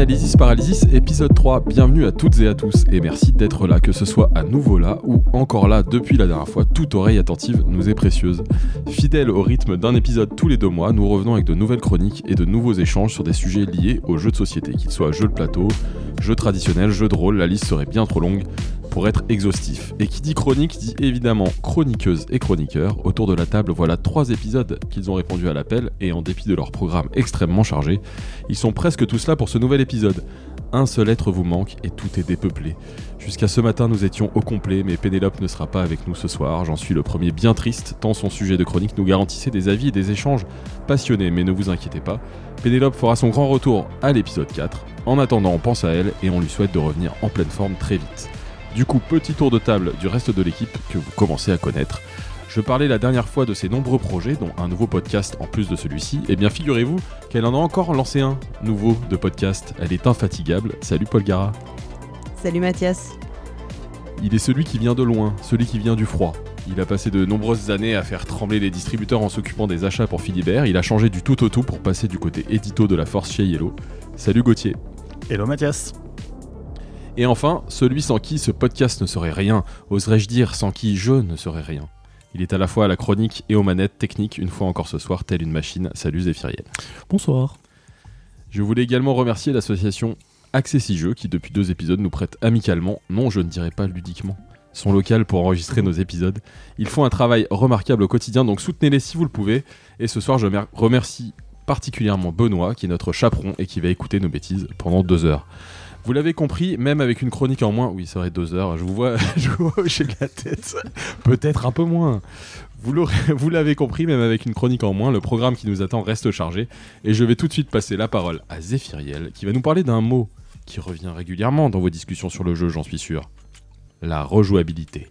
Analysis Paralysis, épisode 3. Bienvenue à toutes et à tous et merci d'être là, que ce soit à nouveau là ou encore là depuis la dernière fois. Toute oreille attentive nous est précieuse. Fidèle au rythme d'un épisode tous les deux mois, nous revenons avec de nouvelles chroniques et de nouveaux échanges sur des sujets liés aux jeux de société, qu'ils soient jeux de plateau, jeux traditionnels, jeux de rôle, la liste serait bien trop longue pour être exhaustif. Et qui dit chronique dit évidemment chroniqueuse et chroniqueur. Autour de la table, voilà trois épisodes qu'ils ont répondu à l'appel et en dépit de leur programme extrêmement chargé, ils sont presque tous là pour ce nouvel épisode. Un seul être vous manque et tout est dépeuplé. Jusqu'à ce matin, nous étions au complet, mais Pénélope ne sera pas avec nous ce soir. J'en suis le premier bien triste, tant son sujet de chronique nous garantissait des avis et des échanges passionnés. Mais ne vous inquiétez pas, Pénélope fera son grand retour à l'épisode 4. En attendant, on pense à elle et on lui souhaite de revenir en pleine forme très vite. Du coup, petit tour de table du reste de l'équipe que vous commencez à connaître. Je parlais la dernière fois de ses nombreux projets, dont un nouveau podcast en plus de celui-ci. Et eh bien, figurez-vous qu'elle en a encore lancé un nouveau de podcast. Elle est infatigable. Salut Paul Gara. Salut Mathias. Il est celui qui vient de loin, celui qui vient du froid. Il a passé de nombreuses années à faire trembler les distributeurs en s'occupant des achats pour Philibert. Il a changé du tout au tout pour passer du côté édito de la force chez Yellow. Salut Gauthier. Hello Mathias. Et enfin, celui sans qui ce podcast ne serait rien, oserais-je dire sans qui je ne serais rien. Il est à la fois à la chronique et aux manettes techniques, une fois encore ce soir, telle une machine. Salut Zéphiriel. Bonsoir. Je voulais également remercier l'association Accessi Jeux qui, depuis deux épisodes, nous prête amicalement, non je ne dirais pas ludiquement, son local pour enregistrer nos épisodes. Ils font un travail remarquable au quotidien, donc soutenez-les si vous le pouvez. Et ce soir, je remercie particulièrement Benoît, qui est notre chaperon et qui va écouter nos bêtises pendant deux heures. Vous l'avez compris, même avec une chronique en moins, oui, ça va deux heures, je vous vois, je vous vois hocher la tête, peut-être un peu moins. Vous l'avez compris, même avec une chronique en moins, le programme qui nous attend reste chargé. Et je vais tout de suite passer la parole à Zéphiriel, qui va nous parler d'un mot qui revient régulièrement dans vos discussions sur le jeu, j'en suis sûr. La rejouabilité.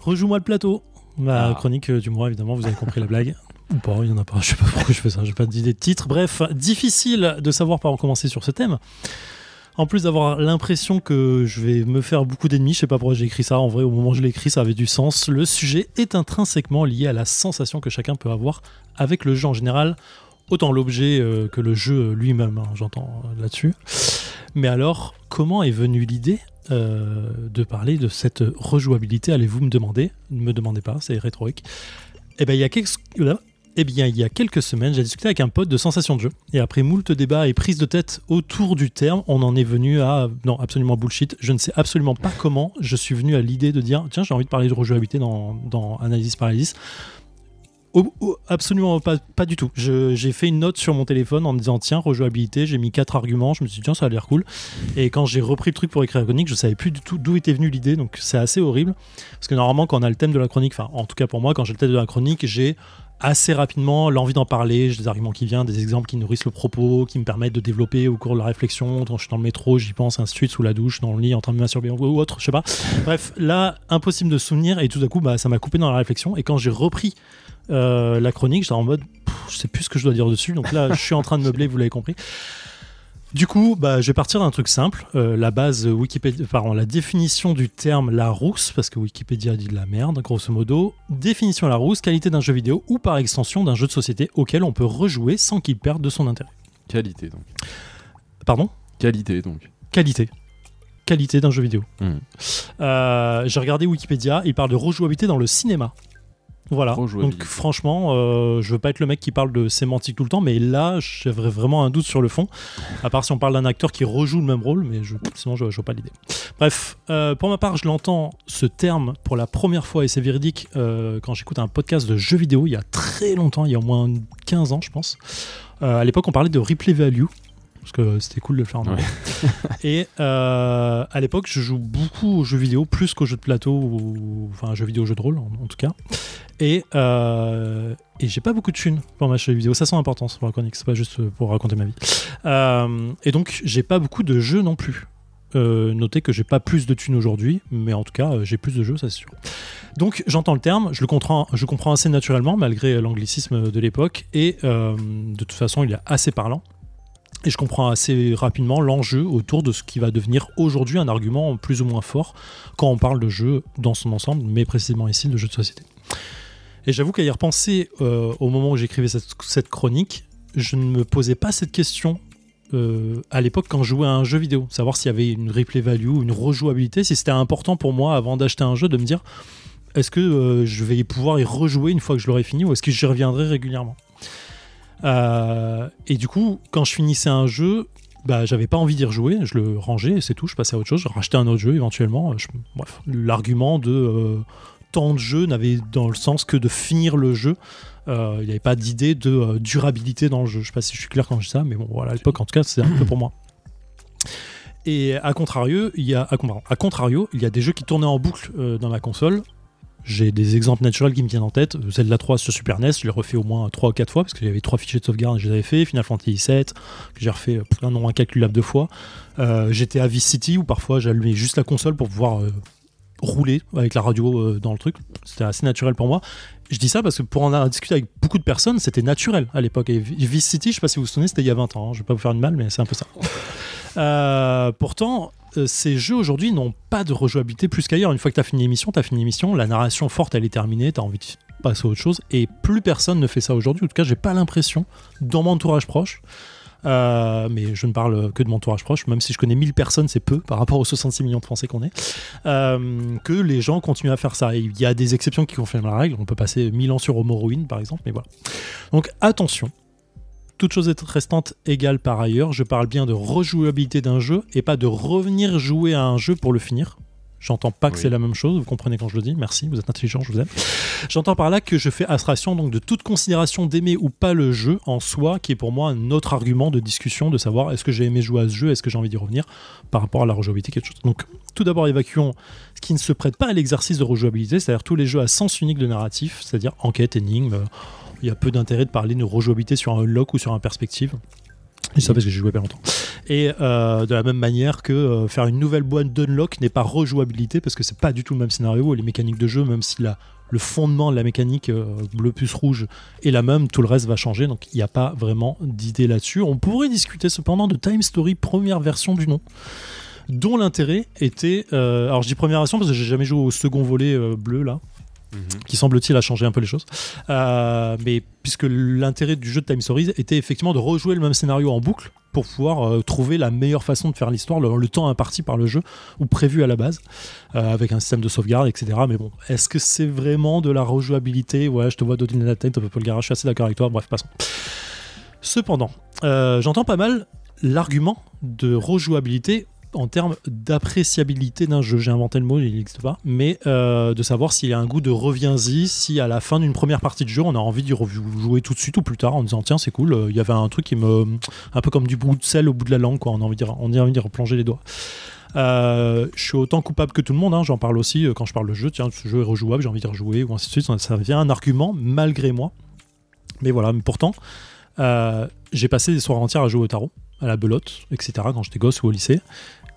Rejoue-moi le plateau. La ah. chronique du mois, évidemment, vous avez compris la blague. Ou pas, il y en a pas. Je sais pas pourquoi je fais ça. J'ai pas d'idée de titre. Bref, difficile de savoir par où commencer sur ce thème. En plus d'avoir l'impression que je vais me faire beaucoup d'ennemis, je sais pas pourquoi j'ai écrit ça. En vrai, au moment où je l'ai écrit, ça avait du sens. Le sujet est intrinsèquement lié à la sensation que chacun peut avoir avec le jeu en général, autant l'objet euh, que le jeu lui-même. Hein, j'entends euh, là-dessus. Mais alors, comment est venue l'idée euh, de parler de cette rejouabilité? Allez-vous me demander? Ne me demandez pas, c'est rhétorique. Eh bien, il y a quelques, eh bien, il y a quelques semaines, j'ai discuté avec un pote de sensation de jeu. Et après moult débats et prises de tête autour du terme, on en est venu à. Non, absolument bullshit. Je ne sais absolument pas comment je suis venu à l'idée de dire tiens, j'ai envie de parler de rejouabilité dans, dans Analysis Paralysis. absolument pas, pas du tout. J'ai fait une note sur mon téléphone en me disant tiens, rejouabilité, j'ai mis quatre arguments, je me suis dit tiens, ça a l'air cool. Et quand j'ai repris le truc pour écrire la chronique, je savais plus du tout d'où était venue l'idée, donc c'est assez horrible. Parce que normalement, quand on a le thème de la chronique, enfin en tout cas pour moi, quand j'ai le thème de la chronique, j'ai assez rapidement l'envie d'en parler, j'ai des arguments qui viennent, des exemples qui nourrissent le propos, qui me permettent de développer au cours de la réflexion. Quand je suis dans le métro, j'y pense, ainsi de suite, sous la douche, dans le lit, en train de me ou autre, je sais pas. Bref, là, impossible de souvenir et tout d'un coup, bah, ça m'a coupé dans la réflexion. Et quand j'ai repris euh, la chronique, j'étais en mode, je sais plus ce que je dois dire dessus. Donc là, je suis en train de meubler, vous l'avez compris. Du coup, bah, je vais partir d'un truc simple. Euh, la base Wikipédia, pardon, la définition du terme la rousse, parce que Wikipédia dit de la merde, grosso modo. Définition la rousse, qualité d'un jeu vidéo ou par extension d'un jeu de société auquel on peut rejouer sans qu'il perde de son intérêt. Qualité donc. Pardon? Qualité donc. Qualité. Qualité d'un jeu vidéo. Hmm. Euh, j'ai regardé Wikipédia, il parle de rejouabilité dans le cinéma. Voilà. Donc franchement, euh, je veux pas être le mec qui parle de sémantique tout le temps, mais là, j'avais vraiment un doute sur le fond. À part si on parle d'un acteur qui rejoue le même rôle, mais je, sinon je, vois pas l'idée. Bref, euh, pour ma part, je l'entends ce terme pour la première fois et c'est véridique euh, quand j'écoute un podcast de jeux vidéo il y a très longtemps, il y a au moins 15 ans, je pense. à l'époque, on parlait de replay value parce que c'était cool de le faire en anglais. et euh, à l'époque, je joue beaucoup aux jeux vidéo, plus qu'aux jeux de plateau, ou, enfin jeux vidéo, jeux de rôle en, tout cas. Et, euh, et j'ai pas beaucoup de thunes pour ma jeux vidéo, ça sent important pour la chronique, c'est pas juste pour raconter ma vie. Euh, et donc, j'ai pas beaucoup de jeux non plus. notez que j'ai pas plus de thunes aujourd'hui, mais en tout cas, j'ai plus de jeux, ça c'est sûr. Donc j'entends le terme, je le comprends, je comprends assez naturellement malgré l'anglicisme de l'époque, et de toute façon il est assez parlant. Et je comprends assez rapidement l'enjeu autour de ce qui va devenir aujourd'hui un argument plus ou moins fort quand on parle de jeu dans son ensemble, mais précisément ici de jeu de société. Et j'avoue qu'à y repenser au moment où j'écrivais cette, chronique, je ne me posais pas cette question à l'époque quand je jouais à un jeu vidéo, savoir s'il y avait une replay value, une rejouabilité, si c'était important pour moi avant d'acheter un jeu de me dire est-ce que je vais pouvoir y rejouer une fois que je l'aurai fini ou est-ce que j'y reviendrai régulièrement? Et du coup, quand je finissais un jeu, bah, j'avais pas envie d'y rejouer, je le rangeais et c'est tout, je passais à autre chose, je rachetais un autre jeu éventuellement. bref, l'argument de euh, tant de jeux n'avait dans le sens que de finir le jeu. Euh, il n'y avait pas d'idée de euh, durabilité dans le jeu. Je sais pas si je suis clair quand je dis ça, mais bon, voilà, à l'époque, en tout cas, c'est un peu pour moi. Et à contrario, il y a, à, contrario, il y a des jeux qui tournaient en boucle dans ma console j'ai des exemples naturels qui me viennent en tête. Zelda 3 sur Super NES, je l'ai refait au moins 3 ou 4 fois parce qu'il y avait 3 fichiers de sauvegarde que je les avais fait. Final Fantasy 7, que j'ai refait un nombre incalculable de fois. Euh, J'étais à Vice City où parfois j'allumais juste la console pour pouvoir euh, rouler avec la radio euh, dans le truc. C'était assez naturel pour moi. Je dis ça parce que pour en discuter avec beaucoup de personnes, c'était naturel à l'époque. Et Vice City, je sais pas si vous vous souvenez, c'était il y a 20 ans. Hein. Je vais pas vous faire de mal, mais c'est un peu ça. Euh, pourtant, euh, ces jeux aujourd'hui n'ont pas de rejouabilité plus qu'ailleurs. Une fois que tu as fini l'émission, tu as fini l'émission, la narration forte elle est terminée, tu as envie de passer à autre chose. Et plus personne ne fait ça aujourd'hui. En tout cas, j'ai pas l'impression, dans mon entourage proche, euh, mais je ne parle que de mon entourage proche, même si je connais 1000 personnes, c'est peu par rapport aux 66 millions de Français qu'on est, euh, que les gens continuent à faire ça. Il y a des exceptions qui confirment la règle. On peut passer 1000 ans sur Homo par exemple, mais voilà. Donc attention, toute chose restante égale par ailleurs, je parle bien de rejouabilité d'un jeu et pas de revenir jouer à un jeu pour le finir. J'entends pas que c'est la même chose, vous comprenez quand je le dis, merci, vous êtes intelligent, je vous aime. J'entends par là que je fais abstraction donc de toute considération d'aimer ou pas le jeu en soi, qui est pour moi un autre argument de discussion de savoir est-ce que j'ai aimé jouer à ce jeu, est-ce que j'ai envie d'y revenir par rapport à la rejouabilité, quelque chose. Donc tout d'abord évacuons ce qui ne se prête pas à l'exercice de rejouabilité, c'est-à-dire tous les jeux à sens unique de narratif, c'est-à-dire enquête, énigme, il y a peu d'intérêt de parler de rejouabilité sur un unlock ou sur un perspective. Je sais parce que j'ai joué pas longtemps. Et euh, de la même manière que euh, faire une nouvelle boîte d'unlock n'est pas rejouabilité parce que c'est pas du tout le même scénario. Les mécaniques de jeu, même si la, le fondement de la mécanique euh, bleu plus rouge est la même, tout le reste va changer. Donc il n'y a pas vraiment d'idée là-dessus. On pourrait discuter cependant de Time Story première version du nom dont l'intérêt était. alors je dis première version parce que j'ai jamais joué au second volet bleu là. Mhm. qui semble-t-il a changé un peu les choses. Euh, mais puisque l'intérêt du jeu de Time Stories était effectivement de rejouer le même scénario en boucle pour pouvoir euh, trouver la meilleure façon de faire l'histoire, le, temps imparti par le jeu ou prévu à la base, euh, avec un système de sauvegarde, etc. Mais bon, est-ce que c'est vraiment de la rejouabilité? Ouais, je te vois donner la tête, le garage, je suis assez d'accord avec toi, bref, passons. Cependant, j'entends pas mal l'argument de rejouabilité en termes d'appréciabilité d'un jeu. J'ai inventé le mot, il n'existe pas, mais euh, de savoir s'il y a un goût de reviens-y, si à la fin d'une première partie de jeu, on a envie d'y jouer tout de suite ou plus tard en disant tiens, c'est cool, euh, il y avait un truc qui me. un peu comme du bout de sel au bout de la langue, quoi, on a envie on a envie d'y replonger les doigts. Euh, je suis autant coupable que tout le monde, hein, j'en parle aussi quand je parle de jeu, tiens, ce jeu est rejouable, j'ai envie d'y rejouer, ou ainsi de suite, ça devient un argument malgré moi. Mais voilà, mais pourtant, j'ai passé des soirées entières à jouer au tarot, à la belote, etc., quand j'étais gosse ou au lycée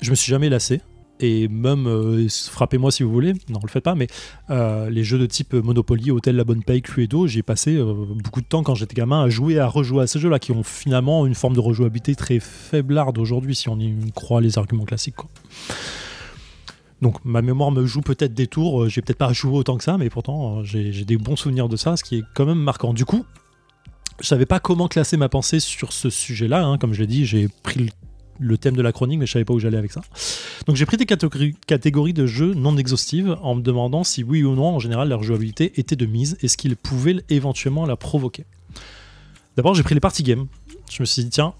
je me suis jamais lassé. Et même, euh, frappez-moi si vous voulez, non, le faites pas, mais euh, les jeux de type Monopoly, Hôtel La Bonne Paye, Cluedo, j'ai passé euh, beaucoup de temps quand j'étais gamin à jouer, à rejouer à ces jeux-là, qui ont finalement une forme de rejouabilité très faiblarde aujourd'hui, si on y croit les arguments classiques. Donc ma mémoire me joue peut-être des tours, j'ai peut-être pas joué autant que ça, mais pourtant j'ai des bons souvenirs de ça, ce qui est quand même marquant. Du coup, je savais pas comment classer ma pensée sur ce sujet-là, hein. comme je l'ai dit, j'ai pris le le thème de la chronique, mais je savais pas où j'allais avec ça. Donc j'ai pris des catégories, de jeux non exhaustives en me demandant si oui ou non, en général, leur jouabilité était de mise et ce qu'ils pouvaient éventuellement la provoquer. D'abord, j'ai pris les party games. Je me suis dit, tiens,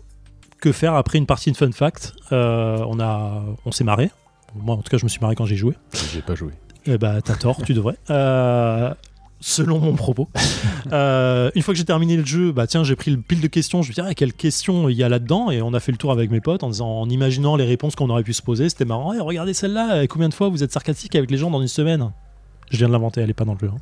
que faire après une partie de Fun Fact? Euh, On, a, on s'est marré. Moi, en tout cas, je me suis marré quand j'ai joué. J'ai pas joué. Eh bah, t'as tort, tu devrais. Euh, selon mon propos. Euh, une fois que j'ai terminé le jeu, bah tiens, j'ai pris le pile de questions. Je me disais, ah, quelles questions il y a là-dedans? Et on a fait le tour avec mes potes en, en imaginant les réponses qu'on aurait pu se poser. C'était marrant. regardez celle-là. Combien de fois vous êtes sarcastique avec les gens dans une semaine? Je viens de l'inventer, elle est pas dans le jeu. Hein.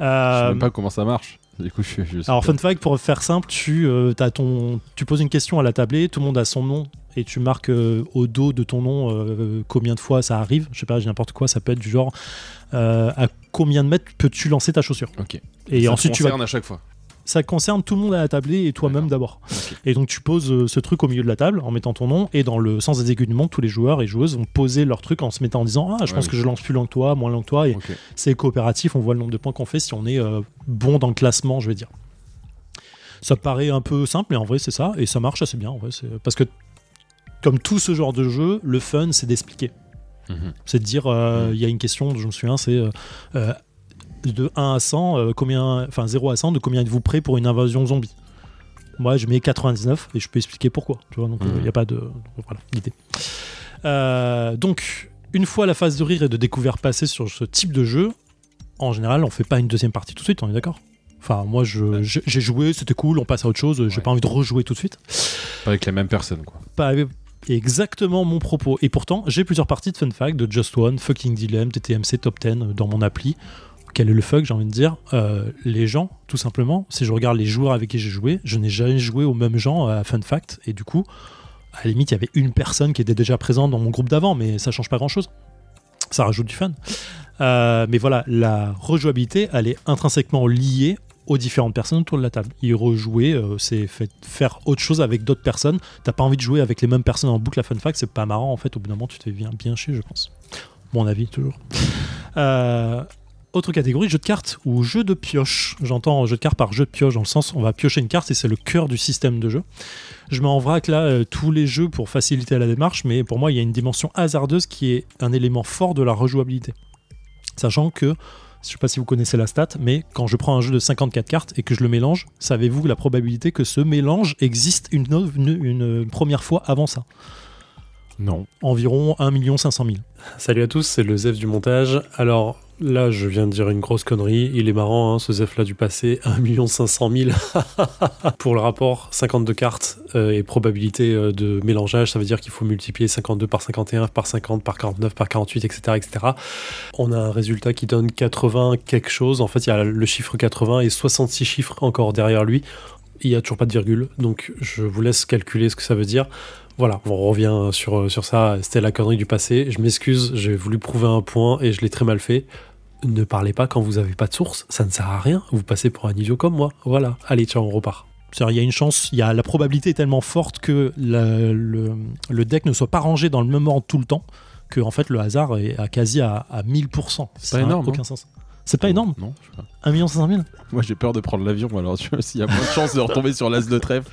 Euh, je sais même pas comment ça marche. Du coup, je, je Alors, fun fact, pour faire simple, tu, euh, as ton, tu poses une question à la tablée, tout le monde a son nom et tu marques au dos de ton nom combien de fois ça arrive. Je sais pas, n'importe quoi, ça peut être du genre à combien de mètres peux-tu lancer ta chaussure? Ok. Et ça ensuite tu vas à chaque fois? Ça concerne tout le monde à la table et toi-même d'abord. Et donc tu poses euh, ce truc au milieu de la table en mettant ton nom et dans le sens des aiguilles du monde, tous les joueurs et joueuses vont poser leur truc en se mettant en disant ah je pense que je lance plus long que toi, moins long que toi et c'est coopératif. On voit le nombre de points qu'on fait si on est euh, bon dans le classement, je vais dire. Ça paraît un peu simple, mais en vrai c'est ça et ça marche assez bien. En vrai, parce que comme tout ce genre de jeu, le fun c'est d'expliquer. Mhm. C'est de dire, euh, mhm. il y a une question, je me souviens, c'est de 1 à 100, euh, combien, enfin 0 à 100, de combien êtes-vous prêt pour une invasion zombie? Moi, je mets 99 et je peux expliquer pourquoi. Tu vois, donc il n'y a pas de. Voilà, l'idée. Euh, donc, une fois la phase de rire et de découverte passée sur ce type de jeu, en général, on fait pas une deuxième partie tout de suite, on est d'accord? Enfin, moi, j'ai joué, c'était cool, on passe à autre chose, j'ai pas envie de rejouer tout de suite. Pas avec les mêmes personnes, quoi. Pas avec, exactement mon propos. Et pourtant, j'ai plusieurs parties de Fun Fact, de Just One, Fucking Dilemma, TTMC Top 10 dans mon appli quel est le fuck, j'ai envie de dire euh, Les gens, tout simplement, si je regarde les joueurs avec qui j'ai joué, je n'ai jamais joué aux mêmes gens à Fun Fact, et du coup, à la limite, il y avait une personne qui était déjà présente dans mon groupe d'avant, mais ça change pas grand chose. Ça rajoute du fun. Euh, mais voilà, la rejouabilité, elle est intrinsèquement liée aux différentes personnes autour de la table. Y rejouer, euh, c'est faire autre chose avec d'autres personnes. T'as pas envie de jouer avec les mêmes personnes en boucle à Fun Fact, c'est pas marrant en fait. Au bout d'un moment, tu te bien, bien chier, je pense. Mon avis, toujours. Euh, autre catégorie, jeu de cartes ou jeu de pioche. J'entends jeu de cartes par jeu de pioche dans le sens on va piocher une carte et c'est le cœur du système de jeu. Je m'en vrac là euh, tous les jeux pour faciliter la démarche, mais pour moi il y a une dimension hasardeuse qui est un élément fort de la rejouabilité. Sachant que, je ne sais pas si vous connaissez la stat, mais quand je prends un jeu de 54 cartes et que je le mélange, savez-vous la probabilité que ce mélange existe une, une première fois avant ça? Non. Environ 1 500 000. Salut à tous, c'est le Zef du montage. Alors, Là, je viens de dire une grosse connerie. Il est marrant, hein, ce Zef-là du passé. 1 500 000 pour le rapport 52 cartes euh, et probabilité euh, de mélangeage. Ça veut dire qu'il faut multiplier 52 par 51, par 50, par 49, par 48, etc., etc. On a un résultat qui donne 80 quelque chose. En fait, il y a le chiffre 80 et 66 chiffres encore derrière lui. Il n'y a toujours pas de virgule. Donc, je vous laisse calculer ce que ça veut dire. Voilà, on revient sur, sur ça. C'était la connerie du passé. Je m'excuse, j'ai voulu prouver un point et je l'ai très mal fait ne parlez pas quand vous n'avez pas de source, ça ne sert à rien, vous passez pour un idiot comme moi. Voilà, allez, tiens, on repart. Il y a une chance, il y a la probabilité est tellement forte que le, deck ne soit pas rangé dans le même ordre tout le temps que en fait le hasard est à quasi à, 1000%. C'est pas énorme. Aucun hein. sens. C'est pas énorme Non. 1 500 000 Moi j'ai peur de prendre l'avion, alors tu vois, s'il y a moins de chances de retomber sur l'as de trèfle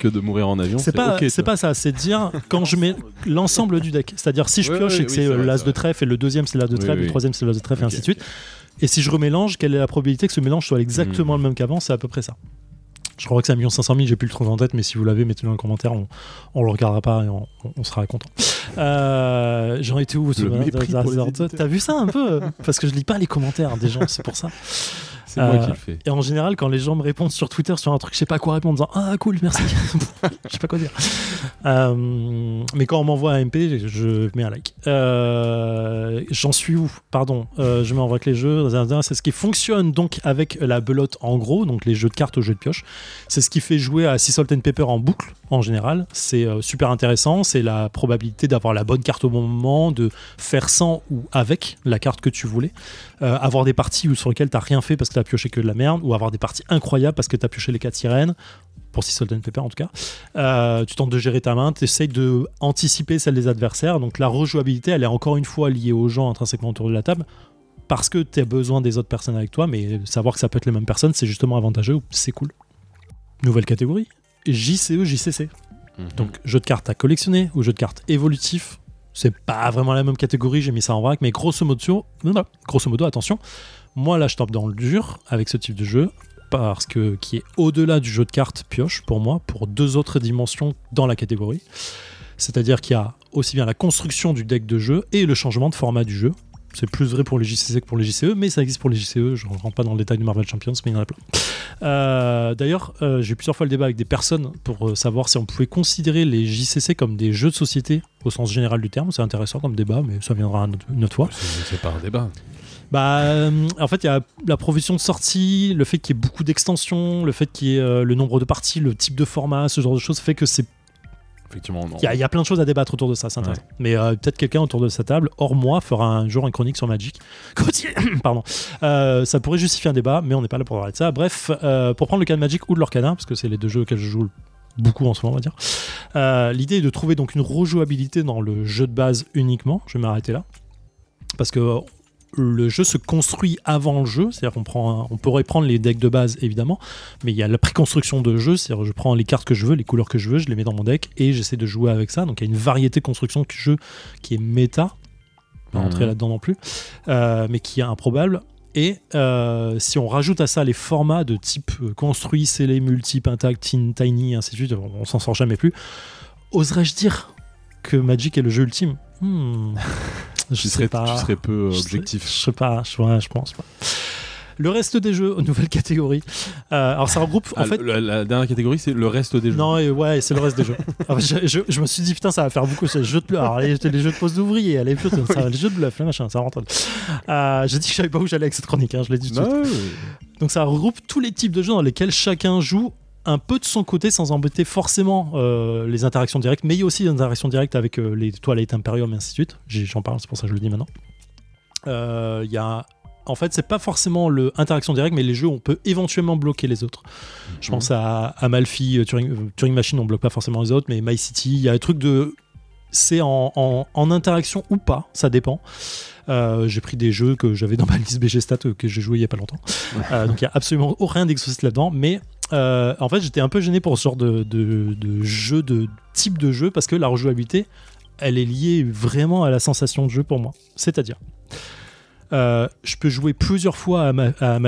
que de mourir en avion. C'est pas, c'est pas ça, c'est dire quand je mets l'ensemble du deck. C'est-à-dire si je pioche et que c'est l'as de trèfle et le deuxième c'est l'as de trèfle, le troisième c'est l'as de trèfle et ainsi de suite. Et si je remélange, quelle est la probabilité que ce mélange soit exactement hmm. le même qu'avant? C'est à peu près ça. Je crois que c'est 1 500 000, j'ai plus le trouver en tête, mais si vous l'avez, mettez-le le commentaire, on, on le regardera pas et on, sera content. Euh, J'en étais où T'as vu ça un peu? Parce que je lis pas les commentaires des gens, c'est pour ça. C'est moi qui le fais. Et en général, quand les gens me répondent sur Twitter sur un truc, je sais pas quoi répondre en disant Ah, cool, merci. je sais pas quoi dire. Euh, mais quand on m'envoie un MP, je mets un like. Euh, j'en suis où? Pardon. Euh, je m'envoie que les jeux. C'est ce qui fonctionne donc avec la belote en gros, donc les jeux de cartes aux jeux de pioche. C'est ce qui fait jouer à Sea Salt and Pepper en boucle en général. C'est super intéressant. C'est la probabilité d'avoir la bonne carte au bon moment, de faire sans ou avec la carte que tu voulais. avoir des parties sur lesquelles tu n'as rien fait parce que pioché que de la merde, ou avoir des parties incroyables parce que tu as pioché les 4 sirènes, pour Six Salt Pepper en tout cas. Euh, tu tentes de gérer ta main, tu essayes de anticiper celle des adversaires. Donc la rejouabilité, elle est encore une fois liée aux gens intrinsèquement autour de la table parce que tu as besoin des autres personnes avec toi, mais savoir que ça peut être les mêmes personnes, c'est justement avantageux, c'est cool. Nouvelle catégorie JCE, JCC. Mhm. Donc jeu de cartes à collectionner ou jeu de cartes évolutif. C'est pas vraiment la même catégorie, j'ai mis ça en vrac, mais grosso modo, grosso modo attention, moi, là, je tape dans le dur avec ce type de jeu parce que qui est au-delà du jeu de cartes pioche pour moi, pour deux autres dimensions dans la catégorie. C'est-à-dire qu'il y a aussi bien la construction du deck de jeu et le changement de format du jeu. C'est plus vrai pour les JCC que pour les JCE, mais ça existe pour les JCE. Je ne rentre pas dans le détail de Marvel Champions, mais il y en a plein. Euh, d'ailleurs, euh, j'ai eu plusieurs fois le débat avec des personnes pour euh, savoir si on pouvait considérer les JCC comme des jeux de société au sens général du terme. C'est intéressant comme débat, mais ça viendra une autre fois. C'est pas un débat. Bah, euh, en fait, il y a la provision de sortie, le fait qu'il y ait beaucoup d'extensions, le fait qu'il y ait euh, le nombre de parties, le type de format, ce genre de choses fait que c'est effectivement, il y, a plein de choses à débattre autour de ça, c'est intéressant. Mais euh, peut-être quelqu'un autour de sa table, hors moi, fera un jour une chronique sur Magic. Pardon. Euh, ça pourrait justifier un débat, mais on n'est pas là pour parler de ça. Bref, pour prendre le cas de Magic ou de l'Orcana, parce que c'est les deux jeux auxquels je joue beaucoup en ce moment, on va dire. L'idée est de trouver donc une rejouabilité dans le jeu de base uniquement. Je vais m'arrêter là. Parce que le jeu se construit avant le jeu, c'est-à-dire qu'on prend, on pourrait prendre les decks de base évidemment, mais il y a la préconstruction de jeu, c'est-à-dire je prends les cartes que je veux, les couleurs que je veux, je les mets dans mon deck et j'essaie de jouer avec ça. Donc il y a une variété de construction de jeu qui est méta, pas mhm. rentrer là-dedans non plus, euh, mais qui est improbable. Et euh, si on rajoute à ça les formats de type euh, construit, scellé, multi, intact, tiny, ainsi de suite, on, s'en sort jamais plus. Oserais-je dire que Magic est le jeu ultime? Hmm. Je serais, pas. Tu serais peu objectif. Je, sais pas, je, je pense pas. Le reste des jeux, nouvelle catégorie. Euh, alors ça regroupe en ah, fait. La, dernière catégorie, c'est le reste des jeux. Non, ouais, c'est le reste des jeux. je, je, me suis dit putain, ça va faire beaucoup. Les jeux de, alors, les, les jeux de pose d'ouvriers, les, jeux de, les jeux de bluff, machin, ça rentre. Euh, J'ai dit que je savais pas où j'allais avec cette chronique. Hein, je l'ai dit tout de suite. Donc ça regroupe tous les types de jeux dans lesquels chacun joue un peu de son côté sans embêter forcément euh, les interactions directes, mais il y a aussi des interactions directes avec euh, les Twilight Imperium et ainsi de suite. J'en parle, c'est pour ça que je le dis maintenant. Euh, il y a en fait, c'est pas forcément l'interaction directe, mais les jeux, on peut éventuellement bloquer les autres. Je mhm. pense à Amalfi, Turing, Turing, Machine, on bloque pas forcément les autres, mais My City, il y a un truc de. C'est en, en, interaction ou pas, ça dépend. j'ai pris des jeux que j'avais dans ma liste BG Stat que j'ai joué il y a pas longtemps. donc il y a absolument rien d'exhaustif là-dedans, mais euh, en fait, j'étais un peu gêné pour ce genre de, jeu, de type de jeu, parce que la rejouabilité, elle est liée vraiment à la sensation de jeu pour moi. C'est-à-dire, euh, je peux jouer plusieurs fois à, ma, à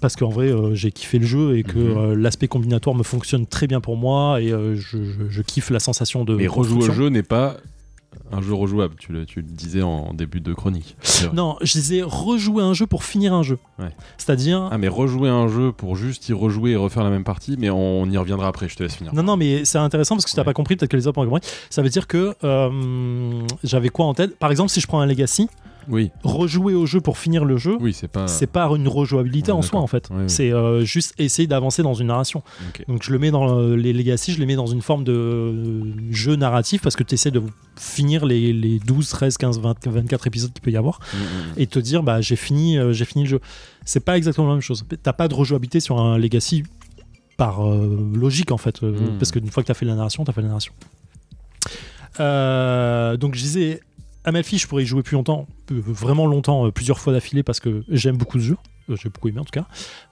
parce qu'en vrai, euh, j'ai kiffé le jeu et que mhm. l'aspect combinatoire me fonctionne très bien pour moi et je, kiffe la sensation de. Mais rejouer au jeu n'est pas un jeu rejouable, tu le, tu le, disais en début de chronique. Non, je disais rejouer un jeu pour finir un jeu. C'est-à-dire. Ah, mais rejouer un jeu pour juste y rejouer et refaire la même partie, mais on y reviendra après, je te laisse finir. Non, non, mais c'est intéressant parce que si t'as pas compris, peut-être que les autres ont compris. Ça veut dire que euh, j'avais quoi en tête? Par exemple, si je prends un Legacy, oui. Rejouer au jeu pour finir le jeu, oui, c'est pas... c'est pas une rejouabilité en soi en fait. c'est euh, juste essayer d'avancer dans une narration. Donc je le mets dans les Legacy, je les mets dans une forme de euh, jeu narratif parce que tu essaies de finir les, les, 12, 13, 15, 20, 24 épisodes qu'il peut y avoir mm, mm, mm. et te dire bah j'ai fini, euh, j'ai fini le jeu. C'est pas exactement la même chose. T'as pas de rejouabilité sur un Legacy par logique en fait, parce qu'une fois que tu as fait la narration, tu as fait la narration. donc je disais Amalfi, je pourrais y jouer plus longtemps, vraiment longtemps, euh, plusieurs fois d'affilée parce que j'aime beaucoup ce jeu. Euh, j'ai beaucoup aimé en tout cas.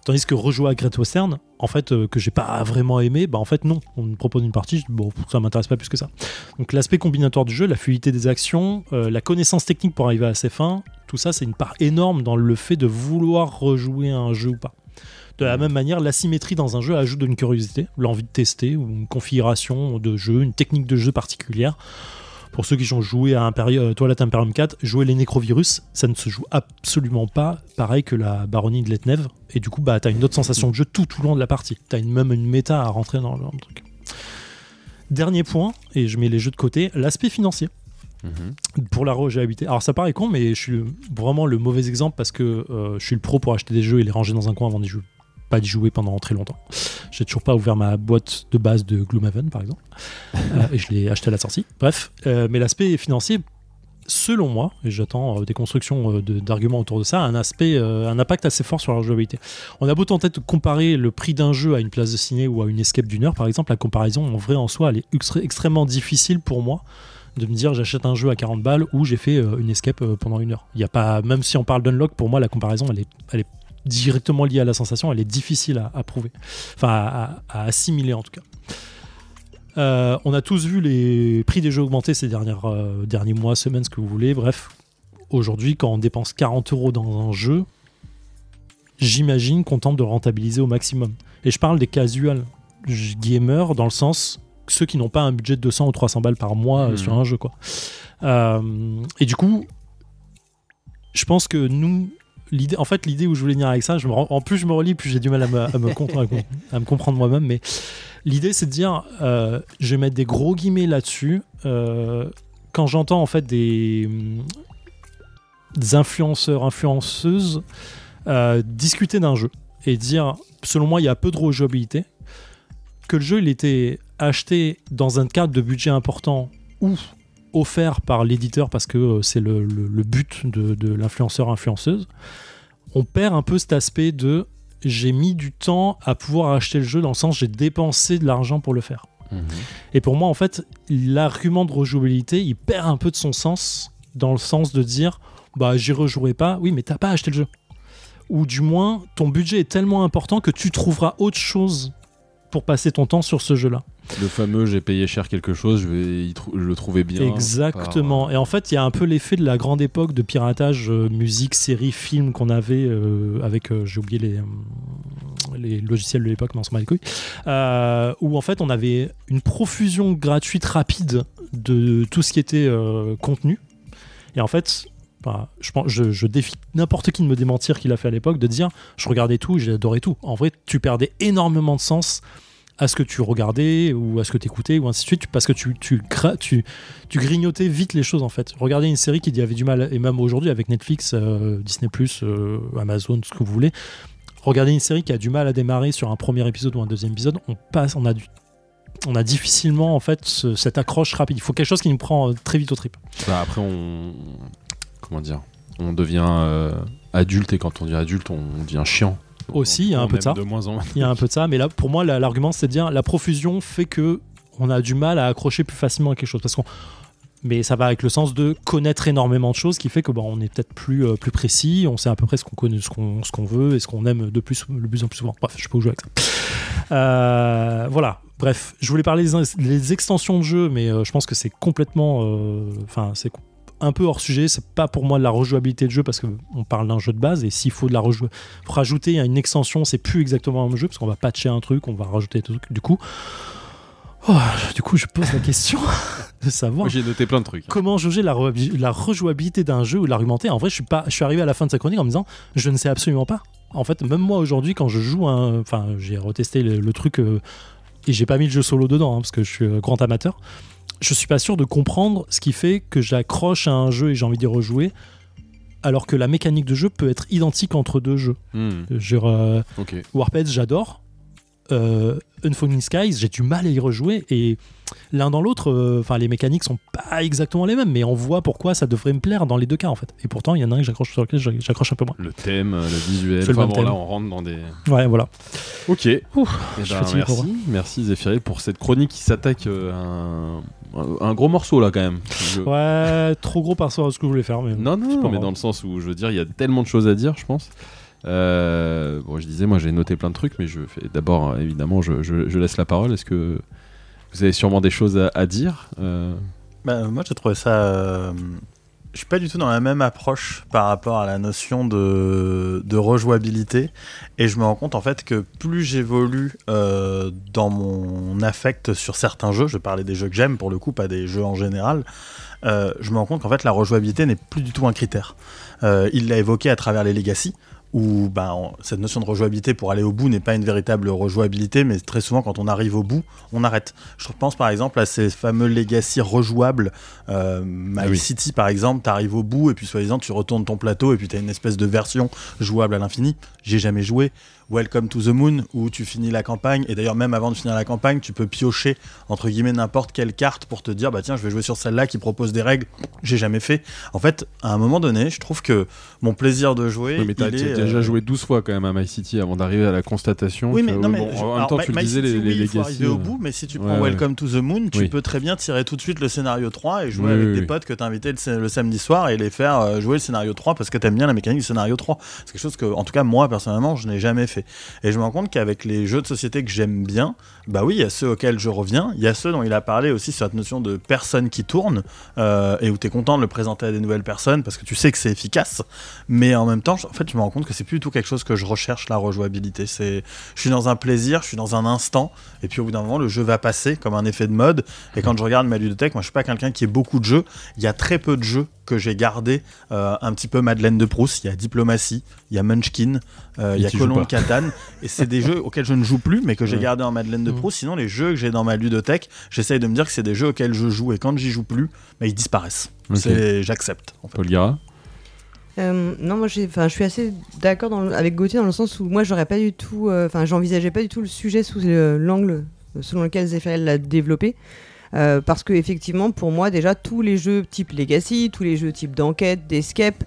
Tandis que rejouer à Great Western, en fait, euh, que j'ai pas vraiment aimé, bah en fait non. On me propose une partie, bon, ça m'intéresse pas plus que ça. Donc l'aspect combinatoire du jeu, la fluidité des actions, la connaissance technique pour arriver à ses fins, tout ça, c'est une part énorme dans le fait de vouloir rejouer un jeu ou pas. De la même manière, l'asymétrie dans un jeu ajoute une curiosité, l'envie de tester, ou une configuration de jeu, une technique de jeu particulière pour ceux qui ont joué à Imperium, euh, Toilette Imperium 4, jouer les nécrovirus, ça ne se joue absolument pas pareil que la baronnie de Letnev. Et du coup, bah, tu as une autre sensation de jeu tout, le long de la partie. Tu as une, même une méta à rentrer dans le, truc. Dernier point, et je mets les jeux de côté, l'aspect financier. Mhm. Pour la rejouabilité. Alors ça paraît con, mais je suis vraiment le mauvais exemple parce que euh, je suis le pro pour acheter des jeux et les ranger dans un coin avant d'y jouer pas d'y jouer pendant très longtemps. J'ai toujours pas ouvert ma boîte de base de Gloomhaven, par exemple. Euh, et je l'ai acheté à la sortie. Bref, euh, mais l'aspect financier, selon moi, et j'attends euh, des constructions d'arguments autour de ça, un aspect, un impact assez fort sur la jouabilité. On a beau tenter de comparer le prix d'un jeu à une place de ciné ou à une escape d'une heure, par exemple, la comparaison en vrai en soi, elle est extrêmement difficile pour moi de me dire j'achète un jeu à 40 balles ou j'ai fait une escape pendant une heure. Il y a pas, même si on parle d'unlock, pour moi la comparaison elle est, elle est directement liée à la sensation, elle est difficile à, prouver, enfin à, assimiler en tout cas. Euh, on a tous vu les prix des jeux augmenter ces dernières, euh, derniers mois, semaines, ce que vous voulez. Bref, aujourd'hui, quand on dépense 40 euros dans un jeu, j'imagine qu'on tente de rentabiliser au maximum. Et je parle des casual gamers dans le sens ceux qui n'ont pas un budget de 200 ou 300 balles par mois euh, sur mmh. un jeu. Quoi. et du coup, je pense que nous, l'idée, en fait, l'idée où je voulais venir avec ça, je me, en plus je me relis, plus j'ai du mal à me, comprendre moi-même. Mais l'idée, c'est de dire, euh, je vais mettre des gros guillemets là-dessus. Euh, quand j'entends en fait des, des influenceurs, influenceuses euh, discuter d'un jeu et dire, selon moi, il y a peu de rejouabilité, que le jeu il était acheté dans un cadre de budget important ou offert par l'éditeur parce que euh, c'est le, but de, l'influenceur influenceuse, on perd un peu cet aspect de j'ai mis du temps à pouvoir acheter le jeu dans le sens j'ai dépensé de l'argent pour le faire. Mhm. Et pour moi, en fait, l'argument de rejouabilité, il perd un peu de son sens dans le sens de dire bah j'y rejouerai pas. Oui, mais t'as pas acheté le jeu. Ou du moins, ton budget est tellement important que tu trouveras autre chose pour passer ton temps sur ce jeu-là. Le fameux j'ai payé cher quelque chose, je vais le trouver bien. Exactement. Et en fait, il y a un peu l'effet de la grande époque de piratage euh, musique, série, film qu'on avait euh, avec, euh, j'ai oublié les, les logiciels de l'époque, mais on s'en bat les couilles, où en fait on avait une profusion gratuite rapide de tout ce qui était contenu. Et en fait, je, défie n'importe qui de me démentir qu'il a fait à l'époque, de dire je regardais tout, j'adorais tout. En vrai, tu perdais énormément de sens à ce que tu regardais ou à ce que tu écoutais ou ainsi de suite parce que tu, grignotais vite les choses en fait. Regardez une série qui avait du mal, et même aujourd'hui avec Netflix, euh, Disney, euh, Amazon, ce que vous voulez. Regardez une série qui a du mal à démarrer sur un premier épisode ou un deuxième épisode, on passe, on a du on a difficilement en fait cette accroche rapide. Il faut quelque chose qui nous prend euh, très vite au trip. Bah, après, on, comment dire, on devient euh, adulte et quand on devient adulte, on devient chiant. Aussi, il y a un peu de ça. Il y a un peu de ça, mais là, pour moi, l'argument, c'est de dire la profusion fait que on a du mal à accrocher plus facilement à quelque chose, parce qu'on mais ça va avec le sens de connaître énormément de choses qui fait que bon, on est peut-être plus, euh, plus précis, on sait à peu près ce qu'on connaît, ce qu'on, ce qu'on veut et ce qu'on aime de plus, le plus en plus souvent. Bref, je peux jouer avec ça. Euh, voilà. Bref, je voulais parler des, extensions de jeu, mais je pense que c'est complètement, enfin, c'est un peu hors sujet. C'est pas pour moi de la rejouabilité de jeu parce qu'on parle d'un jeu de base et s'il faut de la rejou rajouter une extension, c'est plus exactement un jeu parce qu'on va patcher un truc, on va rajouter des trucs. Du coup, oh, du coup, je pose la question de savoir. J'ai noté plein de trucs. Comment juger la, la rejouabilité d'un jeu ou l'argumenter En vrai, je suis pas, je suis arrivé à la fin de sa chronique en me disant, je ne sais absolument pas. En fait, même moi aujourd'hui, quand je joue, un, enfin, j'ai retesté le, truc euh, et j'ai pas mis le jeu solo dedans hein, parce que je suis grand amateur je suis pas sûr de comprendre ce qui fait que j'accroche à un jeu et j'ai envie d'y rejouer, alors que la mécanique de jeu peut être identique entre deux jeux. Genre, euh, Warped, j'adore. Euh, Unfolding Skies, j'ai du mal à y rejouer et l'un dans l'autre, euh, enfin les mécaniques sont pas exactement les mêmes, mais on voit pourquoi ça devrait me plaire dans les deux cas en fait. Et pourtant, il y en a un que j'accroche sur lequel j'accroche un peu moins. Le thème, le visuel, enfin, bon, là on rentre dans des. Ouais, voilà. Ok. Eh ben, merci, merci Zéphiril pour cette chronique qui s'attaque à un un gros morceau là quand même. Ouais, trop gros par rapport à ce que je voulais faire. Mais non, non, mais dans le sens où je veux dire, il y a tellement de choses à dire, je pense. Euh, bon, je disais, moi j'ai noté plein de trucs, mais je fais d'abord, évidemment, je, je, laisse la parole. Est-ce que vous avez sûrement des choses à, dire euh bah, Moi j'ai trouvé ça euh, je suis pas du tout dans la même approche par rapport à la notion de, rejouabilité. Et je me rends compte en fait que plus j'évolue euh, dans mon affect sur certains jeux, je parlais des jeux que j'aime pour le coup, pas des jeux en général, je me rends compte qu'en fait la rejouabilité n'est plus du tout un critère. Il l'a évoqué à travers les Legacy, où ben, cette notion de rejouabilité pour aller au bout n'est pas une véritable rejouabilité, mais très souvent quand on arrive au bout, on arrête. Je pense par exemple à ces fameux legacy rejouables. Euh, My ah City par exemple, tu arrives au bout et puis soi-disant tu retournes ton plateau et puis tu as une espèce de version jouable à l'infini. J'ai jamais joué. Welcome to the Moon où tu finis la campagne. Et d'ailleurs même avant de finir la campagne tu peux piocher entre guillemets n'importe quelle carte pour te dire bah tiens je vais jouer sur celle-là qui propose des règles. J'ai jamais fait. En fait à un moment donné je trouve que mon plaisir de jouer oui, mais t'as déjà euh, joué 12 fois quand même à My City avant d'arriver à la constatation oui mais non mais en même temps tu le disais les, les faut arriver au euh, bout mais si tu prends Welcome to the Moon tu peux très bien tirer tout de suite le scénario 3 et jouer avec tes potes que t'as invité le, samedi soir et les faire euh, jouer le scénario 3 parce que t'aimes bien la mécanique du scénario 3 c'est quelque chose que en tout cas moi personnellement je n'ai jamais fait et je me rends qu'avec les jeux de société que j'aime bien, bah oui, il y a ceux auxquels je reviens, il y a ceux dont il a parlé aussi sur cette notion de personne qui tourne, euh, et où tu es content de le présenter à des nouvelles personnes parce que tu sais que c'est efficace, mais en même temps, en fait, je me rends compte que c'est plus du tout quelque chose que je recherche, la rejouabilité. Je suis dans un plaisir, je suis dans un instant, et puis au bout d'un moment, le jeu va passer comme un effet de mode, et quand je regarde ma ludothèque, moi je suis pas quelqu'un qui ait beaucoup de jeux, il y a très peu de jeux que j'ai gardé euh, un petit peu Madeleine de Proust. Il y a Diplomatie, il y a Munchkin, euh, il y a Colon de Catane. et c'est des jeux auxquels je ne joue plus, mais que j'ai gardé en Madeleine de mmh. Proust. Sinon, les jeux que j'ai dans ma ludothèque, j'essaye de me dire que c'est des jeux auxquels je joue. Et quand j'y joue plus, bah, ils disparaissent. J'accepte. En fait. euh, non, moi je suis assez d'accord avec Gauthier dans le sens où moi j'aurais pas du tout, enfin j'envisageais pas du tout le sujet sous l'angle selon lequel Zephyr l'a développé. Parce que effectivement, pour moi, déjà, tous les jeux type Legacy, tous les jeux type d'enquête, d'escape,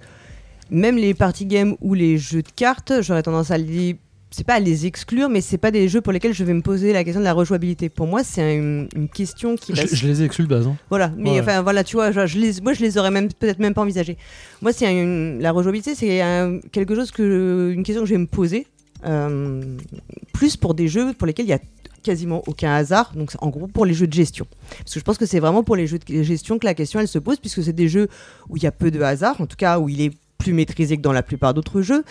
même les party games ou les jeux de cartes, j'aurais tendance à les c'est pas à les exclure, mais c'est pas des jeux pour lesquels je vais me poser la question de la rejouabilité. Pour moi, c'est une, question qui. Je, les ai exclus de base. Hein. Voilà, mais enfin voilà, tu vois, je, les, moi je les aurais même peut-être même pas envisagés. Moi, c'est la rejouabilité, c'est quelque chose que une question que je vais me poser. Euh, plus pour des jeux pour lesquels il y a quasiment aucun hasard, donc en gros pour les jeux de gestion. Parce que je pense que c'est vraiment pour les jeux de gestion que la question elle se pose, puisque c'est des jeux où il y a peu de hasard, en tout cas où il est plus maîtrisé que dans la plupart d'autres jeux.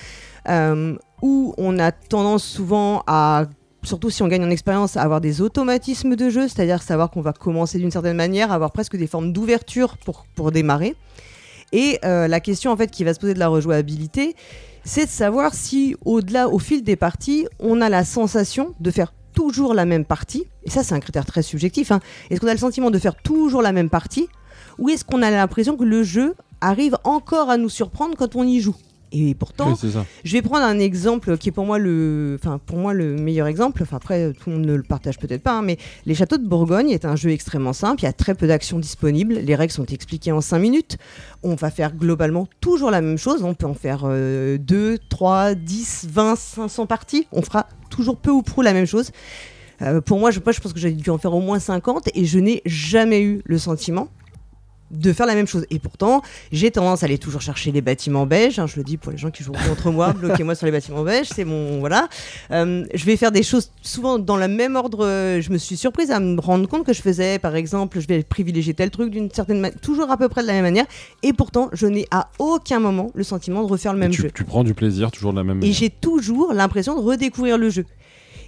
Euh, où on a tendance souvent à surtout si on gagne en expérience, à avoir des automatismes de jeu, c'est-à-dire savoir qu'on va commencer d'une certaine manière, avoir presque des formes d'ouverture pour, pour démarrer. Et euh, la question en fait qui va se poser de la rejouabilité, c'est de savoir si au-delà, au fil des parties, on a la sensation de faire toujours la même partie. Et ça, c'est un critère très subjectif. Hein. Est-ce qu'on a le sentiment de faire toujours la même partie ou est-ce qu'on a l'impression que le jeu arrive encore à nous surprendre quand on y joue? Et pourtant, je vais prendre un exemple qui est pour moi le, enfin pour moi le meilleur exemple. Enfin après, tout le monde ne le partage peut-être pas, hein, mais les châteaux de Bourgogne est un jeu extrêmement simple. Il y a très peu d'actions disponibles. Les règles sont expliquées en 5 minutes. On va faire globalement toujours la même chose. On peut en faire 2, 3, 10, 20, 500 parties. On fera toujours peu ou prou la même chose. Euh, pour moi, je, je pense que j'ai dû en faire au moins 50 et je n'ai jamais eu le sentiment de faire la même chose. Et pourtant, j'ai tendance à aller toujours chercher les bâtiments beiges. Hein, je le dis pour les gens qui jouent contre moi, bloquez-moi sur les bâtiments beiges. C'est mon voilà. Euh, je vais faire des choses souvent dans le même ordre. Je me suis surprise à me rendre compte que je faisais, par exemple, je vais privilégier tel truc d'une certaine manière, toujours à peu près de la même manière. Et pourtant, je n'ai à aucun moment le sentiment de refaire le même tu, jeu. Tu prends du plaisir toujours de la même manière. Et j'ai toujours l'impression de redécouvrir le jeu.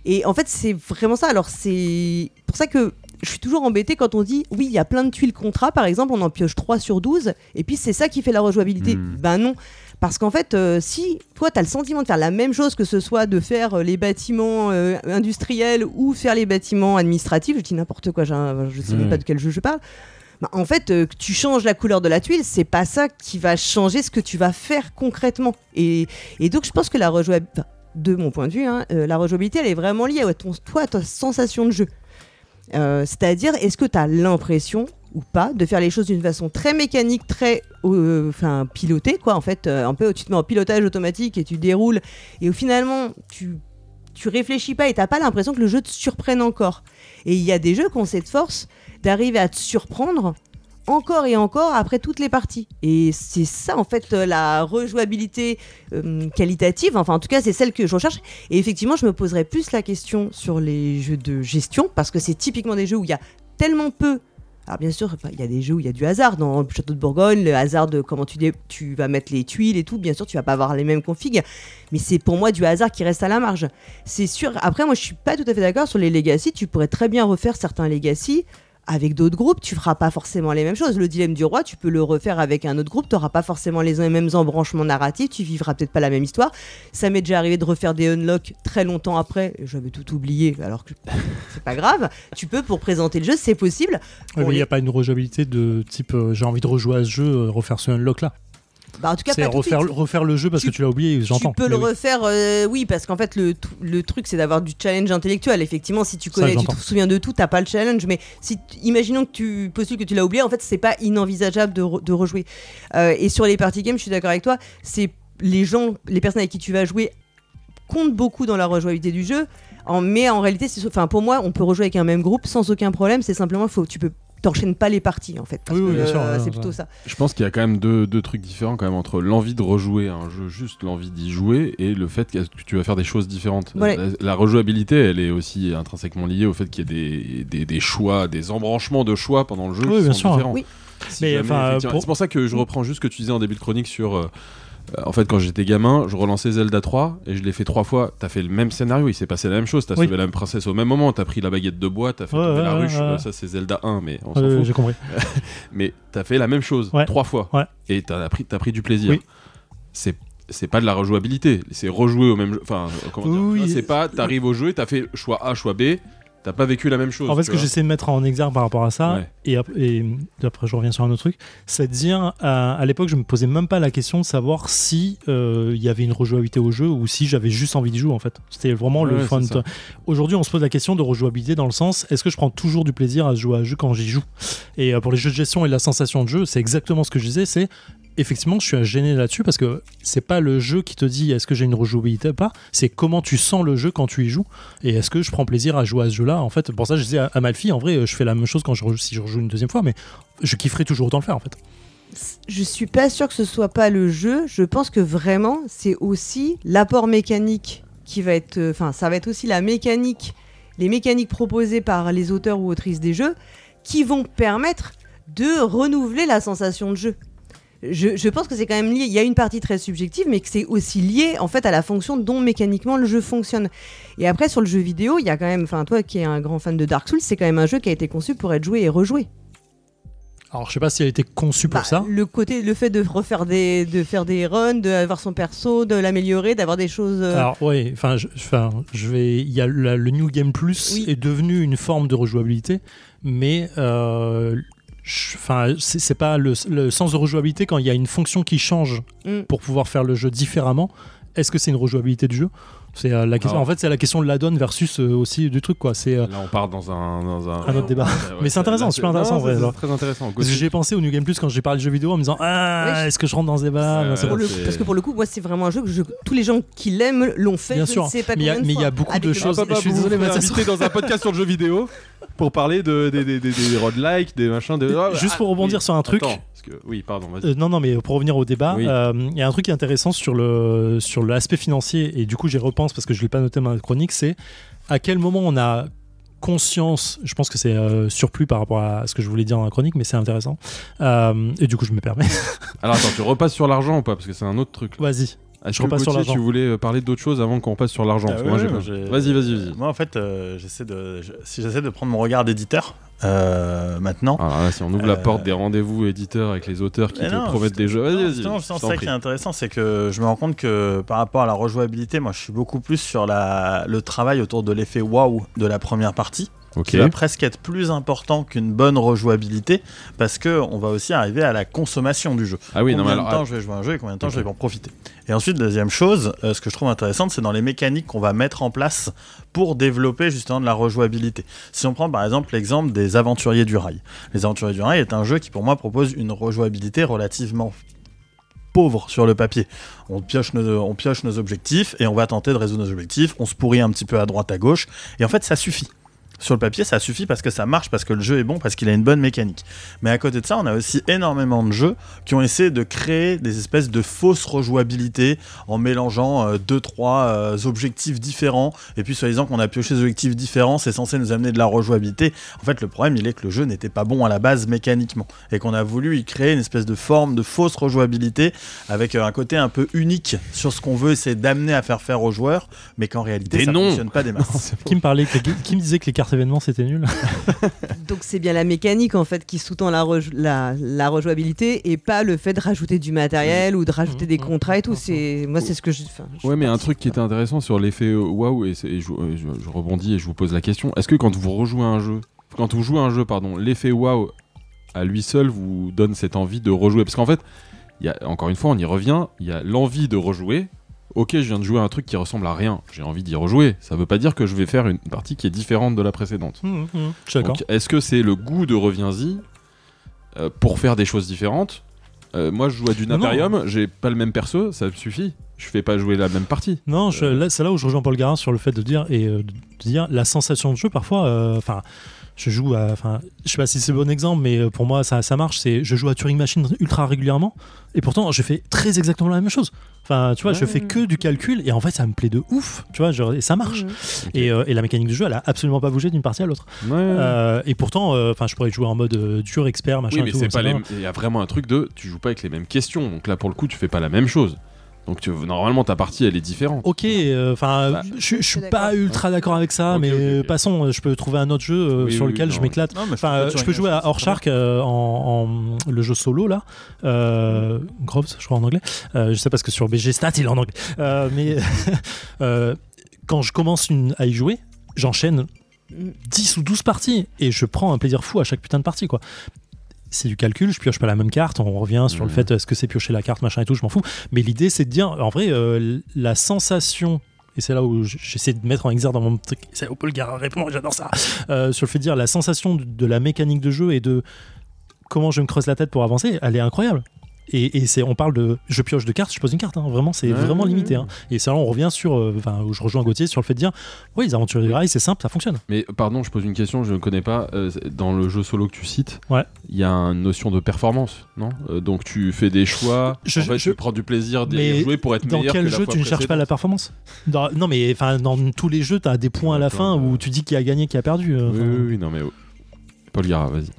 Et en fait, c'est vraiment ça. Alors, c'est pour ça que je suis toujours embêté quand on dit oui, il y a plein de tuiles contrat, par exemple, on en pioche 3 sur 12, et puis c'est ça qui fait la rejouabilité. Hmm. Ben non. Parce qu'en fait, euh, si toi, tu as le sentiment de faire la même chose, que ce soit de faire euh, les bâtiments euh, industriels ou faire les bâtiments administratifs, je dis n'importe quoi, je ne sais même pas de quel jeu je parle. Ben, en fait, que tu changes la couleur de la tuile, c'est pas ça qui va changer ce que tu vas faire concrètement. Et, donc, je pense que la rejouabilité, de mon point de vue, hein, la rejouabilité, elle est vraiment liée à ton, toi, à ta sensation de jeu. Euh, c'est-à-dire, est-ce que tu as l'impression ou pas de faire les choses d'une façon très mécanique, très euh, enfin pilotée, quoi, en fait, euh, un peu, tu te mets en pilotage automatique et tu déroules, et où finalement, tu, tu réfléchis pas et t'as pas l'impression que le jeu te surprenne encore. Et il y a des jeux qui ont cette force d'arriver à te surprendre encore et encore après toutes les parties. Et c'est ça en fait euh, la rejouabilité euh, qualitative, enfin en tout cas c'est celle que je recherche. Et effectivement je me poserais plus la question sur les jeux de gestion, parce que c'est typiquement des jeux où il y a tellement peu... Alors bien sûr, il y a des jeux où il y a du hasard. Dans le Château de Bourgogne, le hasard de comment tu, tu vas mettre les tuiles et tout, bien sûr tu vas pas avoir les mêmes configs, mais c'est pour moi du hasard qui reste à la marge. C'est sûr, après moi je suis pas tout à fait d'accord sur les legacy, tu pourrais très bien refaire certains legacy avec d'autres groupes, tu feras pas forcément les mêmes choses. Le dilemme du roi, tu peux le refaire avec un autre groupe, tu n'auras pas forcément les mêmes embranchements narratifs, tu vivras peut-être pas la même histoire. Ça m'est déjà arrivé de refaire des unlocks très longtemps après, j'avais tout oublié, alors que c'est pas grave. Tu peux, pour présenter le jeu, c'est possible. il n'y a pas une rejouabilité de type euh, j'ai envie de rejouer à ce jeu, euh, refaire ce unlock là. Bah, en tout cas, c'est refaire, refaire le jeu parce que tu l'as oublié, j'entends. Tu peux le refaire, euh, oui, parce qu'en fait, le, le truc, c'est d'avoir du challenge intellectuel. Effectivement, si tu connais, tu te souviens de tout, t'as pas le challenge. Mais si, imaginons que tu postules que tu l'as oublié, en fait, c'est pas inenvisageable de, de rejouer. Euh, et sur les party games, je suis d'accord avec toi, c'est les gens, les personnes avec qui tu vas jouer comptent beaucoup dans la rejouabilité du jeu. En, mais en réalité, enfin, pour moi, on peut rejouer avec un même groupe sans aucun problème. C'est simplement, faut, tu peux t'enchaînes pas les parties en fait. oui, bien sûr, euh, c'est plutôt ça. Je pense qu'il y a quand même deux, deux, trucs différents quand même entre l'envie de rejouer un jeu, juste l'envie d'y jouer, et le fait que tu vas faire des choses différentes. La, rejouabilité, elle est aussi intrinsèquement liée au fait qu'il y ait des, des, des, choix, des embranchements de choix pendant le jeu qui sont différents. Oui. C'est pour ça que je reprends juste ce que tu disais en début de chronique sur euh, en fait, quand j'étais gamin, je relançais Zelda 3 et je l'ai fait trois fois. T'as fait le même scénario, il s'est passé la même chose. T'as sauvé la même princesse au même moment. T'as pris la baguette de bois, t'as fait la ruche. ça, c'est Zelda 1, mais on s'en fout. J'ai compris. mais t'as fait la même chose trois fois et t'as pris, as pris du plaisir. C'est c'est pas de la rejouabilité, c'est rejouer au même jeu. Enfin, comment dire? C'est pas, t'arrives au jeu et t'as fait choix A, choix B, T'as pas vécu la même chose. En fait, ce que j'essaie de mettre en exergue par rapport à ça, et, et, après je reviens sur un autre truc, c'est de dire, à, l'époque, je me posais même pas la question de savoir si euh, il y avait une rejouabilité au jeu ou si j'avais juste envie de jouer en fait. C'était vraiment le fun. Aujourd'hui, on se pose la question de rejouabilité dans le sens, est-ce que je prends toujours du plaisir à jouer à un jeu quand j'y joue? Et euh, pour les jeux de gestion et la sensation de jeu, c'est exactement ce que je disais, c'est effectivement, je suis gêné là-dessus parce que c'est pas le jeu qui te dit est-ce que j'ai une rejouabilité ou pas, c'est comment tu sens le jeu quand tu y joues et est-ce que je prends plaisir à jouer à ce jeu-là. En fait, pour ça, je disais à, Malfi, en vrai, je fais la même chose quand je si je rejoue une deuxième fois, mais je kifferai toujours autant le faire en fait. Je suis pas sûr que ce soit pas le jeu. Je pense que vraiment, c'est aussi l'apport mécanique qui va être. Euh, enfin, ça va être aussi la mécanique, les mécaniques proposées par les auteurs ou autrices des jeux qui vont permettre de renouveler la sensation de jeu je, pense que c'est quand même lié. Il y a une partie très subjective, mais que c'est aussi lié en fait à la fonction dont mécaniquement le jeu fonctionne. Et après sur le jeu vidéo, il y a quand même, enfin toi qui es un grand fan de Dark Souls, c'est quand même un jeu qui a été conçu pour être joué et rejoué. Alors je sais pas si elle a été conçue pour bah, ça. Le côté, le fait de refaire des, de faire des runs, d'avoir son perso, de l'améliorer, d'avoir des choses. Euh, Alors oui, enfin, je, je vais, il y a le New Game Plus est devenu une forme de rejouabilité, mais euh, Enfin, c'est pas le, sens de rejouabilité quand il y a une fonction qui change mm. pour pouvoir faire le jeu différemment. Est-ce que c'est une rejouabilité du jeu? C'est euh, la question. En fait, c'est la question de la donne versus euh, aussi du truc quoi. C'est euh, là on part dans un, dans un... autre débat. Mais c'est intéressant, super intéressant. vrai, c'est très intéressant. Parce que j'ai pensé au New Game Plus quand j'ai parlé de jeux vidéo en me disant ah est-ce que je rentre dans ce débat? Parce que pour le coup, moi c'est vraiment un jeu que tous les gens qui l'aiment l'ont fait. Bien sûr. mais il y, a beaucoup de choses. Je suis désolé, mais invité dans un podcast sur le jeu vidéo pour parler de des des des roguelikes, des machins. Juste pour rebondir sur un truc oui, pardon. Euh, non, non, mais pour revenir au débat, euh, il y a un truc qui est intéressant sur le sur l'aspect financier et du coup j'y parce que je l'ai pas noté dans ma chronique, c'est à quel moment on a conscience, je pense que c'est euh, surplus par rapport à ce que je voulais dire dans la chronique, mais c'est intéressant. et du coup, je me permets. Alors attends, tu repasses sur l'argent ou pas? Parce que c'est un autre truc. Vas-y. Je repasse sur l'argent. Tu voulais parler d'autre chose avant qu'on passe sur l'argent. Ah vas-y, vas-y, vas-y. Moi, en fait, j'essaie de, si j'essaie de prendre mon regard d'éditeur, euh, maintenant. Alors si on ouvre la porte euh, des rendez-vous éditeurs avec les auteurs qui te promettent des jeux, vas-y, vas-y. ça qui est intéressant, c'est que je me rends compte que par rapport à la rejouabilité, moi je suis beaucoup plus sur la, le travail autour de l'effet waouh de la première partie. Qui va presque être plus important qu'une bonne rejouabilité parce que on va aussi arriver à la consommation du jeu. Ah oui, combien non, de temps je vais jouer un jeu et combien de temps je vais en profiter? Et ensuite, deuxième chose, euh, ce que je trouve intéressant, c'est dans les mécaniques qu'on va mettre en place pour développer justement de la rejouabilité. Si on prend par exemple l'exemple des Aventuriers du Rail. Les Aventuriers du Rail est un jeu qui pour moi propose une rejouabilité relativement pauvre sur le papier. On pioche, nos, on pioche nos objectifs et on va tenter de résoudre nos objectifs, on se pourrit un petit peu à droite à gauche, et en fait ça suffit sur le papier, ça suffit parce que ça marche, parce que le jeu est bon, parce qu'il a une bonne mécanique. Mais à côté de ça, on a aussi énormément de jeux qui ont essayé de créer des espèces de fausses rejouabilités en mélangeant euh, deux, trois euh, objectifs différents. Et puis, soi-disant qu'on a pioché des objectifs différents, c'est censé nous amener de la rejouabilité. En fait, le problème, il est que le jeu n'était pas bon à la base mécaniquement. Et qu'on a voulu y créer une espèce de forme de fausse rejouabilité avec euh, un côté un peu unique sur ce qu'on veut essayer d'amener à faire faire aux joueurs, mais qu'en réalité, ça ne fonctionne pas des masses. qui me parlait, qui me disait que les cartes événement c'était nul. Donc c'est bien la mécanique en fait qui sous-tend la, la, rejouabilité et pas le fait de rajouter du matériel ou de rajouter des contrats et tout. C'est moi c'est ce que je. ouais, mais un truc qui était intéressant sur l'effet waouh et, je, rebondis et je vous pose la question. Est-ce que quand vous rejouez un jeu, quand vous jouez un jeu, pardon, l'effet waouh à lui seul vous donne cette envie de rejouer? Parce qu'en fait, il y a, encore une fois, on y revient. Il y a l'envie de rejouer ok, je viens de jouer un truc qui ressemble à rien, j'ai envie d'y rejouer. Ça veut pas dire que je vais faire une partie qui est différente de la précédente. Mmh, mmh, est-ce que c'est le goût de Reviens-y euh, pour faire des choses différentes euh, Moi, je joue à du Imperium, j'ai pas le même perso, ça me suffit. Je fais pas jouer la même partie. Non, c'est là où je rejoins Paul Garin sur le fait de dire et euh, de dire la sensation de jeu parfois. Enfin je joue à. Enfin, je sais pas si c'est le bon exemple, mais euh, pour moi, ça, ça marche. C'est je joue à Turing Machine ultra régulièrement, et pourtant, je fais très exactement la même chose. Enfin, tu vois, je fais que du calcul, et en fait, ça me plaît de ouf, tu vois, genre, et ça marche. Et, euh, et, la mécanique du jeu, elle a absolument pas bougé d'une partie à l'autre. Euh, et pourtant, enfin, je pourrais jouer en mode dur expert, machin. Oui, mais c'est pas Il y a vraiment un truc de, tu joues pas avec les mêmes questions, donc là, pour le coup, tu fais pas la même chose. Donc tu, normalement ta partie elle est différente. Ok, euh, enfin bah, je, suis pas ultra d'accord avec ça, mais passons. Je peux trouver un autre jeu euh, sur lequel je m'éclate. Enfin, je peux jouer à Horshark euh, en, en, le jeu solo là, Groves, je crois en anglais. je sais parce que sur BG Stat il est en anglais. mais quand je commence une, à y jouer, j'enchaîne 10 ou 12 parties et je prends un plaisir fou à chaque putain de partie quoi c'est du calcul, je pioche pas la même carte, on revient sur le fait est-ce que c'est piocher la carte, machin et tout, je m'en fous. Mais l'idée c'est de dire, en vrai, euh, la sensation et c'est là où j'essaie de mettre en exergue dans mon truc, c'est où Paul Gara répond, j'adore ça, euh, sur le fait de dire la sensation de, la mécanique de jeu et de comment je me creuse la tête pour avancer, elle est incroyable. Et, c'est, on parle de je pioche de cartes, je pose une carte. Hein. Vraiment, c'est vraiment limité. Hein. Et ça, là, on revient sur. Euh, enfin, où je rejoins Gauthier sur le fait de dire oui, les aventures du rail, c'est simple, ça fonctionne. Mais pardon, je pose une question, je ne connais pas. Euh, dans le jeu solo que tu cites, ouais. il y a une notion de performance, non? Euh, Donc tu fais des choix, je, en fait, je... tu prends du plaisir de jouer pour être meilleur. Dans quel jeu tu ne cherches pas la performance? Non, mais enfin, dans tous les jeux, tu as des points à la fin où tu dis qui a gagné, qui a perdu. oui, oui, non, mais. Oh. Paul Gara, vas-y.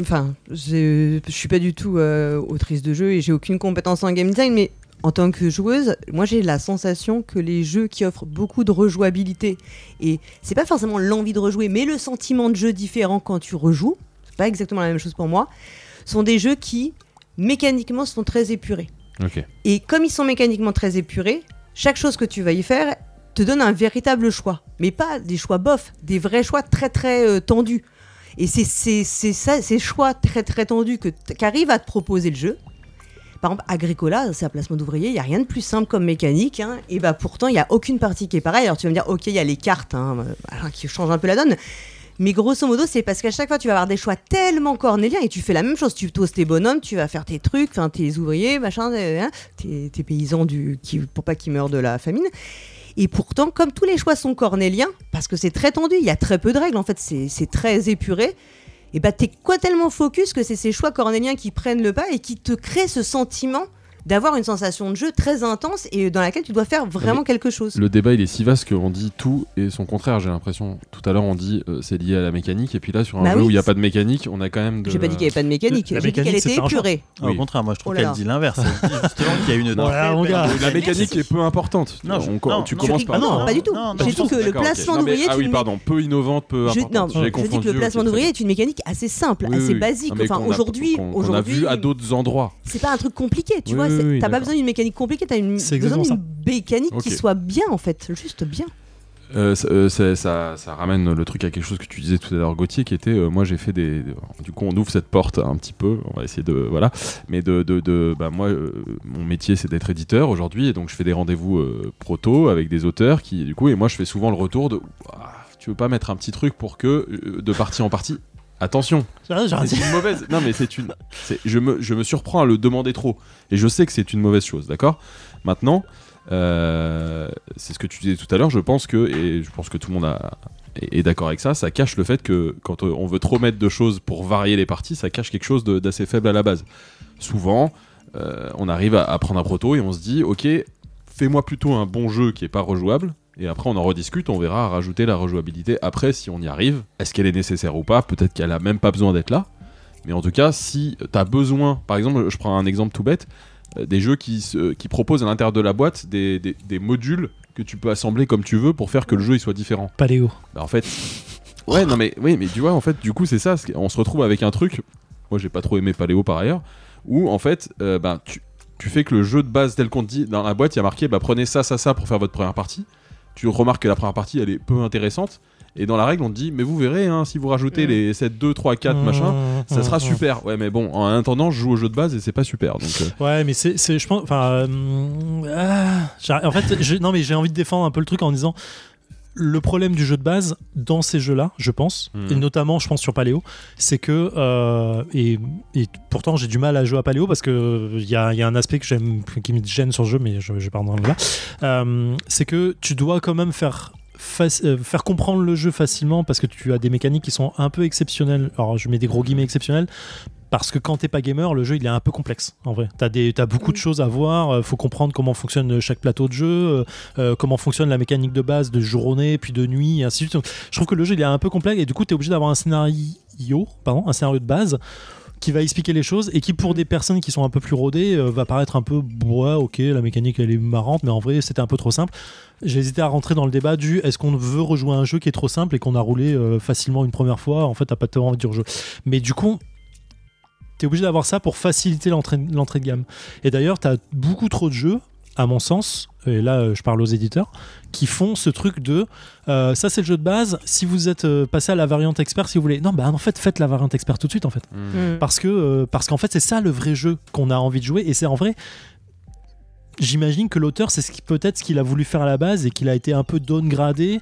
Enfin, je suis pas du tout euh, autrice de jeu et j'ai aucune compétence en game design, mais en tant que joueuse, moi j'ai la sensation que les jeux qui offrent beaucoup de rejouabilité, et c'est pas forcément l'envie de rejouer, mais le sentiment de jeu différent quand tu rejoues, c'est pas exactement la même chose pour moi, sont des jeux qui mécaniquement sont très épurés. Et comme ils sont mécaniquement très épurés, chaque chose que tu vas y faire te donne un véritable choix, mais pas des choix bof, des vrais choix très très euh, tendus. Et c'est ces choix très très tendus qu'arrive à te proposer le jeu. Par exemple, Agricola, c'est un placement d'ouvrier, il n'y a rien de plus simple comme mécanique. Hein, et bah pourtant, il n'y a aucune partie qui est pareille. Alors tu vas me dire, ok, il y a les cartes hein, euh, qui changent un peu la donne. Mais grosso modo, c'est parce qu'à chaque fois, tu vas avoir des choix tellement cornéliens et tu fais la même chose. Tu toastes tes bonhommes, tu vas faire tes trucs, tes ouvriers, machin, hein, tes, paysans du, qui, pour pas qu'ils meurent de la famine. Et pourtant, comme tous les choix sont cornéliens, parce que c'est très tendu, il y a très peu de règles, en fait, c'est très épuré, et bah t'es quoi tellement focus que c'est ces choix cornéliens qui prennent le pas et qui te créent ce sentiment d'avoir une sensation de jeu très intense et dans laquelle tu dois faire vraiment quelque chose. Le débat il est si vaste qu'on dit tout et son contraire, j'ai l'impression. Tout à l'heure on dit euh, c'est lié à la mécanique et puis là sur un bah jeu où il n'y a pas de mécanique, on a quand même de. J'ai pas dit qu'il n'y avait pas de mécanique, j'ai dit qu'elle était épurée. Au contraire, moi je trouve oh qu'elle dit l'inverse. justement qu'il y a une. la mécanique est peu importante. Non, tu commences par. Non, pas du tout. J'ai dit que le placement d'ouvrier. Ah oui, pardon, peu innovante, peu importante. J'ai dit que le placement d'ouvrier est une mécanique assez simple, assez basique. Enfin aujourd'hui, on a vu à d'autres endroits. C'est pas un truc compliqué, tu vois. T'as pas besoin d'une mécanique compliquée, t'as une, besoin d'une mécanique qui soit bien en fait, juste bien. Euh, euh, ça, ça, ramène le truc à quelque chose que tu disais tout à l'heure Gauthier qui était euh, moi j'ai fait des du coup on ouvre cette porte un petit peu on va essayer de voilà. Mais de, de, de bah, moi mon métier c'est d'être éditeur aujourd'hui et donc je fais des rendez-vous proto avec des auteurs qui du coup et moi je fais souvent le retour de tu veux pas mettre un petit truc pour que de partie en partie Attention, c'est une mauvaise. Non, mais c'est une. Je me, je me surprends à le demander trop. Et je sais que c'est une mauvaise chose, d'accord? Maintenant, euh, c'est ce que tu disais tout à l'heure. Je pense que, et je pense que tout le monde est, d'accord avec ça, ça cache le fait que quand on veut trop mettre de choses pour varier les parties, ça cache quelque chose d'assez faible à la base. Souvent, euh, on arrive à, à, prendre un proto et on se dit, ok, fais-moi plutôt un bon jeu qui est pas rejouable et après, on en rediscute, on verra rajouter la rejouabilité après si on y arrive. Est-ce qu'elle est nécessaire ou pas? Peut-être qu'elle a même pas besoin d'être là. Mais en tout cas, si tu as besoin, par exemple, je prends un exemple tout bête, euh, des jeux qui, qui proposent à l'intérieur de la boîte des, des, modules que tu peux assembler comme tu veux pour faire que le jeu il soit différent. Paléo. Bah, en fait, ouais, non mais oui, mais tu vois, en fait, du coup, c'est ça. On se retrouve avec un truc. Moi, j'ai pas trop aimé Paléo par ailleurs, où en fait, euh, bah, tu, tu fais que le jeu de base tel qu'on te dit dans la boîte, il y a marqué, bah prenez ça, ça, ça pour faire votre première partie tu remarques que la première partie elle est peu intéressante. Et dans la règle, on te dit, mais vous verrez, hein, si vous rajoutez les 7, 2, 3, 4, machin, ça sera super. Ouais, mais bon, en attendant, je joue au jeu de base et c'est pas super. Donc, euh. Ouais, mais c'est, je pense, enfin, euh, ah, en fait, non, mais j'ai envie de défendre un peu le truc en disant, le problème du jeu de base dans ces jeux-là, je pense, et hmm. notamment, je pense sur Paléo, c'est que euh, et, pourtant j'ai du mal à jouer à Paléo parce que il y a, un aspect que j'aime qui me gêne sur le jeu, mais je, je vais pas en là. Euh, c'est que tu dois quand même faire euh, faire comprendre le jeu facilement parce que tu as des mécaniques qui sont un peu exceptionnelles. Alors je mets des gros guillemets exceptionnels parce que quand t'es pas gamer, le jeu il est un peu complexe en vrai. T'as des as beaucoup de mm. choses à voir. Euh, faut comprendre comment fonctionne chaque plateau de jeu, euh, euh, comment fonctionne la mécanique de base de journée puis de nuit et ainsi de suite. je trouve que le jeu il est un peu complexe et du coup t'es obligé d'avoir un scénario, pardon, un scénario de base qui va expliquer les choses et qui pour des personnes qui sont un peu plus rodées va paraître un peu ouais ok la mécanique elle est marrante mais en vrai c'était un peu trop simple j'ai hésité à rentrer dans le débat du est-ce qu'on veut rejouer un jeu qui est trop simple et qu'on a roulé facilement une première fois? En fait t'as pas tellement envie de jeu mais du coup t'es obligé d'avoir ça pour faciliter l'entrée de gamme. Et d'ailleurs, t'as beaucoup trop de jeux à mon sens, et là euh, je parle aux éditeurs, qui font ce truc de euh, ça c'est le jeu de base, si vous êtes euh, passé à la variante expert, si vous voulez. Non, bah en fait, faites la variante expert tout de suite en fait. Mm. Parce que parce qu'en fait, c'est ça le vrai jeu qu'on a envie de jouer, et c'est en vrai. J'imagine que l'auteur, c'est ce qui, peut-être ce qu'il a voulu faire à la base et qu'il a été un peu downgradé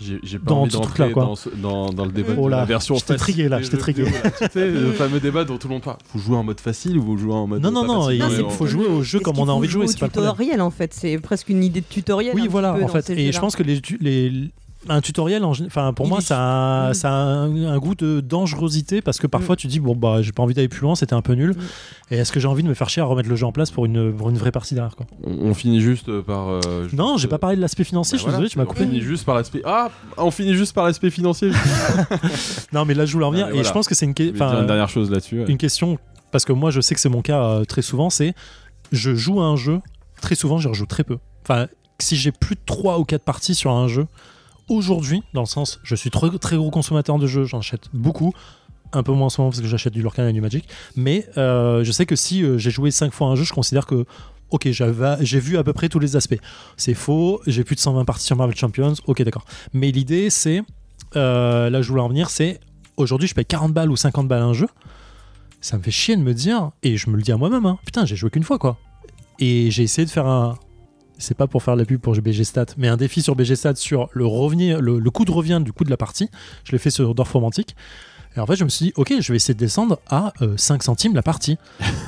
j'ai pas dans envie d'entrer dans, dans, dans, le débat oh de la version Je trigué là, je t'ai trigué. tu sais, le fameux débat dont tout le monde parle. Faut jouer en mode facile ou vous jouez en mode. Non, non, non, il faut jouer au jeu comme on a envie de jouer. C'est tutoriel en fait, c'est presque une idée de tutoriel. Oui, voilà, en fait. Et je pense que les, un tutoriel, enfin pour moi, ça a, ça a un, goût de dangerosité parce que parfois mm. tu dis bon bah j'ai pas envie d'aller plus loin, c'était un peu nul. Mm. Et est-ce que j'ai envie de me faire chier à remettre le jeu en place pour une, pour une vraie partie derrière quoi? On, finit juste par. Euh, non, j'ai pas parlé de l'aspect financier. je suis désolé, tu m'as coupé. On finit juste par l'aspect. Ah, on finit juste par l'aspect financier. non, mais là je voulais en revenir et je pense que c'est une, une dernière chose là-dessus. Une question parce que moi je sais que c'est mon cas euh, très souvent, c'est je joue à un jeu très souvent, j'y rejoue très peu. Enfin, si j'ai plus de 3 ou 4 parties sur un jeu, aujourd'hui, dans le sens, je suis très, gros consommateur de jeux, j'en achète beaucoup. Un peu moins souvent parce que j'achète du Lorcan et du Magic. Mais euh, je sais que si euh, j'ai joué 5 fois un jeu, je considère que ok, j'ai vu à peu près tous les aspects. C'est faux, j'ai plus de 120 parties sur Marvel Champions, ok, d'accord. Mais l'idée, c'est, euh, là je voulais en venir, c'est aujourd'hui je paye 40 balles ou 50 balles un jeu. Ça me fait chier de me dire, et je me le dis à moi-même, hein, putain, j'ai joué qu'une fois quoi. Et j'ai essayé de faire un, c'est pas pour faire la pub pour BG Stat, mais un défi sur BG Stat sur le, revenir, le, de revient du coût de la partie. Je l'ai fait sur Dorf Romantique. Et en fait, je me suis dit, ok, je vais essayer de descendre à 5 euh, centimes la partie.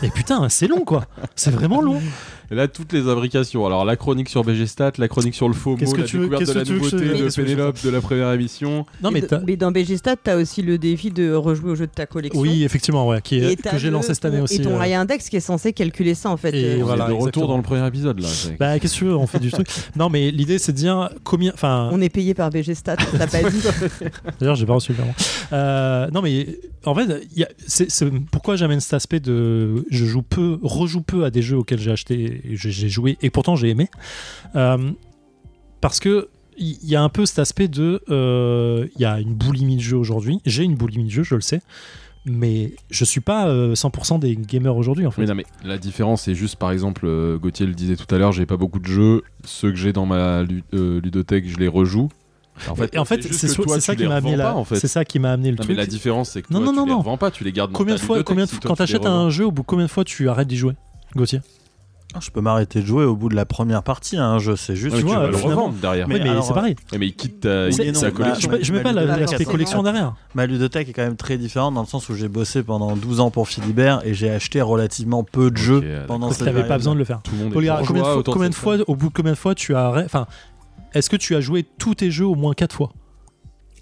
Et putain, c'est long quoi. C'est vraiment long. Et là, toutes les imbrications. Alors, la chronique sur BG Stat, la chronique sur le FOMO, la découverte de la nouveauté de Pénélope de la première émission. Non, mais, mais dans BG Stat, t'as aussi le défi de rejouer au jeu de ta collection. Oui, effectivement, ouais, qui est, que j'ai lancé cette année aussi. Et ton euh... Index qui est censé calculer ça en fait. Et euh, voilà, de retour dans le premier épisode là. Bah, qu'est-ce que tu veux, on fait du truc. Non, mais l'idée c'est de dire combien. Enfin. On est payé par BG Stat, t'as pas dit. D'ailleurs, j'ai pas reçu le euh, Non, mais en fait, c'est pourquoi j'amène cet aspect de je joue peu, rejoue peu à des jeux auxquels j'ai acheté, j'ai joué et pourtant j'ai aimé. Euh, parce que il y a un peu cet aspect de. Euh, il y a une boulimie de jeu aujourd'hui. J'ai une boulimie de jeu, je le sais. Mais je suis pas 100% euh, des gamers aujourd'hui en fait. Mais non, mais la différence c'est juste par exemple, Gauthier le disait tout à l'heure, j'ai pas beaucoup de jeux. Ceux que j'ai dans ma ludothèque, je les rejoue. En fait, en fait, c'est ça qui m'a amené en fait. C'est ça qui m'a amené le truc. Mais la différence, c'est que toi, non, non, tu non, les revends pas, tu les gardes. Combien de fois, combien quand t'achètes un jeu, au bout combien de fois tu arrêtes d'y jouer, Gauthier? Je peux m'arrêter de jouer au bout de la première partie. Hein, je sais juste. tu vas le revendre derrière. Mais, c'est pareil. Mais il quitte sa collection. je, mets pas l'aspect collection derrière. Ma ludothèque est quand même très différente dans le sens où j'ai bossé pendant 12 ans pour Philibert et j'ai acheté relativement peu de jeux pendant cette période. pas besoin de le faire. Tout le monde combien, de fois, au bout de combien de fois tu as. Enfin, est-ce que tu as joué tous tes jeux au moins 4 fois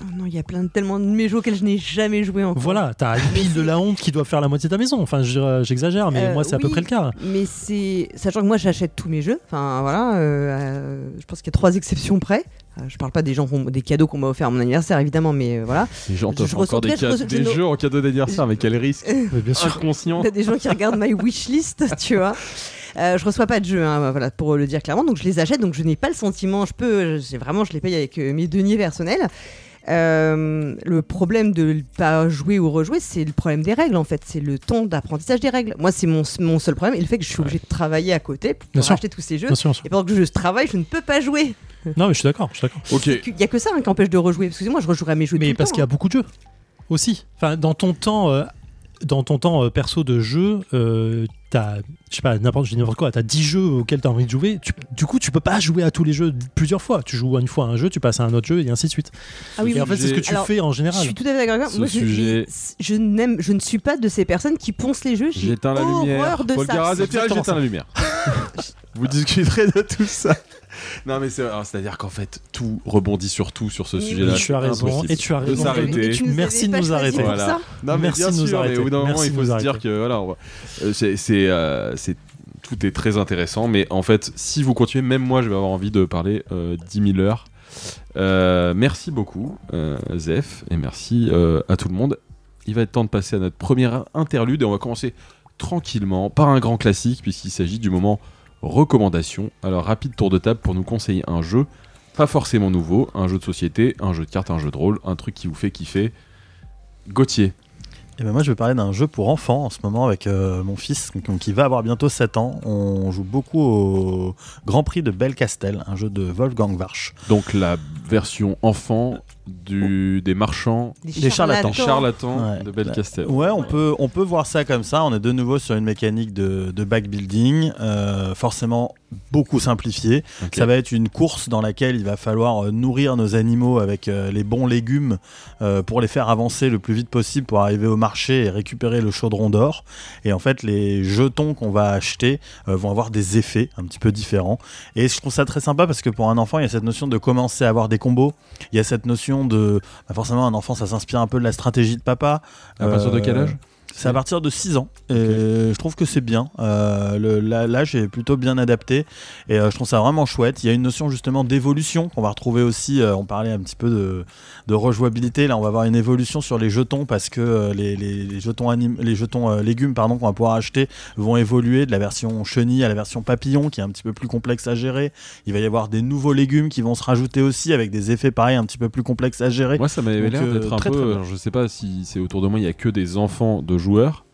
Oh non, il y a plein de, tellement de mes jeux auxquels je n'ai jamais joué encore. Voilà, t'as une pile de la honte qui doit faire la moitié de ta maison. Enfin, j'exagère, mais euh, moi, c'est à peu près le cas. Mais c'est. Sachant que moi, j'achète tous mes jeux. Enfin, voilà. Euh, je pense qu'il y a trois exceptions près. Euh, je parle pas des gens des cadeaux qu'on m'a offert à mon anniversaire évidemment mais voilà les gens t'offrent encore des, des jeux en cadeau d'anniversaire mais quel risque bien sûr conscient t'as des gens qui regardent my wishlist tu vois euh, je reçois pas de jeux, hein, voilà, pour le dire clairement, donc je les achète, donc je n'ai pas le sentiment, je peux, vraiment, je les paye avec mes deniers personnels. Euh, le problème de ne pas jouer ou rejouer, c'est le problème des règles en fait. C'est le temps d'apprentissage des règles. Moi, c'est mon, mon, seul problème et le fait que je suis obligé de travailler à côté pour acheter tous ces jeux. Et pendant que je travaille, je ne peux pas jouer. Non, mais je suis d'accord. Il n'y a que ça hein, qui empêche de rejouer. Excusez-moi, je rejouerai mes jeux. Mais parce qu'il y a hein. beaucoup de jeux aussi. Enfin, dans ton temps, euh, dans ton temps euh, perso de jeu, euh, t'as, je sais pas, n'importe, n'importe quoi, t'as 10 jeux auxquels t'as envie de jouer. du coup, tu peux pas jouer à tous les jeux plusieurs fois. Tu joues une fois à un jeu, tu passes à un autre jeu et ainsi de suite. Ah oui, et en fait, c'est ce que tu fais en général. Je suis tout à fait d'accord. Moi, je, je, n'aime, je ne suis pas de ces personnes qui poncent les jeux. J'éteins la lumière. De Paul j'éteins la lumière. Vous discuterez de tout ça. Non, mais c'est-à-dire qu'en fait, tout rebondit sur tout sur ce sujet-là. Tu as raison. Et tu as raison. Merci de nous arrêter. Voilà. Non, mais Merci bien de nous sûr, arrêter. Mais au bout d'un moment, il faut se dire que voilà, euh, euh, c'est tout est très intéressant. Mais en fait, si vous continuez, même moi, je vais avoir envie de parler euh, 10 000 heures. Euh, merci beaucoup, Zef, et merci à tout le monde. Il va être temps de passer à notre première interlude et on va commencer tranquillement par un grand classique puisqu'il s'agit du moment recommandations. Alors, rapide tour de table pour nous conseiller un jeu, pas forcément nouveau, un jeu de société, un jeu de cartes, un jeu de rôle, un truc qui vous fait kiffer. Gauthier. Et ben moi, je vais parler d'un jeu pour enfants en ce moment avec euh, mon fils qui va avoir bientôt 7 ans. On joue beaucoup au Grand Prix de Belcastel, un jeu de Wolfgang Warsch. Donc la version enfant du, des marchands, des, charlatans, charlatans de Belcastel. Ouais, on peut, on peut voir ça comme ça. On est de nouveau sur une mécanique de, de backbuilding, euh, forcément beaucoup simplifiée. Ça va être une course dans laquelle il va falloir euh, nourrir nos animaux avec euh, les bons légumes pour les faire avancer le plus vite possible pour arriver au marché et récupérer le chaudron d'or. Et en fait, les jetons qu'on va acheter vont avoir des effets un petit peu différents. Et je trouve ça très sympa parce que pour un enfant, il y a cette notion de commencer à avoir des combos. Il y a cette notion de. Bah, forcément, un enfant, ça s'inspire un peu de la stratégie de papa. À partir de quel âge? C'est à partir de 6 ans. Et je trouve que c'est bien. Euh, L'âge est plutôt bien adapté. Et euh, je trouve ça vraiment chouette. Il y a une notion justement d'évolution qu'on va retrouver aussi. Euh, on parlait un petit peu de, de, rejouabilité. Là, on va avoir une évolution sur les jetons parce que les, les, jetons, les jetons légumes pardon, qu'on va pouvoir acheter vont évoluer de la version chenille à la version papillon qui est un petit peu plus complexe à gérer. Il va y avoir des nouveaux légumes qui vont se rajouter aussi avec des effets pareils un petit peu plus complexes à gérer. Moi, ça m'avait l'air d'être un peu. je sais pas si c'est autour de moi, il y a que des enfants de joueurs.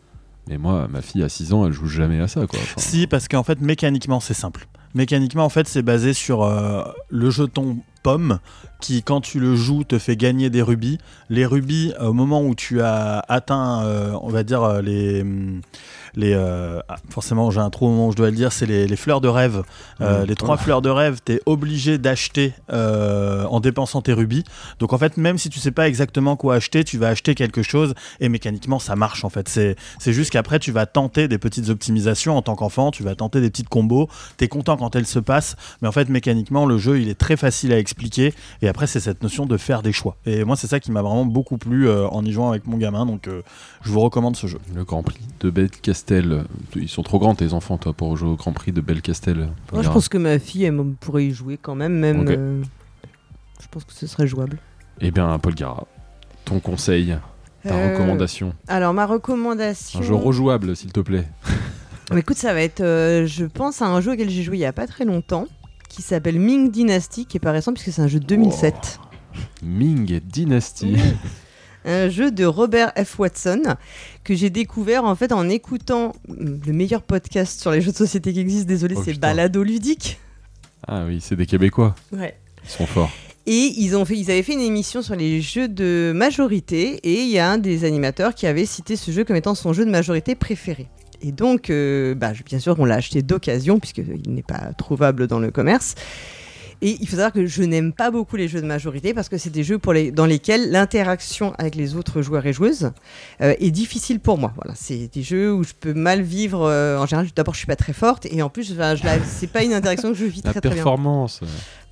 Mais moi, ma fille à 6 ans, elle joue jamais à ça, quoi. Si, parce qu'en fait, mécaniquement, c'est simple. Mécaniquement, en fait, c'est basé sur euh, le jeton pomme qui, quand tu le joues, te fait gagner des rubis. Les rubis, au moment où tu as atteint, euh, on va dire, euh, les. Hum, les euh, ah, forcément j'ai un trou au moment où je dois le dire c'est les, fleurs de rêve euh, mmh. les trois fleurs de rêve tu es obligé d'acheter euh, en dépensant tes rubis donc en fait même si tu sais pas exactement quoi acheter tu vas acheter quelque chose et mécaniquement ça marche en fait c'est juste qu'après tu vas tenter des petites optimisations en tant qu'enfant tu vas tenter des petites combos tu es content quand elles se passent mais en fait mécaniquement le jeu il est très facile à expliquer et après c'est cette notion de faire des choix et moi c'est ça qui m'a vraiment beaucoup plu en y jouant avec mon gamin donc je vous recommande ce jeu le Grand Prix de Bête ils sont trop grands tes enfants, toi, pour jouer au Grand Prix de Belcastel. Moi, je pense que ma fille, elle pourrait y jouer quand même. Même, euh, je pense que ce serait jouable. Eh bien, Paul Gara, ton conseil, ta euh, recommandation. Alors, ma recommandation. Un jeu rejouable, s'il te plaît. écoute, ça va être, euh, je pense, à un jeu auquel j'ai joué il y a pas très longtemps, qui s'appelle Ming Dynasty, qui est pas récent puisque c'est un jeu de 2007. Ming Dynasty un jeu de Robert F. Watson que j'ai découvert en fait en écoutant le meilleur podcast sur les jeux de société qui existe. Désolé, oh, c'est Balado Ludique. Ah oui, c'est des Québécois. Ouais. Ils sont forts. Et ils, ont fait, ils avaient fait une émission sur les jeux de majorité et il y a un des animateurs qui avait cité ce jeu comme étant son jeu de majorité préféré. Et donc, euh, bah, bien sûr, on l'a acheté d'occasion puisqu'il n'est pas trouvable dans le commerce. Et il faut savoir que je n'aime pas beaucoup les jeux de majorité parce que c'est des jeux pour les, dans lesquels l'interaction avec les autres joueurs et joueuses euh, est difficile pour moi. Voilà, c'est des jeux où je peux mal vivre. Euh, en général, d'abord, je suis pas très forte et en plus, enfin, c'est pas une interaction que je vis très, très bien. performance.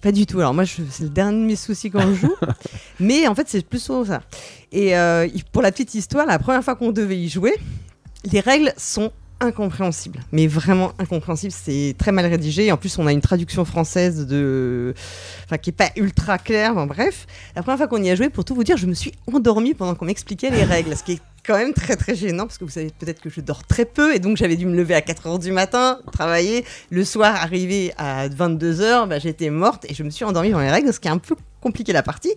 Pas du tout. Alors moi, c'est le dernier de mes soucis quand je joue. Mais en fait, c'est plus souvent ça. Et euh, pour la petite histoire, la première fois qu'on devait y jouer, les règles sont incompréhensible, mais vraiment incompréhensible. C'est très mal rédigé. En plus, on a une traduction française de, enfin, qui est pas ultra claire. bref, la première fois qu'on y a joué, pour tout vous dire, je me suis endormie pendant qu'on m'expliquait les règles, ce qui est quand même très très gênant parce que vous savez peut-être que je dors très peu et donc j'avais dû me lever à 4 h du matin, travailler. Le soir, arrivé à 22 h bah, j'étais morte et je me suis endormie dans les règles, ce qui a un peu compliqué la partie.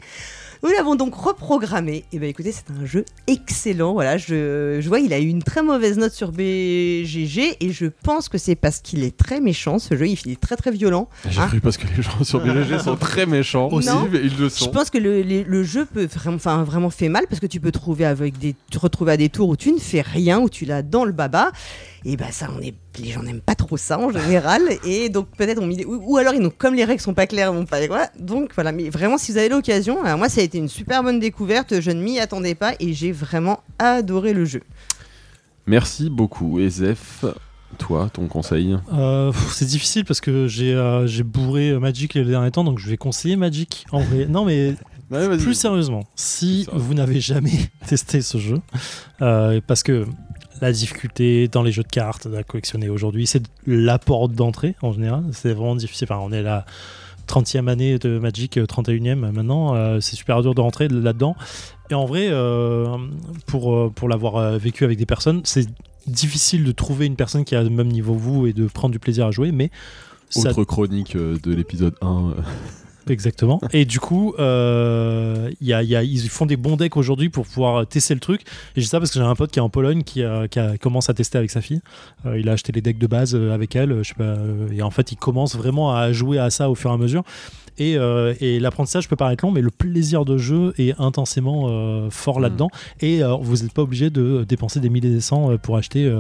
Nous l'avons donc reprogrammé. Et eh bien écoutez, c'est un jeu excellent. Voilà, je, je vois, il a eu une très mauvaise note sur BGG et je pense que c'est parce qu'il est très méchant ce jeu. Il est très très violent. J'ai hein. cru parce que les gens sur BGG sont très méchants aussi, mais ils le sont. Je pense que le, le jeu peut vraiment, enfin, vraiment fait mal parce que tu peux trouver avec des, te retrouver à des tours où tu ne fais rien, où tu l'as dans le baba. Et bah ça, on est, les gens n'aiment pas trop ça en général. et donc peut-être on ou, ou, alors ils n'ont comme les règles sont pas claires, ils vont pas quoi. Donc voilà, mais vraiment si vous avez l'occasion, moi ça été une super bonne découverte. Je ne m'y attendais pas et j'ai vraiment adoré le jeu. Merci beaucoup, Ezef. Toi, ton conseil euh, C'est difficile parce que j'ai euh, bourré Magic les derniers temps, donc je vais conseiller Magic en vrai. Non, mais plus sérieusement, si vous n'avez jamais testé ce jeu, euh, parce que la difficulté dans les jeux de cartes à collectionner aujourd'hui, c'est la porte d'entrée en général. C'est vraiment difficile. Enfin, on est la 30e année de Magic, 31e maintenant. Euh, c'est super dur de rentrer là-dedans. Et en vrai, euh, pour, euh, pour l'avoir vécu avec des personnes, c'est difficile de trouver une personne qui a le même niveau que vous et de prendre du plaisir à jouer. Mais autre chronique de l'épisode 1. Exactement. Et du coup, euh, y a, y a, ils font des bons decks aujourd'hui pour pouvoir tester le truc. Et je dis ça parce que j'ai un pote qui est en Pologne qui, qui commence à tester avec sa fille. Euh, il a acheté les decks de base euh, avec elle. Je sais pas, euh, et en fait, il commence vraiment à jouer à ça au fur et à mesure. Et, euh, et l'apprentissage peut paraître long, mais le plaisir de jeu est intensément euh, fort mm. là-dedans. Et euh, vous n'êtes pas obligé de dépenser des milliers et des cents pour acheter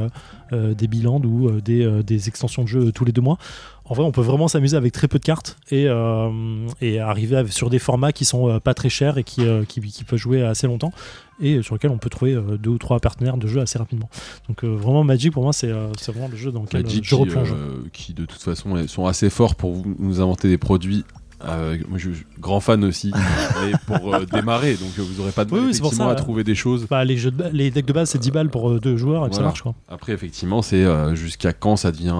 des bilans ou des, des, extensions de jeu tous les deux mois. En vrai, on peut vraiment s'amuser avec très peu de cartes et, et arriver sur des formats qui sont pas très chers et qui, qui, qui, peuvent jouer assez longtemps et sur lesquels on peut trouver deux ou trois partenaires de jeu assez rapidement. Donc vraiment Magic pour moi c'est vraiment le jeu dans lequel je replonge. Qui, qui de toute façon sont assez forts pour nous inventer des produits euh, moi, je suis grand fan aussi. et pour euh, démarrer, donc euh, vous aurez pas de mal effectivement à trouver des choses. Bah, les, jeux les decks de base, c'est 10 balles pour deux joueurs et ça marche. Quoi. Après, effectivement, c'est jusqu'à quand ça devient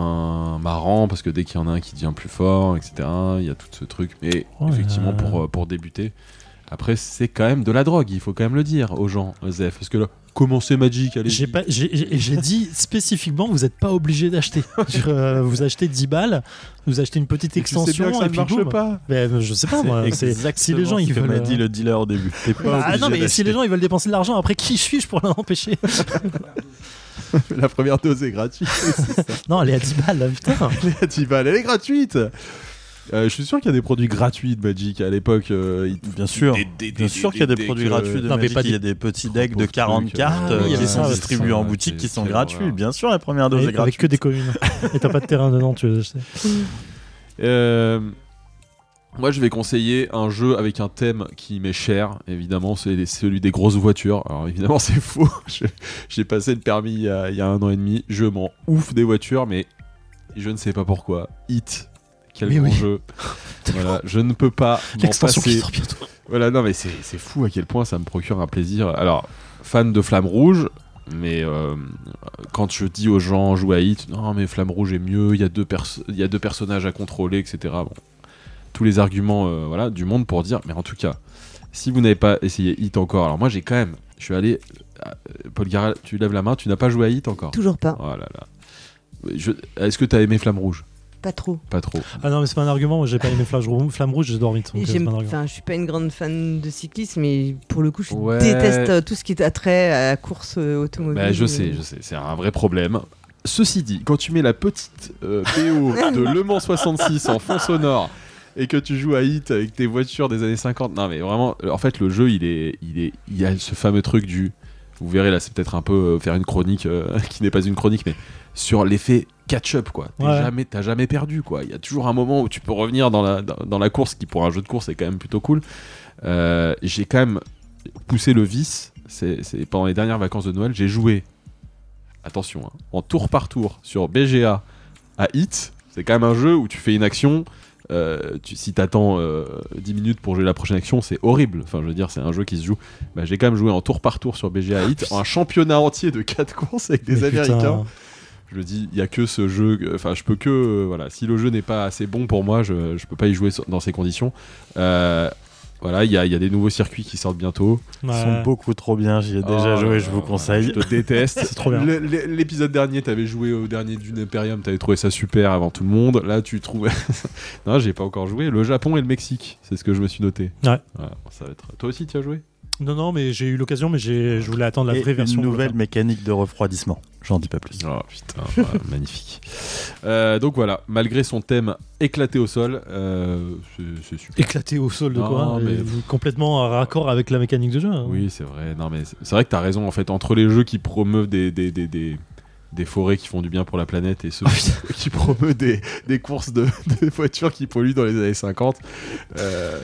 marrant, parce que dès qu'il y en a un qui devient plus fort, etc., il y a tout ce truc. Mais effectivement, pour, pour débuter, après, c'est quand même de la drogue, il faut quand même le dire aux gens, Zef. Parce que là, commencer Magic, allez. J'ai dit spécifiquement, vous n'êtes pas obligé d'acheter. Euh, vous achetez 10 balles, vous achetez une petite extension. et ça ne marche pas. Ben, je sais pas, moi. si les gens ils veulent. m'a dit le dealer au début. ah non, mais si les gens ils veulent dépenser de l'argent, après qui suis-je pour l'empêcher La première dose est gratuite. non, elle est à 10 balles, là, putain. Elle est à 10 balles, elle est gratuite. Euh, je suis sûr qu'il y a des produits gratuits de Magic à l'époque. Euh, bien sûr, bien sûr qu'il y a des, produits gratuits de Magic. il y a des petits decks de 40 cartes euh, qui sont distribués en boutique qui sont gratuits. Bien sûr, la première dose est gratuite. Avec que des communes. Et t'as pas de terrain dedans, tu veux acheter. Moi, je vais conseiller un jeu avec un thème qui m'est cher, évidemment, c'est celui des grosses voitures. Alors, évidemment, c'est faux. J'ai passé le permis il y, a, il y, a, un an et demi. Je m'en ouf des voitures, mais je ne sais pas pourquoi. Hit, quel grand jeu. voilà, je ne peux pas m'en passer. Voilà, non, mais c'est fou à quel point ça me procure un plaisir. Alors, fan de Flamme Rouge, mais euh, quand je dis aux gens joue à Hit, non, mais Flamme Rouge est mieux, il y, a deux il y a deux personnages à contrôler, etc. Bon, tous les arguments euh, voilà, du monde pour dire, mais en tout cas, si vous n'avez pas essayé Hit encore, alors moi j'ai quand même, je suis allé. Euh, Paul Gara, tu lèves la main, tu n'as pas joué à Hit encore Toujours pas. Oh là là. Est-ce que tu as aimé Flamme Rouge? Pas trop. Pas trop. Ah non, mais c'est pas un argument. Moi, j'ai pas aimé Flash Rouge. Flamme Rouge, j'adore vite. Enfin, je suis pas une grande fan de cyclisme, mais pour le coup, je déteste euh, tout ce qui est attrait à la course euh, automobile. Bah, je sais, je sais. C'est un vrai problème. Ceci dit, quand tu mets la petite euh, PO de Le Mans 66 en fond sonore et que tu joues à Hit avec tes voitures des années 50, non mais vraiment, en fait, le jeu, il est, il est, il y a ce fameux truc du, vous verrez là, c'est peut-être un peu faire une chronique qui n'est pas une chronique, mais sur l'effet catch-up quoi. T'as jamais, jamais perdu quoi. Il y a toujours un moment où tu peux revenir dans la, dans, la course qui pour un jeu de course est quand même plutôt cool. Euh, j'ai quand même poussé le vice. C'est pendant les dernières vacances de Noël, j'ai joué. Attention, hein, en tour par tour sur BGA à Hit. C'est quand même un jeu où tu fais une action. Euh, tu, si t'attends 10 euh, minutes pour jouer la prochaine action, c'est horrible. Enfin, je veux dire, c'est un jeu qui se joue. Bah, j'ai quand même joué en tour par tour sur BGA Hit, un championnat entier de 4 courses avec des Américains je le dis, il y a que ce jeu. Enfin, je peux que. Euh, voilà, si le jeu n'est pas assez bon pour moi, je, ne peux pas y jouer dans ces conditions. Voilà, il y a, y a, des nouveaux circuits qui sortent bientôt. Ils sont beaucoup trop bien, j'y ai déjà oh joué, je vous conseille. Je te déteste. C'est trop bien. L'épisode dernier, tu avais joué au dernier Dune Imperium, avais trouvé ça super avant tout le monde. Là, tu trouvais. non, j'ai pas encore joué. Le Japon et le Mexique, c'est ce que je me suis noté. Ouais. ça va être... Toi aussi, tu as joué? Non, non, mais j'ai eu l'occasion, mais je voulais attendre la vraie version. Une nouvelle mécanique de refroidissement. J'en dis pas plus. Oh putain, magnifique. Euh, donc voilà, malgré son thème éclaté au sol, euh, c'est super. Éclaté au sol de quoi mais... Complètement en raccord avec la mécanique de jeu. Hein. Oui, c'est vrai. Non, mais c'est vrai que tu as raison. En fait, entre les jeux qui promeuvent des, des, des, des des forêts qui font du bien pour la planète et ceux qui promeuvent des, des courses de, voitures qui polluent dans les années 50. Euh,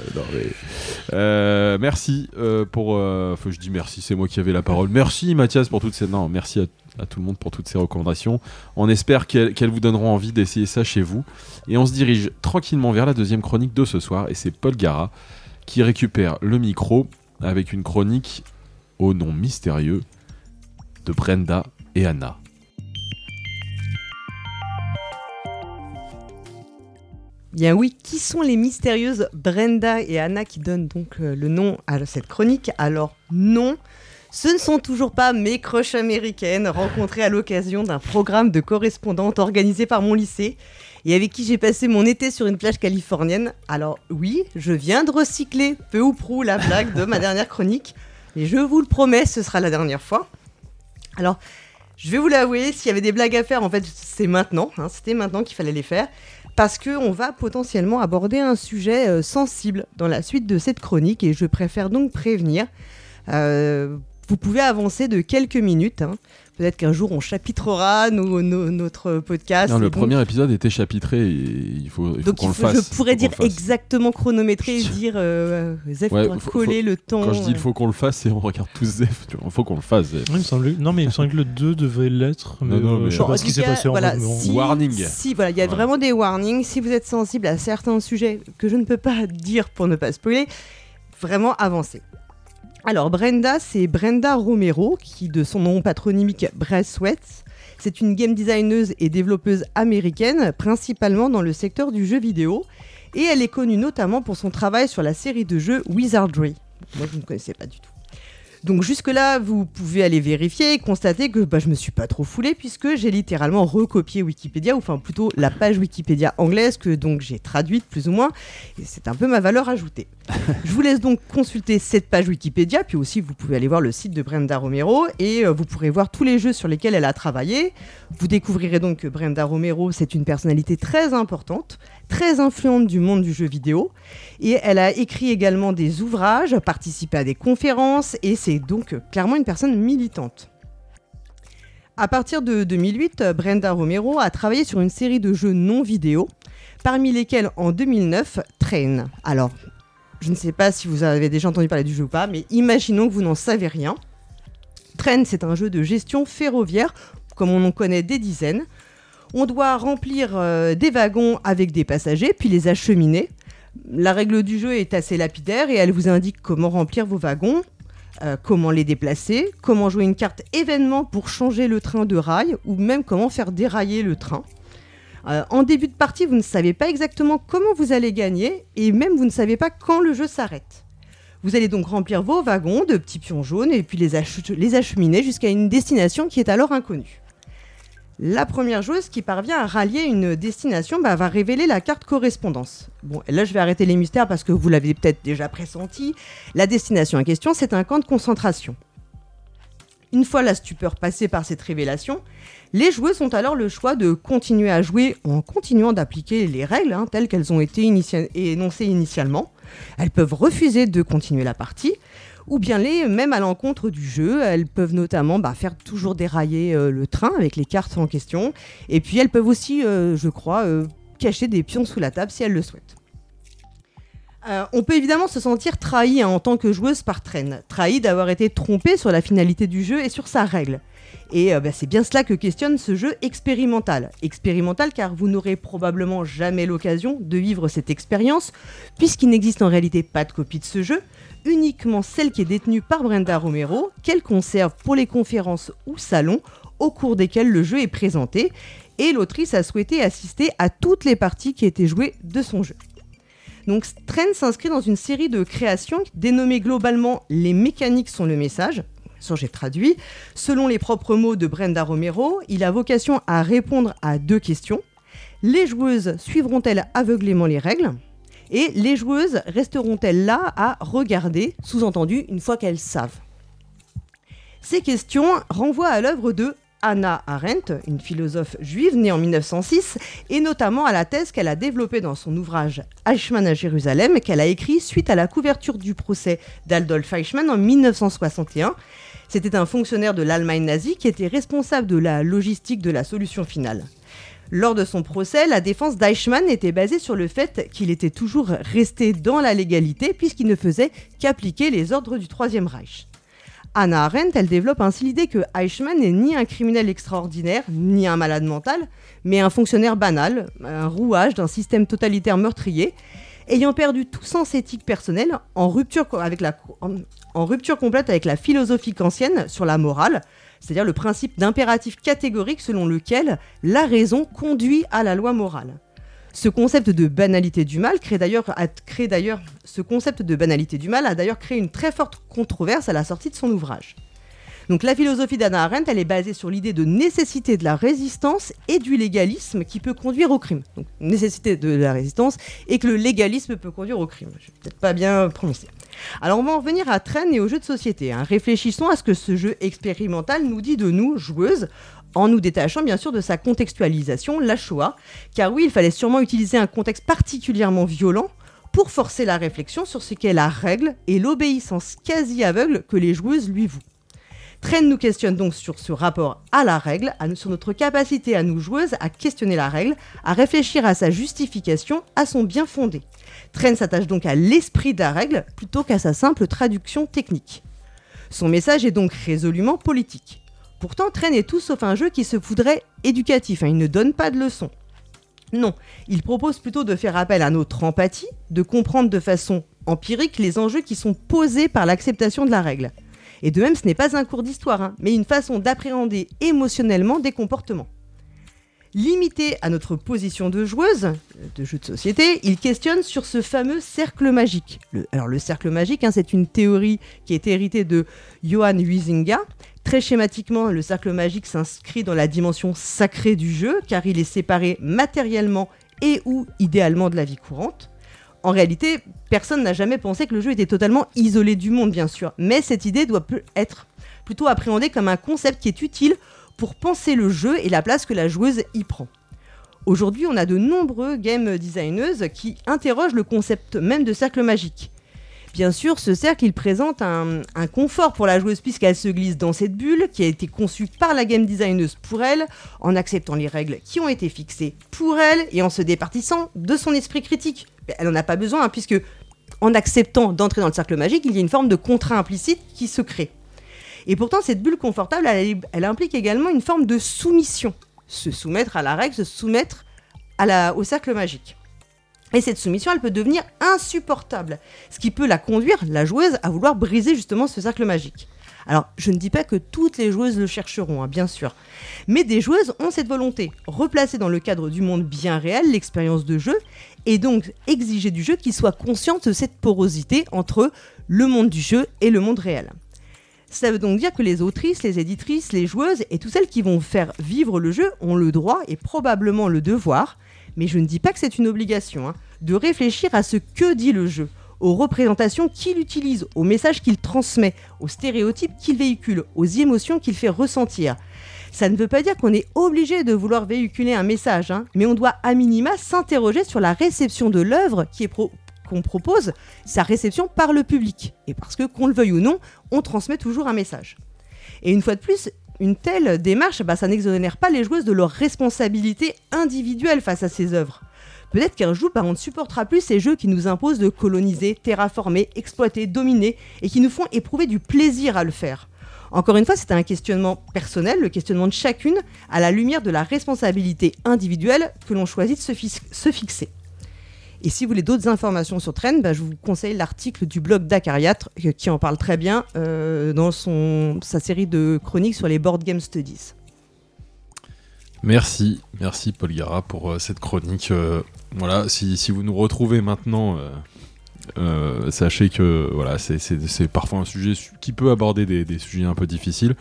euh, merci euh, pour. Enfin, je dis merci, c'est moi qui avais la parole. Merci Mathias pour toutes ces. Non, merci à, tout le monde pour toutes ces recommandations. On espère qu'elles vous donneront envie d'essayer ça chez vous. Et on se dirige tranquillement vers la deuxième chronique de ce soir. Et c'est Paul Gara qui récupère le micro avec une chronique au nom mystérieux de Brenda et Anna. Bien oui, qui sont les mystérieuses Brenda et Anna qui donnent donc euh, le nom à cette chronique? Alors non, ce ne sont toujours pas mes crushs américaines rencontrées à l'occasion d'un programme de correspondante organisé par mon lycée. et avec qui j'ai passé mon été sur une plage californienne. Alors oui, je viens de recycler peu ou prou la blague de ma dernière chronique, et je vous le promets, ce sera la dernière fois. Alors, je vais vous l'avouer, s'il y avait des blagues à faire, en fait, c'est maintenant, hein, c'était maintenant qu'il fallait les faire, parce qu'on va potentiellement aborder un sujet euh, sensible dans la suite de cette chronique, et je préfère donc prévenir. Euh, vous pouvez avancer de quelques minutes. Hein. Peut-être qu'un jour on chapitrera notre podcast. le premier épisode était chapitré. Et il faut, qu'on le fasse. Je pourrais dire exactement chronométrer et dire euh, Zef ouais, coller le temps. Quand je dis il faut qu'on le fasse, et on regarde tous Zef. Il faut qu'on le fasse. il me semble... Non, mais il me semble que le 2 devait l'être. Mais, non, euh, je sais pas ce qui s'est passé voilà, en si, Warning. Si, voilà, il y a vraiment des warnings. Si vous êtes sensible à certains sujets que je ne peux pas dire pour ne pas spoiler, vraiment avancez. Alors Brenda, c'est Brenda Romero, qui de son nom patronymique Sweats. C'est une game designeuse et développeuse américaine, principalement dans le secteur du jeu vidéo. Et elle est connue notamment pour son travail sur la série de jeux Wizardry. Moi, je ne connaissais pas du tout. Donc jusque-là, vous pouvez aller vérifier et constater que bah, je me suis pas trop foulé puisque j'ai littéralement recopié Wikipédia, ou enfin plutôt la page Wikipédia anglaise que donc j'ai traduite plus ou moins. Et c'est un peu ma valeur ajoutée. je vous laisse donc consulter cette page Wikipédia, puis aussi vous pouvez aller voir le site de Brenda Romero et euh, vous pourrez voir tous les jeux sur lesquels elle a travaillé. Vous découvrirez donc que Brenda Romero, c'est une personnalité très importante très influente du monde du jeu vidéo. Et elle a écrit également des ouvrages, participé à des conférences, et c'est donc clairement une personne militante. À partir de 2008, Brenda Romero a travaillé sur une série de jeux non vidéo, parmi lesquels en 2009, Train. Alors, je ne sais pas si vous avez déjà entendu parler du jeu ou pas, mais imaginons que vous n'en savez rien. Train, c'est un jeu de gestion ferroviaire, comme on en connaît des dizaines, on doit remplir euh, des wagons avec des passagers, puis les acheminer. La règle du jeu est assez lapidaire et elle vous indique comment remplir vos wagons, euh, comment les déplacer, comment jouer une carte événement pour changer le train de rail ou même comment faire dérailler le train. Euh, en début de partie, vous ne savez pas exactement comment vous allez gagner et même vous ne savez pas quand le jeu s'arrête. Vous allez donc remplir vos wagons de petits pions jaunes et puis les, les acheminer jusqu'à une destination qui est alors inconnue. La première joueuse qui parvient à rallier une destination bah, va révéler la carte correspondance. Bon, là je vais arrêter les mystères parce que vous l'avez peut-être déjà pressenti. La destination en question, c'est un camp de concentration. Une fois la stupeur passée par cette révélation, les joueuses ont alors le choix de continuer à jouer en continuant d'appliquer les règles hein, telles qu'elles ont été énoncées initialement. Elles peuvent refuser de continuer la partie ou bien les même à l'encontre du jeu. Elles peuvent notamment bah, faire toujours dérailler euh, le train avec les cartes en question. Et puis elles peuvent aussi, euh, je crois, euh, cacher des pions sous la table si elles le souhaitent. on peut évidemment se sentir trahi hein, en tant que joueuse par Train, trahi d'avoir été trompée sur la finalité du jeu et sur sa règle. Et bah, c'est bien cela que questionne ce jeu expérimental. Expérimental car vous n'aurez probablement jamais l'occasion de vivre cette expérience, puisqu'il n'existe en réalité pas de copie de ce jeu, uniquement celle qui est détenue par Brenda Romero, qu'elle conserve pour les conférences ou salons au cours desquels le jeu est présenté, et l'autrice a souhaité assister à toutes les parties qui étaient jouées de son jeu. Donc Trend s'inscrit dans une série de créations dénommées globalement Les mécaniques sont le message. Ça j'ai traduit. Selon les propres mots de Brenda Romero, il a vocation à répondre à deux questions. Les joueuses suivront-elles aveuglément les règles et les joueuses resteront-elles là à regarder, sous-entendu, une fois qu'elles savent? Ces questions renvoient à l'œuvre de Anna Arendt, une philosophe juive née en 1906, et notamment à la thèse qu'elle a développée dans son ouvrage Eichmann à Jérusalem, qu'elle a écrit suite à la couverture du procès d'Adolf Eichmann en 1961. C'était un fonctionnaire de l'Allemagne nazie qui était responsable de la logistique de la solution finale. Lors de son procès, la défense d'Eichmann était basée sur le fait qu'il était toujours resté dans la légalité puisqu'il ne faisait qu'appliquer les ordres du Troisième Reich. Anna Arendt, elle développe ainsi l'idée que Eichmann n'est ni un criminel extraordinaire, ni un malade mental, mais un fonctionnaire banal, un rouage d'un système totalitaire meurtrier, ayant perdu tout sens éthique personnel en rupture, complète avec la philosophie kantienne sur la morale, c'est-à-dire le principe d'impératif catégorique selon lequel la raison conduit à la loi morale. Ce concept de banalité du mal ce concept de banalité du mal a d'ailleurs créé une très forte controverse à la sortie de son ouvrage. Donc la philosophie d'Anna Arendt, elle est basée sur l'idée de nécessité de la résistance et du légalisme qui peut conduire au crime. Donc nécessité de la résistance et que le légalisme peut conduire au crime. Je vais peut-être pas bien prononcer. Alors on va en venir à Train et aux jeux de société. Hein. Réfléchissons à ce que ce jeu expérimental nous dit de nous, joueuses, en nous détachant bien sûr de sa contextualisation, la Shoah, car oui, il fallait sûrement utiliser un contexte particulièrement violent pour forcer la réflexion sur ce qu'est la règle et l'obéissance quasi aveugle que les joueuses lui vouent. Train nous questionne donc sur ce rapport à la règle, sur notre capacité à nous joueuses à questionner la règle, à réfléchir à sa justification, à son bien fondé. Train s'attache donc à l'esprit de la règle plutôt qu'à sa simple traduction technique. Son message est donc résolument politique. Pourtant, Train est tout sauf un jeu qui se voudrait éducatif, hein. il ne donne pas de leçons. Non, il propose plutôt de faire appel à notre empathie, de comprendre de façon empirique les enjeux qui sont posés par l'acceptation de la règle. Et de même, ce n'est pas un cours d'histoire, hein, mais une façon d'appréhender émotionnellement des comportements. Limité à notre position de joueuse, de jeu de société, il questionne sur ce fameux cercle magique. alors le cercle magique, hein, c'est une théorie qui est héritée de Johann Huizinga. Très schématiquement, le cercle magique s'inscrit dans la dimension sacrée du jeu, car il est séparé matériellement et ou idéalement de la vie courante. En réalité, personne n'a jamais pensé que le jeu était totalement isolé du monde, bien sûr, mais cette idée doit être plutôt appréhendée comme un concept qui est utile pour penser le jeu et la place que la joueuse y prend. Aujourd'hui, on a de nombreux game designers qui interrogent le concept même de cercle magique. Bien sûr, ce cercle, il présente un, confort pour la joueuse puisqu'elle se glisse dans cette bulle qui a été conçue par la game designeuse pour elle, en acceptant les règles qui ont été fixées pour elle et en se départissant de son esprit critique. Elle n'en a pas besoin hein, puisque en acceptant d'entrer dans le cercle magique, il y a une forme de contrat implicite qui se crée. Et pourtant, cette bulle confortable, elle, implique également une forme de soumission. Se soumettre à la règle, se soumettre au cercle magique. Et cette soumission, elle peut devenir insupportable, ce qui peut la conduire, la joueuse, à vouloir briser justement ce cercle magique. Alors, je ne dis pas que toutes les joueuses le chercheront, hein, bien sûr, mais des joueuses ont cette volonté, replacer dans le cadre du monde bien réel l'expérience de jeu, et donc exiger du jeu qu'il soit conscient de cette porosité entre le monde du jeu et le monde réel. Ça veut donc dire que les autrices, les éditrices, les joueuses et toutes celles qui vont faire vivre le jeu ont le droit et probablement le devoir mais je ne dis pas que c'est une obligation, hein, de réfléchir à ce que dit le jeu, aux représentations qu'il utilise, aux messages qu'il transmet, aux stéréotypes qu'il véhicule, aux émotions qu'il fait ressentir. Ça ne veut pas dire qu'on est obligé de vouloir véhiculer un message, hein, mais on doit à minima s'interroger sur la réception de l'œuvre qu'on propose, sa réception par le public. Et parce que, qu'on le veuille ou non, on transmet toujours un message. Et une fois de plus, une telle démarche, bah, ça n'exonère pas les joueuses de leur responsabilité individuelle face à ces œuvres. Peut-être qu'un jour, bah, on ne supportera plus ces jeux qui nous imposent de coloniser, terraformer, exploiter, dominer, et qui nous font éprouver du plaisir à le faire. Encore une fois, c'est un questionnement personnel, le questionnement de chacune, à la lumière de la responsabilité individuelle que l'on choisit de se fixer. Et si vous voulez d'autres informations sur Trend, bah, je vous conseille l'article du blog d'Acariat euh, qui en parle très bien euh, dans sa série de chroniques sur les Board Game Studies. Merci, merci Paul Gara pour euh, cette chronique. voilà, si, vous nous retrouvez maintenant, sachez que voilà, c'est parfois un sujet qui peut aborder des sujets un peu difficiles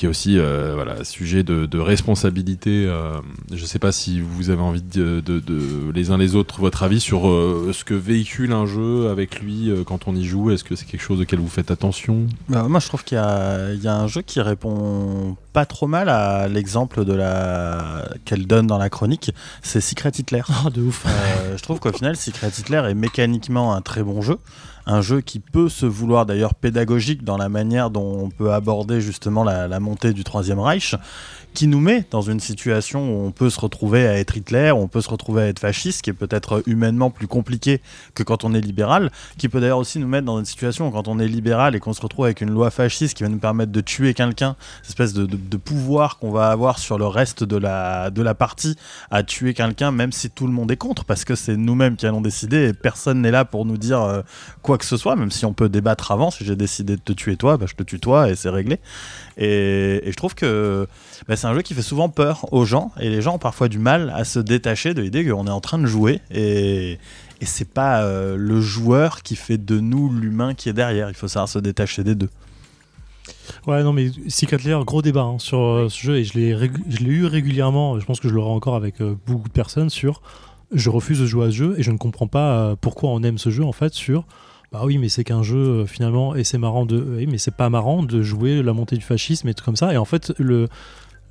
qui est aussi euh, voilà sujet de, responsabilité. Euh, je ne sais pas si vous avez envie de, les uns les autres votre avis sur euh, ce que véhicule un jeu avec lui quand on y joue. Est-ce que c'est quelque chose auquel vous faites attention? Bah, Moi, je trouve qu'il y, y, a un jeu qui répond pas trop mal à l'exemple de la qu'elle donne dans la chronique. C'est Secret Hitler. Oh, de ouf. je trouve qu'au final, Secret Hitler est mécaniquement un très bon jeu un jeu qui peut se vouloir d'ailleurs pédagogique dans la manière dont on peut aborder justement la, montée du Troisième Reich, qui nous met dans une situation où on peut se retrouver à être Hitler, on peut se retrouver à être fasciste, qui est peut-être humainement plus compliqué que quand on est libéral, qui peut d'ailleurs aussi nous mettre dans une situation où quand on est libéral et qu'on se retrouve avec une loi fasciste qui va nous permettre de tuer quelqu'un, cette espèce de, pouvoir qu'on va avoir sur le reste de la, de la partie à tuer quelqu'un, même si tout le monde est contre, parce que c'est nous-mêmes qui allons décider et personne n'est là pour nous dire euh, quoi que ce soit, même si on peut débattre avant, si j'ai décidé de te tuer toi, bah, je te tue toi et c'est réglé. Et, je trouve que bah, c'est un jeu qui fait souvent peur aux gens et les gens ont parfois du mal à se détacher de l'idée qu'on est en train de jouer et, et c'est pas euh, le joueur qui fait de nous l'humain qui est derrière. Il faut savoir se détacher des deux. Ouais, non, mais Secret Lair, gros débat hein, sur euh, ce jeu et je l'ai eu régulièrement. Je pense que je l'aurai encore avec euh, beaucoup de personnes sur. Je refuse de jouer à ce jeu et je ne comprends pas pourquoi on aime ce jeu en fait sur. Bah oui, mais c'est qu'un jeu finalement et c'est marrant de. Mais c'est pas marrant de jouer la montée du fascisme et tout comme ça. Et en fait, le.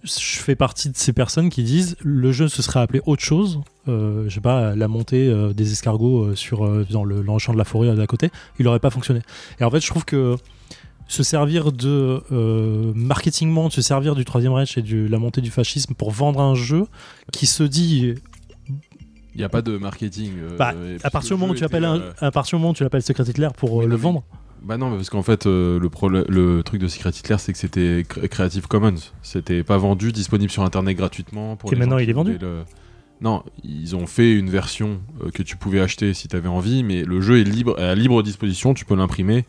Je fais partie de ces personnes qui disent le jeu se serait appelé autre chose, je sais pas, la montée des escargots sur, dans, le, dans le champ de la forêt d'à côté, il n'aurait pas fonctionné. Et en fait, je trouve que se servir de euh, marketing monde, se servir du Troisième Reich et de la montée du fascisme pour vendre un jeu qui se dit. Il n'y a pas de marketing. Euh, bah, à, partir du moment où tu appelles un, à partir du moment où tu l'appelles Secret Hitler pour euh, le vendre. Bah non, parce qu'en fait, le, le truc de Secret Hitler, c'est que c'était Creative Commons. C'était pas vendu, disponible sur Internet gratuitement. Pour et maintenant, il est vendu Non, ils ont fait une version que tu pouvais acheter si tu avais envie, mais le jeu est libre, à libre disposition, tu peux l'imprimer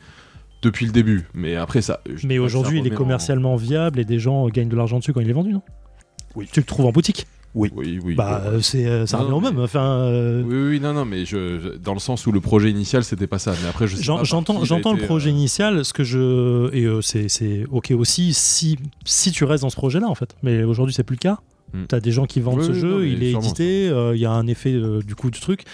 depuis le début. Mais après ça. Mais aujourd'hui, il est commercialement viable et des gens gagnent de l'argent dessus quand il est vendu, non? Oui. Tu le trouves en boutique oui. oui, oui. Bah, c'est, euh, ça revient au même. Enfin, euh, Oui, oui, non, non, mais je, dans le sens où le projet initial, c'était pas ça. Mais après, je j'entends, j'entends le projet euh, initial. Ce que je et c'est, c'est ok aussi si si tu restes dans ce projet-là, en fait. Mais aujourd'hui, c'est plus le cas. Hmm. Tu as des gens qui vendent ce jeu, il est édité, il y a un effet du coup du truc.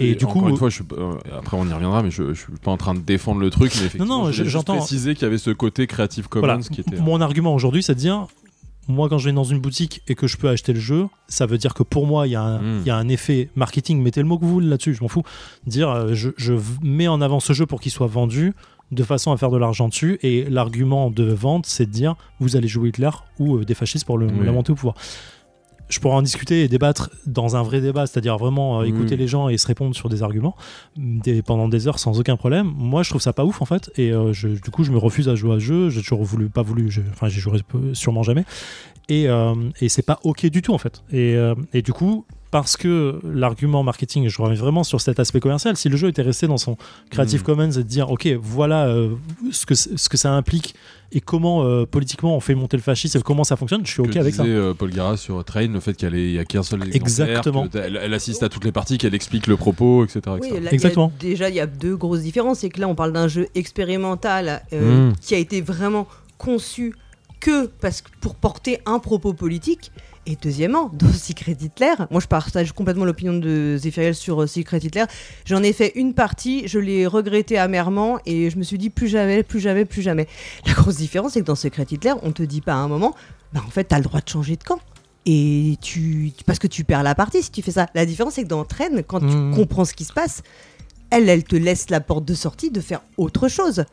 Et du coup, une fois, je euh, après on y reviendra, mais je, je, suis pas en train de défendre le truc, mais effectivement, non, non, j'entends préciser qu'il y avait ce côté Creative Commons qui était. Mon argument aujourd'hui, c'est de dire, moi, quand je vais dans une boutique et que je peux acheter le jeu, ça veut dire que pour moi, il y, hmm. y, a un effet marketing. Mettez le mot que vous voulez là-dessus, je m'en fous. Dire, euh, je, je, mets en avant ce jeu pour qu'il soit vendu de façon à faire de l'argent dessus. Et l'argument de vente, c'est de dire, vous allez jouer Hitler ou euh, des fascistes pour le, la monter au pouvoir je pourrais en discuter et débattre dans un vrai débat, c'est-à-dire vraiment euh, écouter les gens et se répondre sur des arguments pendant des heures sans aucun problème. Moi, je trouve ça pas ouf en fait, et euh, du coup, je me refuse à jouer à ce jeu. J'ai toujours voulu, pas voulu, enfin, j'ai joué sûrement jamais, et, euh, et c'est pas ok du tout en fait. Et, et du coup, parce que l'argument marketing, je reviens vraiment sur cet aspect commercial, si le jeu était resté dans son Creative mm. Commons et de dire, ok, voilà euh, ce, que, ce que ça implique et comment euh, politiquement on fait monter le fascisme et comment ça fonctionne, je suis ok avec ça. Euh, Paul Gara sur Train, le fait qu'elle n'y a qu'un seul Exactement. Elle, assiste à toutes les parties, qu'elle explique le propos, etc. Exactement. déjà, il y a deux grosses différences, c'est que là, on parle d'un jeu expérimental mm. qui a été vraiment conçu que parce que pour porter un propos politique et deuxièmement, dans Secret Hitler, moi je partage complètement l'opinion de Zephyriel sur euh, Secret Hitler. J'en ai fait une partie, je l'ai regretté amèrement et je me suis dit plus jamais, plus jamais, plus jamais. La grosse différence, c'est que dans Secret Hitler, on te dit pas à un moment, bah en fait, t'as le droit de changer de camp. Et tu, parce que tu perds la partie si tu fais ça. La différence, c'est que dans Train, quand tu mmh. comprends ce qui se passe, elle, elle te laisse la porte de sortie de faire autre chose.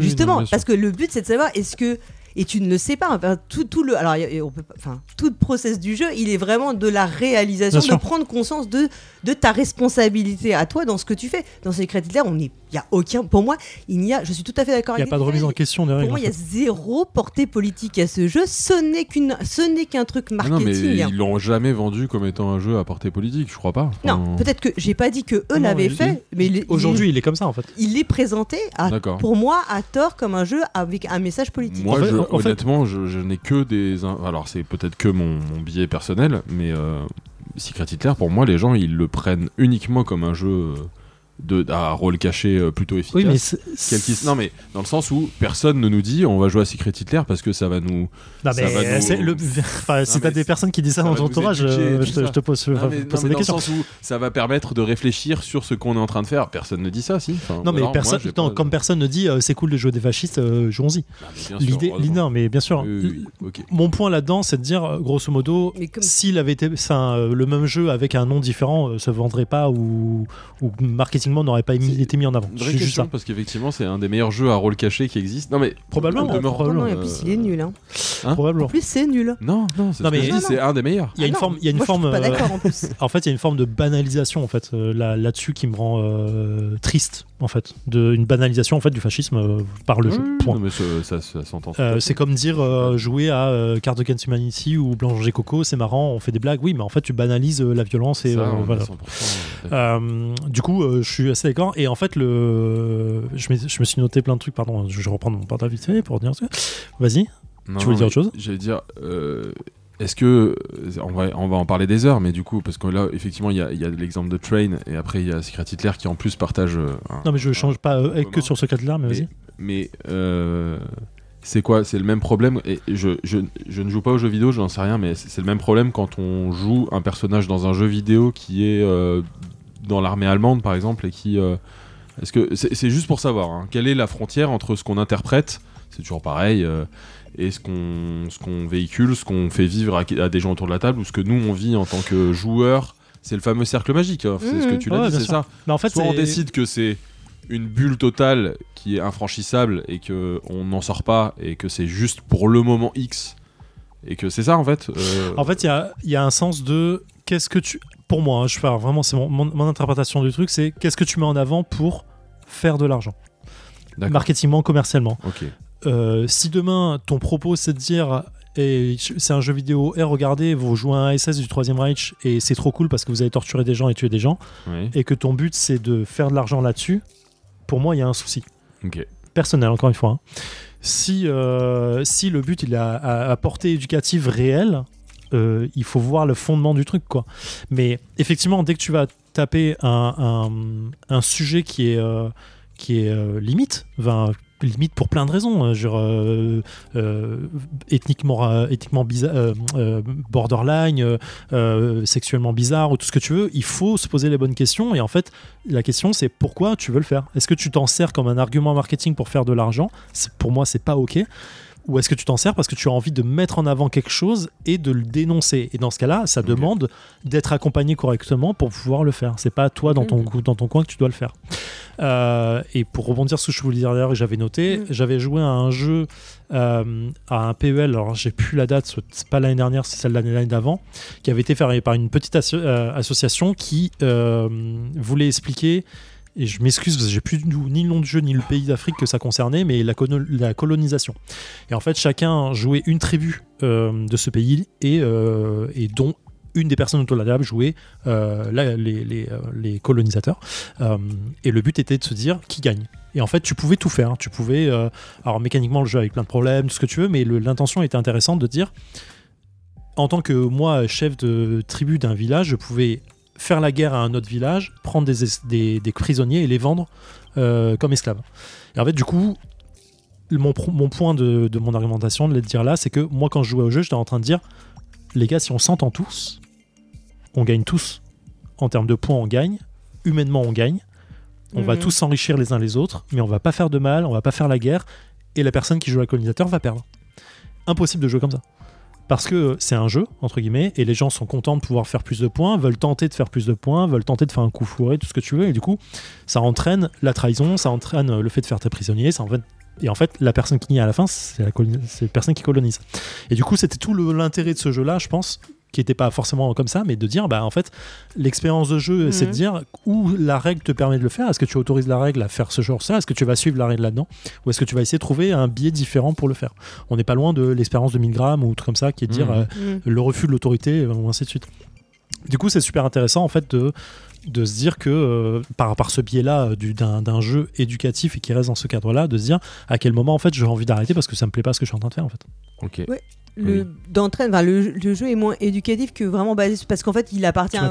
Justement, parce que le but, c'est de savoir est-ce que et tu ne le sais pas. Enfin, tout, tout le, alors, on peut, enfin, tout le process du jeu, il est vraiment de la réalisation, de prendre conscience de, de ta responsabilité à toi dans ce que tu fais. Dans Hitler, on est, il y a aucun, pour moi, il n'y a, je suis tout à fait d'accord. Il n'y a pas de remise en question derrière. Pour moi, il y a zéro portée politique à ce jeu. Ce n'est qu'une, ce n'est qu'un truc ah marketing. non, mais ils l'ont jamais vendu comme étant un jeu à portée politique, je crois pas. Non, peut-être que j'ai pas dit que eux l'avaient fait, mais aujourd'hui, il est comme ça en fait. Il est présenté, à, pour moi, à tort comme un jeu avec un message politique. Moi, honnêtement, je, n'ai que des. Alors, c'est peut-être que mon, mon, billet personnel, mais euh, Secret Hitler, pour moi, les gens, ils le prennent uniquement comme un jeu. De, à rôle caché euh, plutôt efficace. Oui, mais Non, mais dans le sens où personne ne nous dit on va jouer à Secret Hitler parce que ça va nous. Non, mais c'est le... enfin, si t'as des personnes qui disent ça, dans ton entourage, euh, je, te, pose, non, mais, non, dans Le sens où ça va permettre de réfléchir sur ce qu'on est en train de faire. Personne ne dit ça, si. non, mais personne, comme personne ne dit euh, c'est cool de jouer des fascistes, jouons-y. L'idée, non, mais bien sûr. Mon point là-dedans, c'est de dire, grosso modo, s'il avait été le même jeu avec un nom différent, se vendrait pas ou marketing n'aurait pas été mis en avant. Vraie question, parce qu'effectivement, c'est un des meilleurs jeux à rôle caché qui existe. Non, mais probablement. probablement. Et en plus, il est nul. Hein. hein probablement. En plus, c'est nul. Non, non, c'est c'est un des meilleurs. Il y a une ah forme, il y a une forme. Pas d'accord en plus. en fait, il y a une forme de banalisation en fait euh, là-dessus qui me rend euh, triste en fait, de une banalisation en fait du fascisme euh, par le jeu. Point. mais ça, ça, s'entend. c'est comme dire jouer à Card Against Humanity ou Blanche et Coco, c'est marrant, on fait des blagues. Oui, mais en fait, tu banalises la violence et voilà. du coup, je suis assez d'accord. Et en fait, le... je, me, je me suis noté plein de trucs. Pardon, je vais reprendre mon portable vite fait pour dire. Vas-y. Tu veux dire autre chose? J'allais dire. Euh, est-ce que on va, on va en parler des heures, mais du coup, parce que là, effectivement, il y a, y a l'exemple de Train et après il y a Secret Hitler qui en plus partage. Euh, non, mais je change pas euh, que sur Secret Hitler, mais vas-y. Mais c'est quoi C'est le même problème. Et je, je, je, ne joue pas aux jeux vidéo, j'en sais rien, mais c'est le même problème quand on joue un personnage dans un jeu vidéo qui est euh, dans l'armée allemande, par exemple, et qui. Euh, est-ce que c'est juste pour savoir hein, quelle est la frontière entre ce qu'on interprète, c'est toujours pareil, euh, et ce qu'on ce qu'on véhicule, ce qu'on fait vivre à, des gens autour de la table, ou ce que nous on vit en tant que joueur. C'est le fameux cercle magique. Hein, c'est ce que mmh. tu l'as dit, c'est ça. Mais en fait, Soit on décide que c'est une bulle totale qui est infranchissable et que on n'en sort pas et que c'est juste pour le moment X et que c'est ça en fait. Euh, en fait, il y a, y a, un sens de qu'est-ce que tu. Pour moi, hein, je fais vraiment, c'est mon, interprétation du truc, c'est qu'est-ce que tu mets en avant pour faire de l'argent, marketingement, commercialement. Euh, si demain ton propos c'est de dire et c'est un jeu vidéo. Et regardez, vous jouez un SS du Troisième Reich et c'est trop cool parce que vous avez torturé des gens et tué des gens. Et que ton but c'est de faire de l'argent là-dessus pour moi, il y a un souci. Personnel, encore une fois. Hein. Si, euh, si le but il a à, portée éducative réelle, euh, il faut voir le fondement du truc. quoi. Mais effectivement, dès que tu vas taper un, sujet qui est, euh, qui est limite, limite pour plein de raisons, hein, genre euh, euh, ethniquement, euh, ethniquement bizarre, borderline, sexuellement bizarre ou tout ce que tu veux, il faut se poser les bonnes questions. Et en fait, la question c'est pourquoi tu veux le faire? Est-ce que tu t'en sers comme un argument marketing pour faire de l'argent? Pour moi, c'est pas ok ou est-ce que tu t'en sers parce que tu as envie de mettre en avant quelque chose et de le dénoncer? Et dans ce cas-là, ça demande d'être accompagné correctement pour pouvoir le faire. C'est pas toi dans ton, dans ton coin que tu dois le faire. Euh, et pour rebondir sur ce que je voulais dire d'ailleurs, j'avais noté, mm. j'avais joué à un jeu, euh, à un PEL, alors j'ai plus la date, c'est pas l'année dernière, c'est celle de l'année d'avant, qui avait été fait par une petite euh, association qui voulait expliquer et je m'excuse parce j'ai plus ni le nom du jeu ni le pays d'Afrique que ça concernait, mais la, colonisation. Et en fait, chacun jouait une tribu euh, de ce pays et, euh, et, dont une des personnes autour de la table jouait euh, les, colonisateurs. et le but était de se dire qui gagne. Et en fait, tu pouvais tout faire. Tu pouvais, alors mécaniquement, le jeu avec plein de problèmes, tout ce que tu veux, mais l'intention était intéressante de dire en tant que moi, chef de tribu d'un village, je pouvais faire la guerre à un autre village, prendre des, des, prisonniers et les vendre euh, comme esclaves. Et en fait, du coup, mon, mon point de, de, mon argumentation de le dire là, c'est que moi, quand je jouais au jeu, j'étais en train de dire les gars, si on s'entend tous, on gagne tous. En termes de points, on gagne. Humainement, on gagne. On va mhm. tous s'enrichir les uns les autres, mais on va pas faire de mal, on va pas faire la guerre, et la personne qui joue la colonisateur va perdre. Impossible de jouer comme ça parce que c'est un jeu, entre guillemets, et les gens sont contents de pouvoir faire plus de points, veulent tenter de faire plus de points, veulent tenter de faire un coup fourré, tout ce que tu veux, et du coup, ça entraîne la trahison, ça entraîne le fait de faire tes prisonniers, ça entraîne et en fait, la personne qui est à la fin, c'est la, la, personne qui colonise. Et du coup, c'était tout l'intérêt de ce jeu-là, je pense, qui n'était pas forcément comme ça, mais de dire, bah en fait, l'expérience de jeu, c'est de mhm. dire où la règle te permet de le faire. Est-ce que tu autorises la règle à faire ce genre ça? Est-ce que tu vas suivre la règle là-dedans? Ou est-ce que tu vas essayer de trouver un biais différent pour le faire? On n'est pas loin de l'expérience de 1000 grammes ou truc comme ça, qui est de dire mhm. Euh, le refus de l'autorité, ou ainsi de suite. Du coup, c'est super intéressant en fait de, de se dire que euh, par, par ce biais-là euh, d'un jeu éducatif et qui reste dans ce cadre-là, de se dire à quel moment en fait j'ai envie d'arrêter parce que ça me plaît pas ce que je suis en train de faire en fait. Ok le, d'entraîne, le, jeu est moins éducatif que vraiment basé parce qu'en fait il appartient à, un,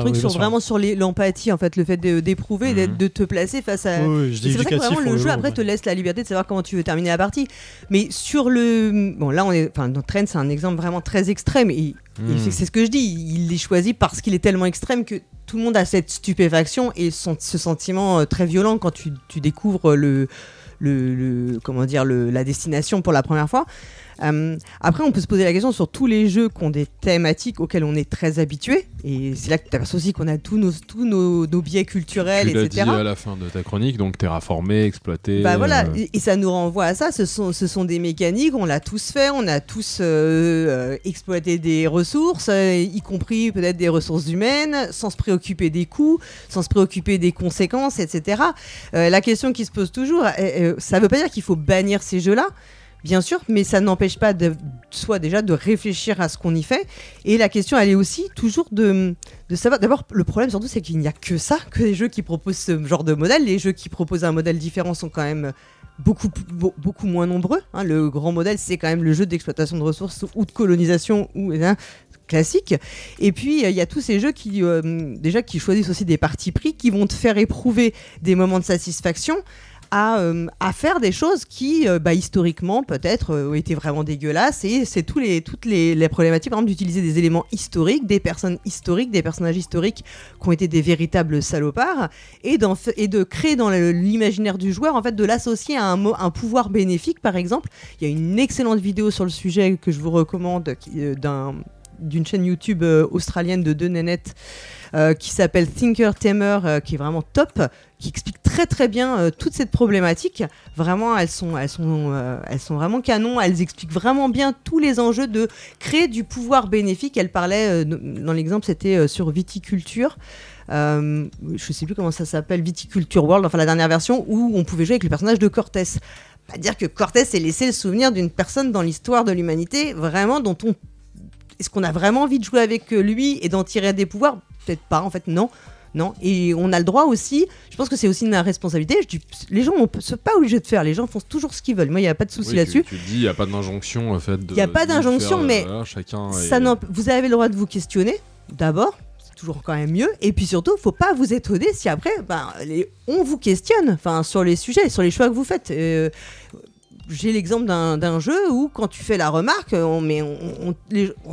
truc sur vraiment sur l'empathie en fait le fait d'éprouver mhm. de te placer face à c'est pour ça que vraiment le, jeu après te laisse la liberté de savoir comment tu veux terminer la partie. Mais sur le bon là on est enfin Train c'est un exemple vraiment très extrême et, mhm. c'est ce que je dis. Il est choisi parce qu'il est tellement extrême que tout le monde a cette stupéfaction et son, ce sentiment euh, très violent quand tu, tu découvres le, le, le, comment dire le, la destination pour la première fois euh, après, on peut se poser la question sur tous les jeux qui ont des thématiques auxquelles on est très habitué. Et c'est là que tu aperçois aussi qu'on a tous nos, tous nos, biais culturels, tu etc. dit à la fin de ta chronique, donc terraformé, exploité. Bah voilà, euh. et, ça nous renvoie à ça. Ce sont, ce sont des mécaniques, on l'a tous fait, on a tous euh, exploité des ressources, y compris peut-être des ressources humaines, sans se préoccuper des coûts, sans se préoccuper des conséquences, etc. la question qui se pose toujours, ça ne veut pas dire qu'il faut bannir ces jeux-là bien sûr, mais ça n'empêche pas de, soit déjà de réfléchir à ce qu'on y fait. Et la question, elle est aussi toujours de, savoir. D'abord, le problème surtout, c'est qu'il n'y a que ça, que les jeux qui proposent ce genre de modèle. Les jeux qui proposent un modèle différent sont quand même beaucoup, beaucoup moins nombreux. Hein. Le grand modèle, c'est quand même le jeu d'exploitation de ressources ou de colonisation ou hein, classique. Et puis il y a tous ces jeux qui euh, déjà qui choisissent aussi des parties pris qui vont te faire éprouver des moments de satisfaction à, euh, à, faire des choses qui, euh, bah, historiquement, peut-être, euh, ont été vraiment dégueulasses. Et c'est toutes les, problématiques, par exemple, d'utiliser des éléments historiques, des personnes historiques, des personnages historiques qui ont été des véritables salopards, et, de créer dans l'imaginaire du joueur, en fait, de l'associer à un, pouvoir bénéfique, par exemple. Il y a une excellente vidéo sur le sujet que je vous recommande d'une chaîne YouTube australienne de deux nénettes qui s'appelle Thinker Tamer, qui est vraiment top, qui explique très très bien euh, toute cette problématique. Vraiment, elles sont, elles, sont, elles sont vraiment canon, elles expliquent vraiment bien tous les enjeux de créer du pouvoir bénéfique. Elle parlait, dans l'exemple, c'était sur viticulture. je ne sais plus comment ça s'appelle, Viticulture World, enfin la dernière version, où on pouvait jouer avec le personnage de Cortés. Pas dire que Cortés ait laissé le souvenir d'une personne dans l'histoire de l'humanité, vraiment dont on est-ce qu'on a vraiment envie de jouer avec lui et d'en tirer des pouvoirs? Peut-être pas, en fait, non. Non, et on a le droit aussi, je pense que c'est aussi une responsabilité. Je dis, les gens ne sont pas obligés de faire, les gens font toujours ce qu'ils veulent. Moi, il n'y a pas de souci là-dessus. Tu, dis, il n'y a pas d'injonction en fait. Il n'y a pas d'injonction, mais chacun ça vous avez le droit de vous questionner, d'abord, c'est toujours quand même mieux. Et puis surtout, il faut pas vous étonner si après, ben, les, on vous questionne enfin, sur les sujets, sur les choix que vous faites. Euh, j'ai l'exemple d'un jeu où quand tu fais la remarque, on, mais on,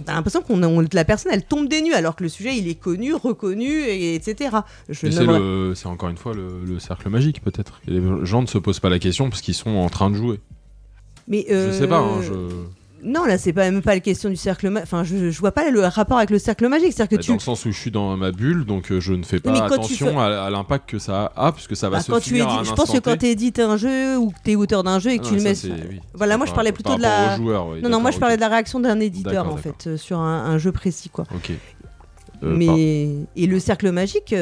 a l'impression qu'on la personne elle tombe des nues alors que le sujet il est connu, reconnu, et, etc. C'est encore une fois le, cercle magique peut-être. Les gens ne se posent pas la question parce qu'ils sont en train de jouer. Mais je sais pas. Hein, je... Non, là, c'est pas même pas la question du cercle magique. Enfin, je, je, vois pas le rapport avec le cercle magique. Que bah, tu... Dans le sens où je suis dans ma bulle, donc euh, je ne fais pas attention à, l'impact que ça a, puisque ça va bah, se à un Je pense que quand tu édites un jeu ou que tu es auteur d'un jeu et que ah tu le mets. Voilà, moi je parlais plutôt de la. non, non, moi je parlais de la réaction d'un éditeur en fait euh, sur un, jeu précis, quoi. Ok. Euh, Mais et le cercle magique,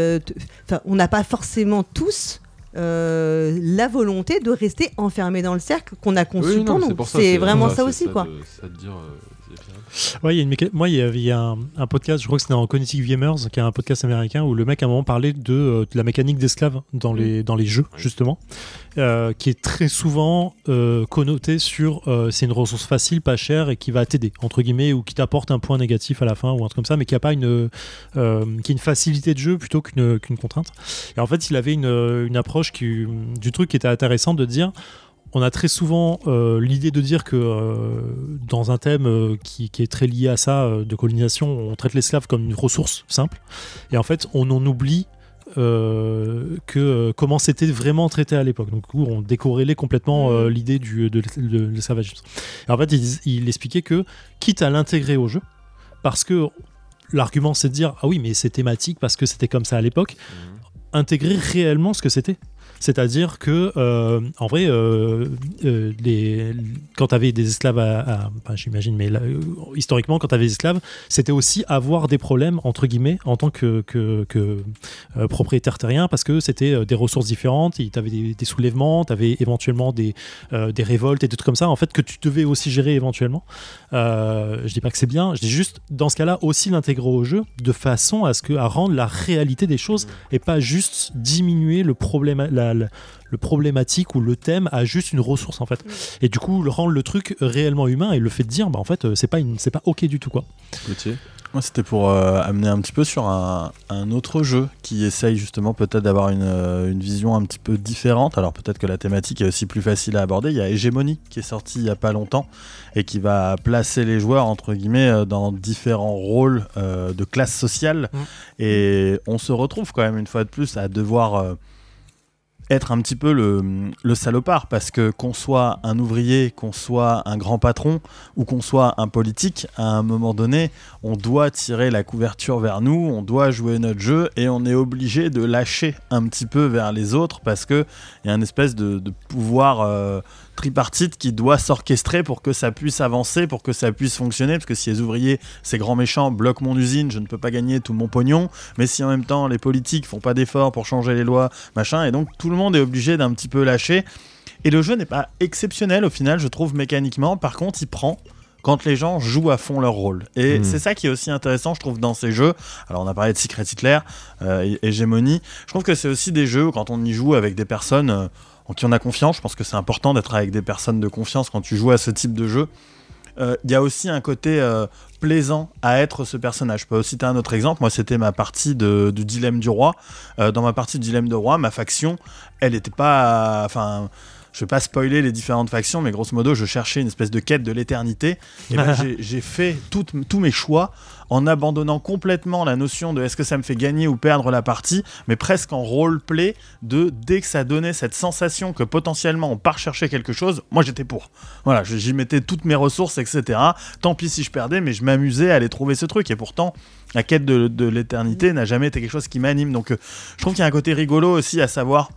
on n'a pas forcément tous euh, la volonté de rester enfermé dans le cercle qu'on a conçu pour nous. C'est vraiment ça, aussi, quoi. Ouais, y a une Moi, il y a, un, podcast, je crois que c'était dans Cognitive Gamers, qui est un podcast américain, où le mec à un moment parlait de, euh, la mécanique d'esclave dans les, dans les jeux, justement, euh, qui est très souvent euh, connoté sur c'est une ressource facile, pas chère, et qui va t'aider, entre guillemets, ou qui t'apporte un point négatif à la fin, ou un truc comme ça, mais qui a pas une, qui une facilité de jeu plutôt qu'une qu'une contrainte. Et en fait, il avait une, une approche qui, du truc qui était intéressant de dire on a très souvent euh, l'idée de dire que euh, dans un thème euh, qui, est très lié à ça, de colonisation, on traite l'esclave comme une ressource simple. Et en fait, on en oublie que comment c'était vraiment traité à l'époque. Donc, on décorrélait complètement mmh. l'idée de, de, l'esclavagisme. En fait, il, expliquait que, quitte à l'intégrer au jeu, parce que l'argument c'est de dire ah oui, mais c'est thématique parce que c'était comme ça à l'époque, mmh. intégrer réellement ce que c'était. C'est-à-dire que, euh, en vrai, euh, euh, les, quand tu avais des esclaves à. J'imagine, mais historiquement, quand tu avais des esclaves, c'était aussi avoir des problèmes, entre guillemets, en tant que, que, propriétaire terrien, parce que c'était des ressources différentes, tu avais des, soulèvements, tu avais éventuellement des, des révoltes et des trucs comme ça, en fait, que tu devais aussi gérer éventuellement. je dis pas que c'est bien, je dis juste, dans ce cas-là, aussi l'intégrer au jeu de façon à, ce que, à rendre la réalité des choses et pas juste diminuer le problème, la, le problématique ou le thème a juste une ressource en fait. Et du coup, le rendre le truc réellement humain et le fait de dire, bah en fait, euh, c'est pas c'est pas ok du tout quoi. Moi, c'était pour euh, amener un petit peu sur un, autre jeu qui essaye justement peut-être d'avoir une, euh, une, vision un petit peu différente. Alors peut-être que la thématique est aussi plus facile à aborder. Il y a Hégémonie qui est sorti il y a pas longtemps et qui va placer les joueurs entre guillemets dans différents rôles de classe sociale. Mmh. Et on se retrouve quand même une fois de plus à devoir être un petit peu le, salopard parce que qu'on soit un ouvrier, qu'on soit un grand patron ou qu'on soit un politique, à un moment donné, on doit tirer la couverture vers nous, on doit jouer notre jeu et on est obligé de lâcher un petit peu vers les autres parce que il y a une espèce de, pouvoir euh, tripartite qui doit s'orchestrer pour que ça puisse avancer, pour que ça puisse fonctionner. Parce que si les ouvriers, ces grands méchants, bloquent mon usine, je ne peux pas gagner tout mon pognon. Mais si en même temps les politiques font pas d'efforts pour changer les lois, machin, et donc tout le monde est obligé d'un petit peu lâcher. Et le jeu n'est pas exceptionnel au final, je trouve mécaniquement. Par contre, il prend quand les gens jouent à fond leur rôle. Et hmm. c'est ça qui est aussi intéressant, je trouve, dans ces jeux. Alors, on a parlé de Secret Hitler, euh, Hégémonie. Je trouve que c'est aussi des jeux où, quand on y joue avec des personnes. Euh, en qui on a confiance. Je pense que c'est important d'être avec des personnes de confiance quand tu joues à ce type de jeu. il y a aussi un côté plaisant à être ce personnage. Je peux citer un autre exemple. Moi, c'était ma partie du dilemme du roi. dans ma partie du dilemme du roi, ma faction, elle n'était pas. Enfin je vais pas spoiler les différentes factions, mais grosso modo, je cherchais une espèce de quête de l'éternité. Et ben, j'ai fait tous mes choix en abandonnant complètement la notion de est-ce que ça me fait gagner ou perdre la partie, mais presque en roleplay de dès que ça donnait cette sensation que potentiellement on part chercher quelque chose, moi j'étais pour. Voilà, j'y mettais toutes mes ressources, etc. Tant pis si je perdais, mais je m'amusais à aller trouver ce truc. Et pourtant, la quête de, de l'éternité n'a jamais été quelque chose qui m'anime. Donc euh, je trouve qu'il y a un côté rigolo aussi à savoir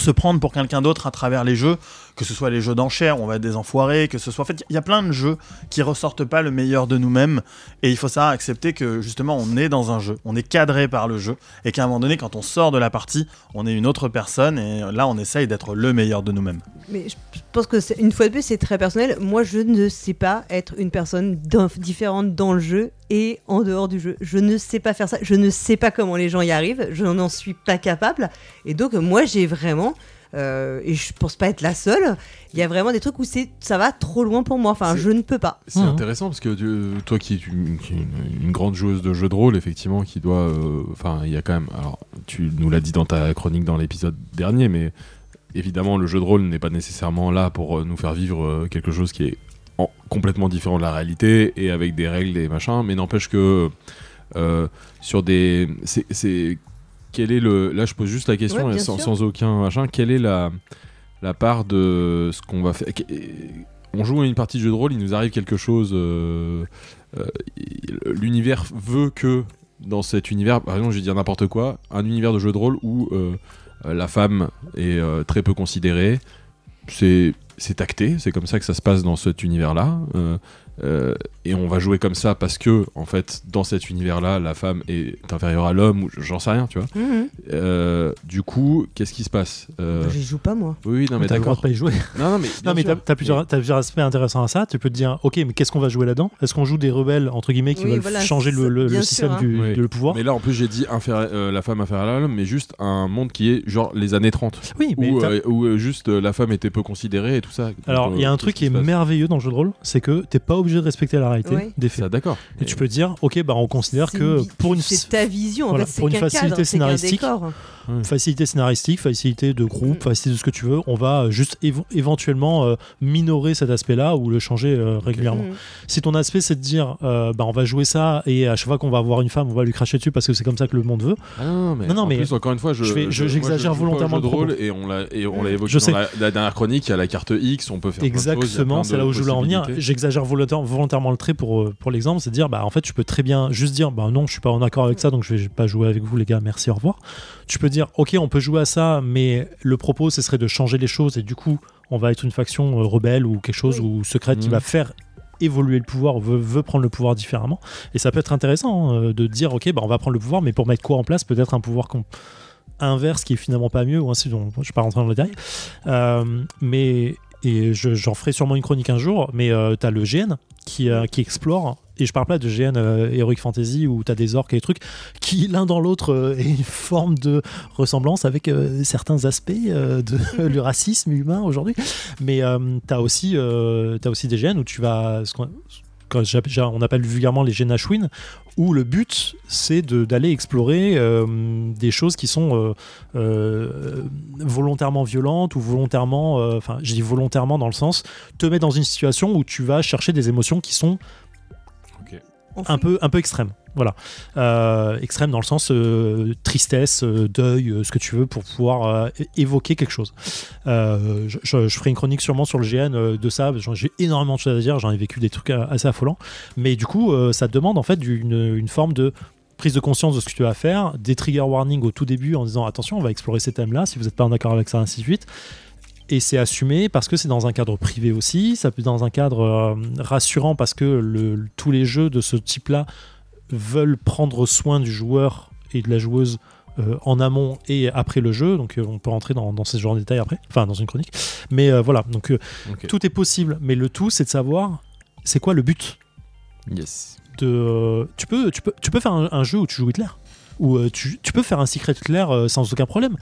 se prendre pour quelqu'un d'autre à travers les jeux, que ce soit les jeux d'enchères, on va être des enfoirés, que ce soit. En fait, il y a plein de jeux qui ressortent pas le meilleur de nous-mêmes, et il faut ça accepter que justement on est dans un jeu, on est cadré par le jeu, et qu'à un moment donné, quand on sort de la partie, on est une autre personne, et là on essaye d'être le meilleur de nous-mêmes. Mais je pense que une fois de plus, c'est très personnel. Moi, je ne sais pas être une personne différente dans le jeu et en dehors du jeu. Je ne sais pas faire ça. Je ne sais pas comment les gens y arrivent. Je n'en suis pas capable. Et donc, moi, j'ai vraiment. Euh, et je pense pas être la seule. Il y a vraiment des trucs où c'est ça va trop loin pour moi. Enfin, je ne peux pas. C'est mmh. intéressant parce que toi qui es une, une, grande joueuse de jeux de rôle, effectivement, qui doit. Euh, enfin, il y a quand même. Alors, tu nous l'as dit dans ta chronique dans l'épisode dernier, mais évidemment, le jeu de rôle n'est pas nécessairement là pour euh, nous faire vivre quelque chose qui est complètement différent de la réalité et avec des règles et machins, mais n'empêche que euh, sur des. C'est. Quel est le. Là, je pose juste la question sans, sans, aucun machin. Quelle est la, la part de ce qu'on va faire? On joue à une partie de jeu de rôle, il nous arrive quelque chose. Euh, euh, l'univers veut que dans cet univers, par exemple, je vais dire n'importe quoi, un univers de jeu de rôle où la femme est très peu considérée. C'est c'est acté, c'est comme ça que ça se passe dans cet univers-là. Euh, euh, et on va jouer comme ça parce que, en fait, dans cet univers-là, la femme est inférieure à l'homme, ou j'en sais rien, tu vois. Mhm. Euh, du coup, qu'est-ce qui se passe euh... J'y joue pas, moi. Oui, non, mais d'accord. pas y jouer. Non, non, mais, non, mais t'as, plusieurs, plusieurs, aspects intéressants à ça. Tu peux te dire, ok, mais qu'est-ce qu'on va jouer là-dedans? Est-ce qu'on joue des rebelles, entre guillemets, qui veulent changer le, système du le pouvoir? Mais là, en plus, j'ai dit la femme inférieure à l'homme, mais juste un monde qui est genre les années 30. Oui, mais. Où, juste la femme était peu considérée et tout ça. Alors, il y a un truc qui est merveilleux dans le jeu de rôle, c'est que t'es pas obligé de respecter la réalité des faits. D'accord. Et tu peux dire, ok, bah on considère que pour une, c'est ta vision, en fait, pour une facilité scénaristique, facilité scénaristique, facilité de groupe, facilité de ce que tu veux, on va juste éventuellement euh, minorer cet aspect-là ou le changer euh, régulièrement. Mm. Si ton aspect c'est de dire, euh, bah on va jouer ça et à chaque fois qu'on va avoir une femme, on va lui cracher dessus parce que c'est comme ça que le monde veut. Ah non, mais, non, mais plus, encore une fois, je, j'exagère volontairement le rôle et on l'a et on l'a évoqué dans la, dernière chronique, il y a la carte X, on peut faire exactement, c'est là où je voulais en venir. J'exagère volontairement le trait pour pour l'exemple, c'est de dire, bah en fait, tu peux très bien juste dire, bah non, je suis pas en accord avec ça, donc je vais pas jouer avec vous les gars, merci, au revoir. Tu peux dire, ok, on peut jouer à ça, mais le propos, ce serait de changer les choses et du coup, on va être une faction euh, rebelle ou quelque chose ou secrète qui va faire évoluer le pouvoir, veut, veut, prendre le pouvoir différemment. Et ça peut être intéressant hein, de dire, ok, bah, on va prendre le pouvoir, mais pour mettre quoi en place Peut-être un pouvoir inverse qui est finalement pas mieux, ou ainsi, donc, je ne vais pas rentrer dans le détail. Euh, mais, et j'en ferai sûrement une chronique un jour, mais euh, tu as le GN qui, qui explore et je parle pas de GN euh, Heroic Fantasy où tu as des orques et des trucs qui l'un dans l'autre euh, est une forme de ressemblance avec euh, certains aspects de du racisme humain aujourd'hui. Mais tu as aussi as aussi des GN où tu vas ce on appelle vulgairement les GN Ashwin, où le but c'est d'aller explorer des choses qui sont volontairement violentes ou volontairement, enfin je dis volontairement dans le sens, te mettre dans une situation où tu vas chercher des émotions qui sont un peu, un peu extrême. Voilà. Euh, extrême dans le sens euh, tristesse, euh, deuil, ce que tu veux pour pouvoir évoquer quelque chose. Je, ferai une chronique sûrement sur le GN de ça. J'ai énormément de choses à dire. J'en ai vécu des trucs assez affolants. Mais du coup, ça demande en fait une, une forme de prise de conscience de ce que tu vas faire, des trigger warnings au tout début en disant attention, on va explorer ces thèmes-là. Si vous n'êtes pas en accord avec ça, ainsi de suite et c'est assumé parce que c'est dans un cadre privé aussi, ça peut être dans un cadre euh, rassurant parce que le, tous les jeux de ce type-là veulent prendre soin du joueur et de la joueuse euh, en amont et après le jeu, donc euh, on peut rentrer dans, dans ces genres de détails après, enfin dans une chronique. Mais voilà, donc tout est possible, mais le tout c'est de savoir c'est quoi le but. Yes. De, tu, peux, tu, peux, tu peux faire un, jeu où tu joues Hitler, ou tu, tu, peux faire un Secret Hitler sans aucun problème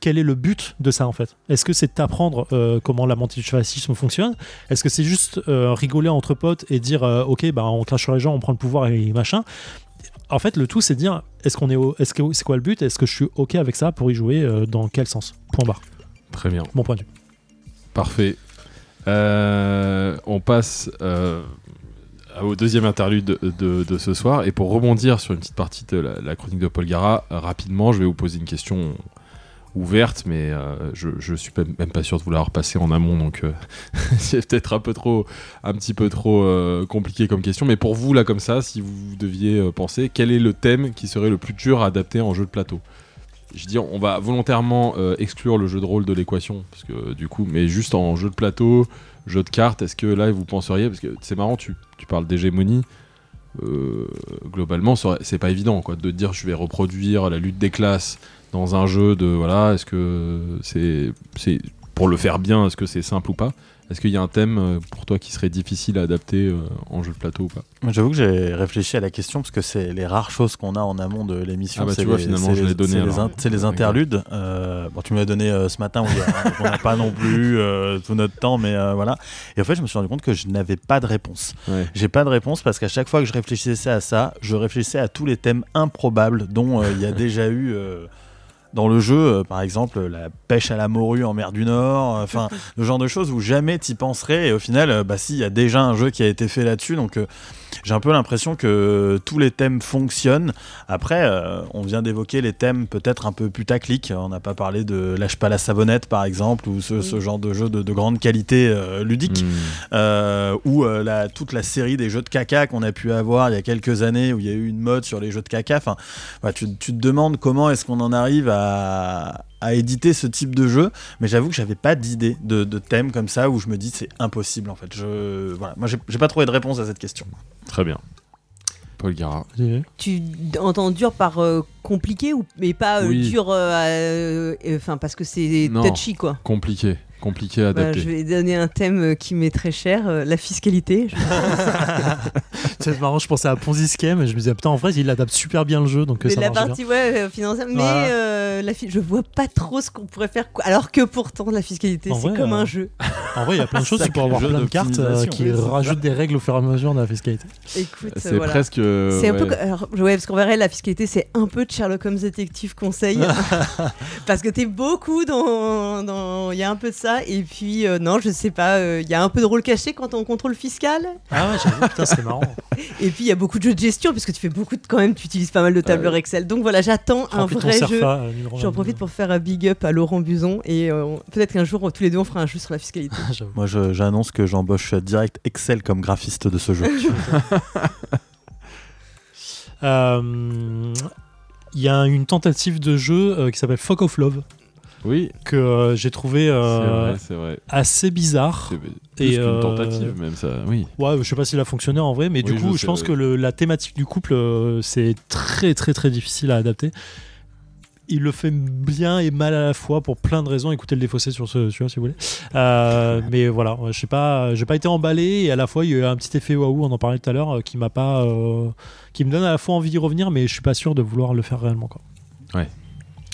quel est le but de ça en fait? Est-ce que c'est d'apprendre euh, comment la fascisme fonctionne? Est-ce que c'est juste euh, rigoler entre potes et dire euh, ok bah on crache sur les gens, on prend le pouvoir et machin? En fait, le tout c'est de dire est-ce qu'on est, est-ce que c'est quoi le but? Est-ce que je suis ok avec ça pour y jouer Dans quel sens? Point barre. Très bien. Mon point de vue. Parfait. on passe au deuxième interlude de, ce soir. Et pour rebondir sur une petite partie de la, la chronique de Paul Gara, rapidement, je vais vous poser une question ouverte, mais euh, je, je suis même pas sûr de vouloir passer en amont, donc euh, c'est peut-être un peu un petit peu trop euh, compliqué comme question. Mais pour vous là comme ça, si vous deviez penser, quel est le thème qui serait le plus dur à adapter en jeu de plateau? Je dis, on va volontairement exclure le jeu de rôle de l'équation, parce que du coup, mais juste en jeu de plateau, jeu de cartes, est-ce que là vous penseriez, parce que c'est marrant, tu, parles d'hégémonie. globalement, c'est pas évident de dire je vais reproduire la lutte des classes dans un jeu de voilà, est-ce que c'est c'est pour le faire bien, est-ce que c'est simple ou pas? Est-ce qu'il y a un thème euh, pour toi qui serait difficile à adapter euh, en jeu de plateau ou pas? J'avoue que j'ai réfléchi à la question parce que c'est les rares choses qu'on a en amont de l'émission. Ah bah tu vois, finalement, je l'ai donné. C'est les, interludes. Euh, bon, tu me l'as donné ce matin, on n'a pas non plus tout notre temps, mais voilà. Et en fait, je me suis rendu compte que je n'avais pas de réponse. J'ai pas de réponse parce qu'à chaque fois que je réfléchissais à ça, je réfléchissais à tous les thèmes improbables dont il y a déjà eu dans le jeu, euh, par exemple la pêche à la morue en mer du Nord, euh, enfin le genre de choses où jamais t'y penserais et au final, euh, bah si, il y a déjà un jeu qui a été fait là-dessus, donc j'ai un peu l'impression que tous les thèmes fonctionnent. Après, on vient d'évoquer les thèmes peut-être un peu putaclic. On n'a pas parlé de Lâche pas la savonnette, par exemple, ou ce, genre de jeu de, grande qualité ludique, hmm. ou la, toute la série des jeux de caca qu'on a pu avoir il y a quelques années, où il y a eu une mode sur les jeux de caca. Enfin, tu, tu, te demandes comment est-ce qu'on en arrive à à, éditer ce type de jeu, mais j'avoue que j'avais pas d'idée de, thème comme ça où je me dis c'est impossible en fait. Je, voilà, moi j'ai pas trouvé de réponse à cette question. Très bien. Paul Gara. Tu entends dur par euh, compliqué ou mais pas euh, dur euh, enfin parce que c'est touchy quoi. Compliqué compliqué à bah, adapter. je vais donner un thème euh, qui m'est très cher, euh, la fiscalité. c'est marrant, je pensais à Ponzi Scheme et je me disais, putain, en vrai, il adapte super bien le jeu. Donc euh, mais la partie ouais, financière, mais la je vois pas trop ce qu'on pourrait faire. Alors que pourtant, la fiscalité, c'est comme un jeu. En vrai, il y a plein de choses, tu peux avoir plein de cartes qui rajoutent des règles au fur et à mesure de la fiscalité. Écoute, c'est presque. C'est un peu. Alors, ouais, parce qu'on verrait, la fiscalité, c'est un peu de Sherlock Holmes détective conseil. parce que t'es beaucoup dans. Il y a un peu de ça et puis, euh, non, je sais pas, il euh, y a un peu de rôle caché quand on contrôle fiscal. Ah ouais, j'avoue, putain, c'est marrant. et puis, il y a beaucoup de jeux de gestion, puisque tu fais beaucoup de. Quand même, tu utilises pas mal de tableurs Excel. Donc voilà, j'attends un vrai jeu. Euh, J'en profite pour faire un big up à Laurent Buzon. Et peut-être qu'un jour, tous les deux, on fera un jeu sur la fiscalité. Moi, j'annonce que j'embauche direct Excel comme graphiste de ce jeu. Il y a une tentative de jeu qui s'appelle Fuck of Love oui. que euh, j'ai trouvé euh, assez bizarre. et une euh, tentative même ça, oui. Ouais, je sais pas s'il a fonctionné en vrai, mais du coup, je, pense que la thématique du couple, c'est très très très difficile à adapter. Il le fait bien et mal à la fois pour plein de raisons. Écoutez le défaussé sur ce si vous voulez. mais voilà, je sais pas, j'ai pas été emballé et à la fois il y a eu un petit effet waouh, on en parlait tout à l'heure, qui m'a pas, qui me donne à la fois envie d'y revenir, mais je suis pas sûr de vouloir le faire réellement quoi. Ouais.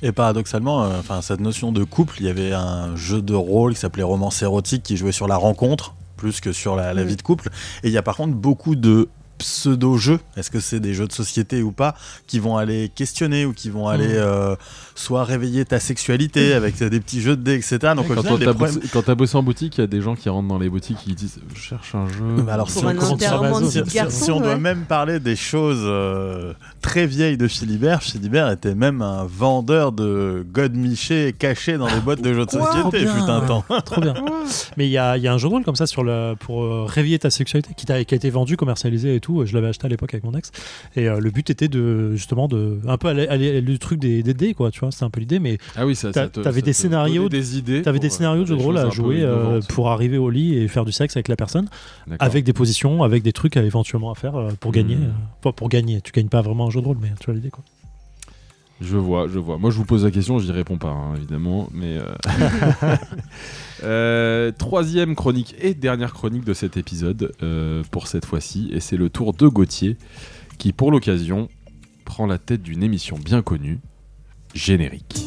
Et paradoxalement, euh, enfin cette notion de couple, il y avait un jeu de rôle qui s'appelait Romance érotique qui jouait sur la rencontre plus que sur la, vie de couple. Et il y a par contre beaucoup de pseudo-jeux, est-ce que c'est des jeux de société ou pas, qui vont aller questionner ou qui vont aller mmh. euh, soit réveiller ta sexualité avec des petits jeux de dés, etc. Donc, quand tu as, bossé en boutique, il y a des gens qui rentrent dans les boutiques qui disent Je cherche un jeu. alors, si, on, doit même parler des choses euh, très vieilles de Philibert, Philibert était même un vendeur de godemiché caché dans les boîtes de jeux de société, fut un temps. Trop bien. Mais il y a, y a, un jeu de rôle comme ça sur le, pour euh, réveiller ta sexualité qui, a, qui a été vendu, commercialisé et tout. Je l'avais acheté à l'époque avec mon ex. Et euh, le but était de justement de un peu aller, le truc des, des dés, quoi. Tu vois c'est un peu l'idée, mais ah oui, ça, t'avais des scénarios, des idées, t'avais des scénarios de jeu de rôle à jouer euh, pour arriver au lit et faire du sexe avec la personne, avec des positions, avec des trucs éventuellement à faire euh, pour gagner. Hmm. Euh, pour gagner, tu gagnes pas vraiment un jeu de rôle, mais tu vois l'idée quoi. Je vois, je vois. Moi, je vous pose la question, je n'y réponds pas, hein, évidemment. Mais troisième chronique et dernière chronique de cet épisode pour cette fois-ci, et c'est le tour de Gauthier, qui, pour l'occasion, prend la tête d'une émission bien connue, générique.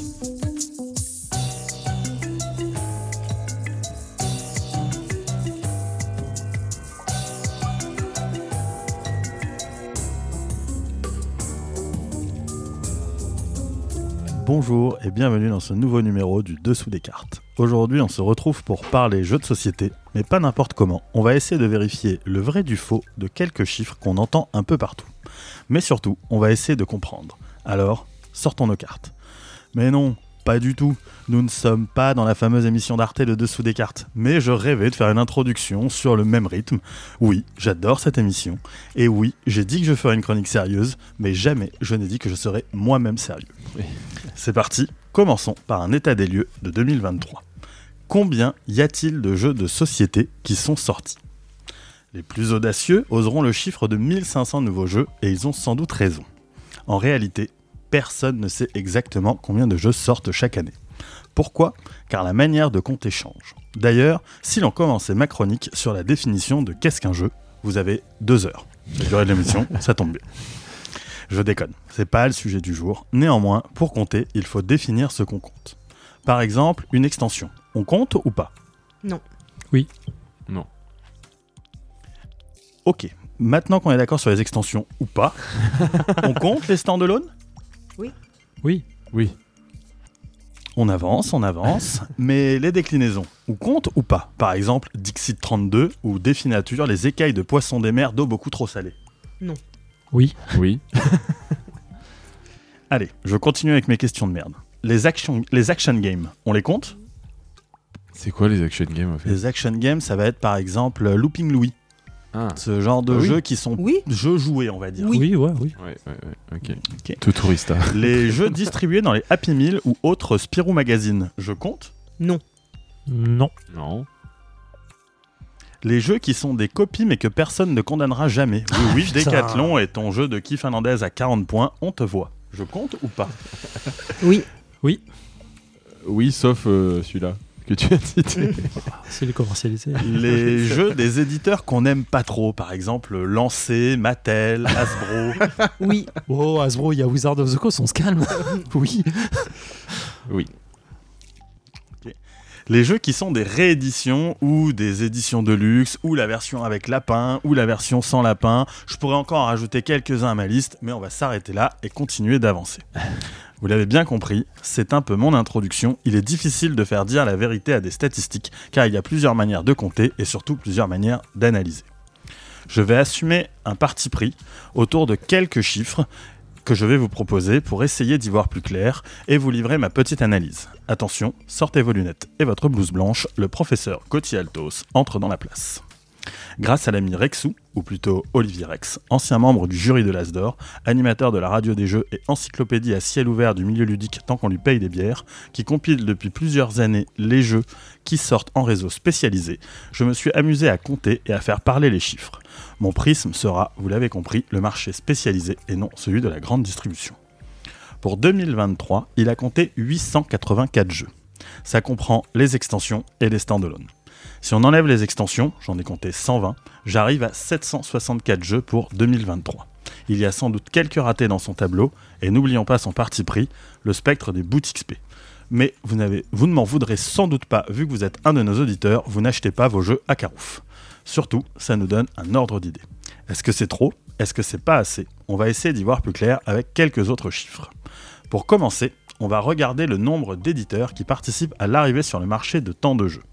Bonjour et bienvenue dans ce nouveau numéro du Dessous des cartes. Aujourd'hui, on se retrouve pour parler jeux de société, mais pas n'importe comment. On va essayer de vérifier le vrai du faux de quelques chiffres qu'on entend un peu partout. Mais surtout, on va essayer de comprendre. Alors, sortons nos cartes. Mais non, pas du tout. Nous ne sommes pas dans la fameuse émission d'Arte Le Dessous des cartes. Mais je rêvais de faire une introduction sur le même rythme. Oui, j'adore cette émission. Et oui, j'ai dit que je ferais une chronique sérieuse, mais jamais je n'ai dit que je serais moi-même sérieux. C'est parti, commençons par un état des lieux de 2023. Combien y a-t-il de jeux de société qui sont sortis? Les plus audacieux oseront le chiffre de 1500 nouveaux jeux et ils ont sans doute raison. En réalité, personne ne sait exactement combien de jeux sortent chaque année. Pourquoi Car la manière de compter change. D'ailleurs, si l'on commençait ma chronique sur la définition de qu'est-ce qu'un jeu, vous avez deux heures. La durée de l'émission, ça tombe bien. Je déconne, c'est pas le sujet du jour. Néanmoins, pour compter, il faut définir ce qu'on compte. Par exemple, une extension. On compte ou pas? Non. Oui. Non. Ok. Maintenant qu'on est d'accord sur les extensions ou pas, on compte les stand-alone Oui. Oui. Oui. On avance, on avance, mais les déclinaisons, ou compte ou pas? Par exemple, Dixit 32 ou Définature, les écailles de poissons des mers d'eau beaucoup trop salée. Non. Oui. Oui. Allez, je continue avec mes questions de merde. Les action, les action games, on les compte? C'est quoi les action games en fait? Les action games, ça va être par exemple Looping Louis. Ah. Ce genre de Ah oui. jeux qui sont Oui. jeux joués, on va dire. Oui. Oui, ouais, oui. Ouais, ouais, ouais, ok. Ok. Tout tourista. Les jeux distribués dans les Happy Meal ou autres Spirou Magazine, je compte Non. Non. Non. Les jeux qui sont des copies mais que personne ne condamnera jamais. Oui, oui, Putain. Decathlon et ton jeu de Keith Fernandez à 40 points, on te voit. Je compte ou pas? Oui. Oui, sauf euh, celui-là que tu as cité. C'est les commercialisé. Les jeux des éditeurs qu'on n'aime pas trop, par exemple Lancé, Mattel, Hasbro. Oui. Oh, Hasbro, il y a Wizard of the Coast, on se calme. oui. oui. Les jeux qui sont des rééditions ou des éditions de luxe ou la version avec lapin ou la version sans lapin. Je pourrais encore en rajouter quelques-uns à ma liste, mais on va s'arrêter là et continuer d'avancer. Vous l'avez bien compris, c'est un peu mon introduction. Il est difficile de faire dire la vérité à des statistiques car il y a plusieurs manières de compter et surtout plusieurs manières d'analyser. Je vais assumer un parti pris autour de quelques chiffres que je vais vous proposer pour essayer d'y voir plus clair et vous livrer ma petite analyse. Attention, sortez vos lunettes et votre blouse blanche, le professeur Gauthier Altos entre dans la place. Grâce à l'ami Rexou, ou plutôt Olivier Rex, ancien membre du jury de l'Asdor, animateur de la radio des jeux et encyclopédie à ciel ouvert du milieu ludique tant qu'on lui paye des bières, qui compile depuis plusieurs années les jeux qui sortent en réseau spécialisé, je me suis amusé à compter et à faire parler les chiffres. Mon prisme sera, vous l'avez compris, le marché spécialisé et non celui de la grande distribution. Pour 2023, il a compté 884 jeux. Ça comprend les extensions et les standalone. Si on enlève les extensions, j'en ai compté 120, j'arrive à 764 jeux pour 2023. Il y a sans doute quelques ratés dans son tableau, et n'oublions pas son parti pris, le spectre des bouts XP. Mais vous, vous ne m'en voudrez sans doute pas, vu que vous êtes un de nos auditeurs, vous n'achetez pas vos jeux à Carouf. Surtout, ça nous donne un ordre d'idée. Est-ce que c'est trop? Est-ce que c'est pas assez? On va essayer d'y voir plus clair avec quelques autres chiffres. Pour commencer, on va regarder le nombre d'éditeurs qui participent à l'arrivée sur le marché de tant de jeux.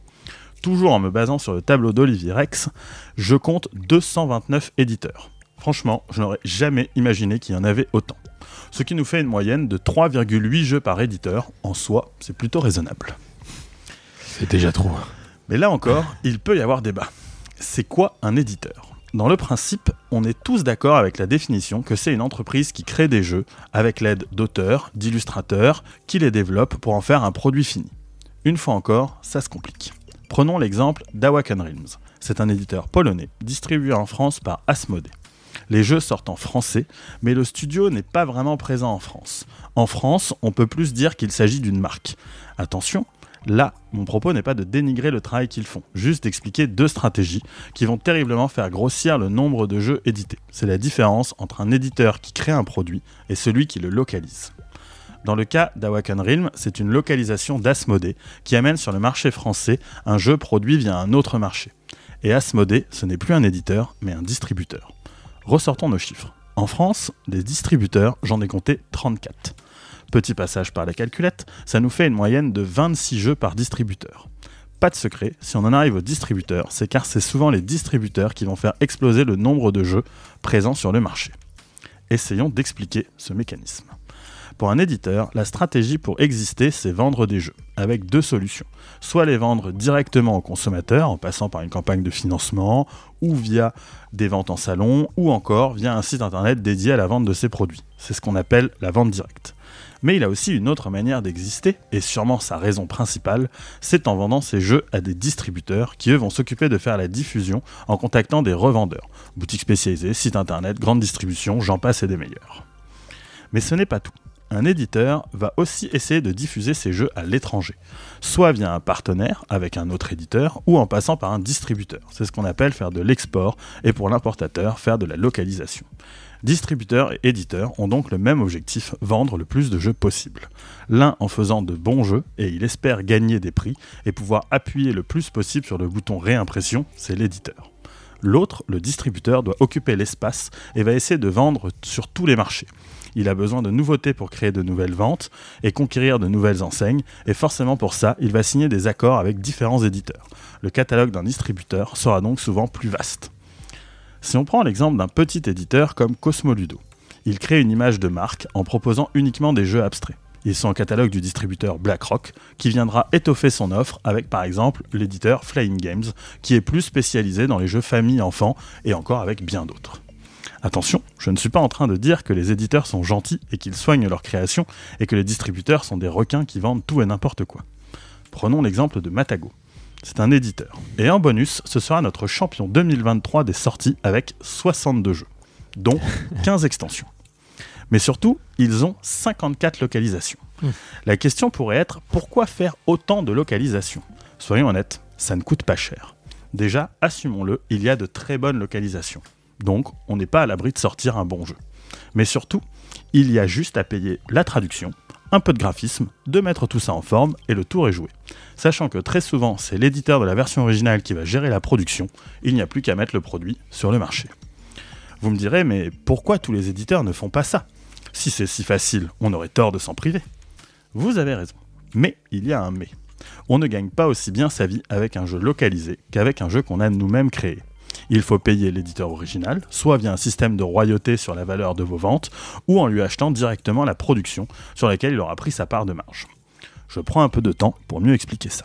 Toujours en me basant sur le tableau d'Olivier Rex, je compte 229 éditeurs. Franchement, je n'aurais jamais imaginé qu'il y en avait autant. Ce qui nous fait une moyenne de 3,8 jeux par éditeur. En soi, c'est plutôt raisonnable. C'est déjà trop. Mais là encore, il peut y avoir débat. C'est quoi un éditeur? Dans le principe, on est tous d'accord avec la définition que c'est une entreprise qui crée des jeux avec l'aide d'auteurs, d'illustrateurs, qui les développent pour en faire un produit fini. Une fois encore, ça se complique. Prenons l'exemple d'Awaken Realms. C'est un éditeur polonais, distribué en France par Asmodee. Les jeux sortent en français, mais le studio n'est pas vraiment présent en France. En France, on peut plus dire qu'il s'agit d'une marque. Attention, Là, mon propos n'est pas de dénigrer le travail qu'ils font, juste d'expliquer deux stratégies qui vont terriblement faire grossir le nombre de jeux édités. C'est la différence entre un éditeur qui crée un produit et celui qui le localise. Dans le cas d'Awaken Realm, c'est une localisation d'Asmodee qui amène sur le marché français un jeu produit via un autre marché. Et Asmodee, ce n'est plus un éditeur, mais un distributeur. Ressortons nos chiffres. En France, des distributeurs, j'en ai compté 34. Petit passage par la calculette, ça nous fait une moyenne de 26 jeux par distributeur. Pas de secret, si on en arrive aux distributeurs, c'est car c'est souvent les distributeurs qui vont faire exploser le nombre de jeux présents sur le marché. Essayons d'expliquer ce mécanisme. Pour un éditeur, la stratégie pour exister, c'est vendre des jeux, avec deux solutions. Soit les vendre directement aux consommateurs, en passant par une campagne de financement, ou via des ventes en salon, ou encore via un site internet dédié à la vente de ses produits. C'est ce qu'on appelle la vente directe. Mais il a aussi une autre manière d'exister, et sûrement sa raison principale, c'est en vendant ses jeux à des distributeurs qui eux vont s'occuper de faire la diffusion en contactant des revendeurs, boutiques spécialisées, sites internet, grandes distributions, j'en passe et des meilleurs. Mais ce n'est pas tout un éditeur va aussi essayer de diffuser ses jeux à l'étranger, soit via un partenaire avec un autre éditeur ou en passant par un distributeur. C'est ce qu'on appelle faire de l'export et pour l'importateur faire de la localisation. Distributeurs et éditeurs ont donc le même objectif, vendre le plus de jeux possible. L'un en faisant de bons jeux et il espère gagner des prix et pouvoir appuyer le plus possible sur le bouton réimpression, c'est l'éditeur. L'autre, le distributeur, doit occuper l'espace et va essayer de vendre sur tous les marchés il a besoin de nouveautés pour créer de nouvelles ventes et conquérir de nouvelles enseignes, et forcément pour ça, il va signer des accords avec différents éditeurs. Le catalogue d'un distributeur sera donc souvent plus vaste. Si on prend l'exemple d'un petit éditeur comme Cosmoludo, il crée une image de marque en proposant uniquement des jeux abstraits. Ils sont au catalogue du distributeur BlackRock, qui viendra étoffer son offre avec par exemple l'éditeur Flying Games, qui est plus spécialisé dans les jeux famille-enfants et encore avec bien d'autres. Attention, je ne suis pas en train de dire que les éditeurs sont gentils et qu'ils soignent leur création et que les distributeurs sont des requins qui vendent tout et n'importe quoi. Prenons l'exemple de Matago. C'est un éditeur. Et en bonus, ce sera notre champion 2023 des sorties avec 62 jeux, dont 15 extensions. Mais surtout, ils ont 54 localisations. Mmh. La question pourrait être pourquoi faire autant de localisations? Soyons honnêtes, ça ne coûte pas cher. Déjà, assumons-le, il y a de très bonnes localisations. Donc, on n'est pas à l'abri de sortir un bon jeu. Mais surtout, il y a juste à payer la traduction, un peu de graphisme, de mettre tout ça en forme et le tour est joué. Sachant que très souvent, c'est l'éditeur de la version originale qui va gérer la production, il n'y a plus qu'à mettre le produit sur le marché. Vous me direz, mais pourquoi tous les éditeurs ne font pas ça? Si c'est si facile, on aurait tort de s'en priver. Vous avez raison. Mais il y a un mais. On ne gagne pas aussi bien sa vie avec un jeu localisé qu'avec un jeu qu'on a nous-mêmes créé il faut payer l'éditeur original, soit via un système de royauté sur la valeur de vos ventes, ou en lui achetant directement la production sur laquelle il aura pris sa part de marge. Je prends un peu de temps pour mieux expliquer ça.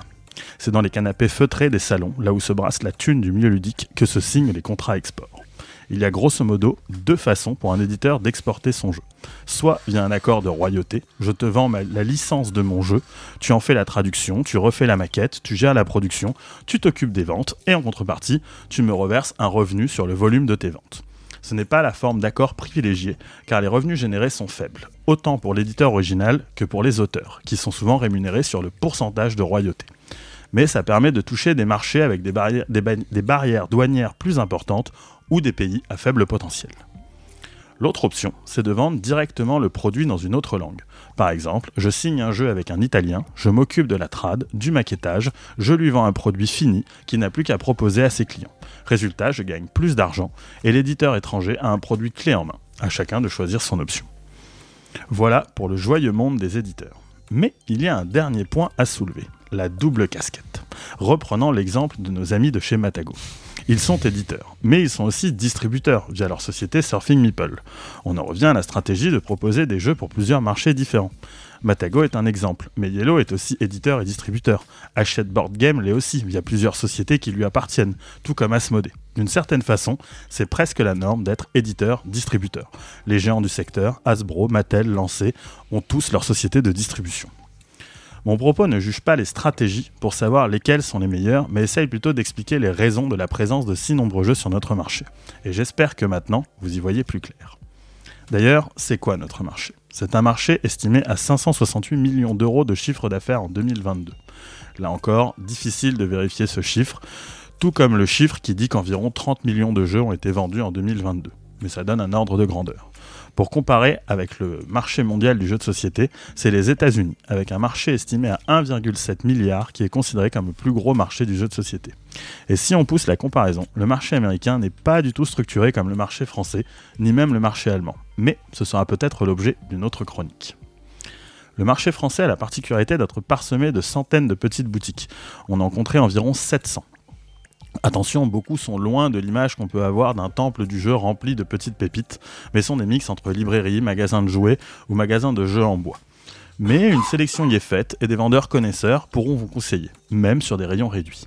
C'est dans les canapés feutrés des salons, là où se brasse la thune du milieu ludique, que se signent les contrats export il y a grosso modo deux façons pour un éditeur d'exporter son jeu. Soit via un accord de royauté, je te vends la licence de mon jeu, tu en fais la traduction, tu refais la maquette, tu gères la production, tu t'occupes des ventes, et en contrepartie, tu me reverses un revenu sur le volume de tes ventes. Ce n'est pas la forme d'accord privilégiée, car les revenus générés sont faibles, autant pour l'éditeur original que pour les auteurs, qui sont souvent rémunérés sur le pourcentage de royauté mais ça permet de toucher des marchés avec des barrières, des barrières douanières plus importantes ou des pays à faible potentiel. L'autre option, c'est de vendre directement le produit dans une autre langue. Par exemple, je signe un jeu avec un Italien, je m'occupe de la trad, du maquettage, je lui vends un produit fini qui n'a plus qu'à proposer à ses clients. Résultat, je gagne plus d'argent et l'éditeur étranger a un produit clé en main, à chacun de choisir son option. Voilà pour le joyeux monde des éditeurs. Mais il y a un dernier point à soulever, la double casquette. Reprenant l'exemple de nos amis de chez Matago. Ils sont éditeurs, mais ils sont aussi distributeurs via leur société Surfing Meeple. On en revient à la stratégie de proposer des jeux pour plusieurs marchés différents. Matago est un exemple, mais Yellow est aussi éditeur et distributeur. Hachette Board Game l'est aussi, via plusieurs sociétés qui lui appartiennent, tout comme Asmodee. D'une certaine façon, c'est presque la norme d'être éditeur-distributeur. Les géants du secteur, Hasbro, Mattel, Lancé, ont tous leur société de distribution. Mon propos ne juge pas les stratégies pour savoir lesquelles sont les meilleures, mais essaye plutôt d'expliquer les raisons de la présence de si nombreux jeux sur notre marché. Et j'espère que maintenant, vous y voyez plus clair. D'ailleurs, c'est quoi notre marché? C'est un marché estimé à 568 millions d'euros de chiffre d'affaires en 2022. Là encore, difficile de vérifier ce chiffre, tout comme le chiffre qui dit qu'environ 30 millions de jeux ont été vendus en 2022. Mais ça donne un ordre de grandeur. Pour comparer avec le marché mondial du jeu de société, c'est les États-Unis, avec un marché estimé à 1,7 milliard qui est considéré comme le plus gros marché du jeu de société. Et si on pousse la comparaison, le marché américain n'est pas du tout structuré comme le marché français, ni même le marché allemand. Mais ce sera peut-être l'objet d'une autre chronique. Le marché français a la particularité d'être parsemé de centaines de petites boutiques. On en compterait environ 700. Attention, beaucoup sont loin de l'image qu'on peut avoir d'un temple du jeu rempli de petites pépites, mais sont des mix entre librairies, magasins de jouets ou magasins de jeux en bois. Mais une sélection y est faite et des vendeurs connaisseurs pourront vous conseiller, même sur des rayons réduits.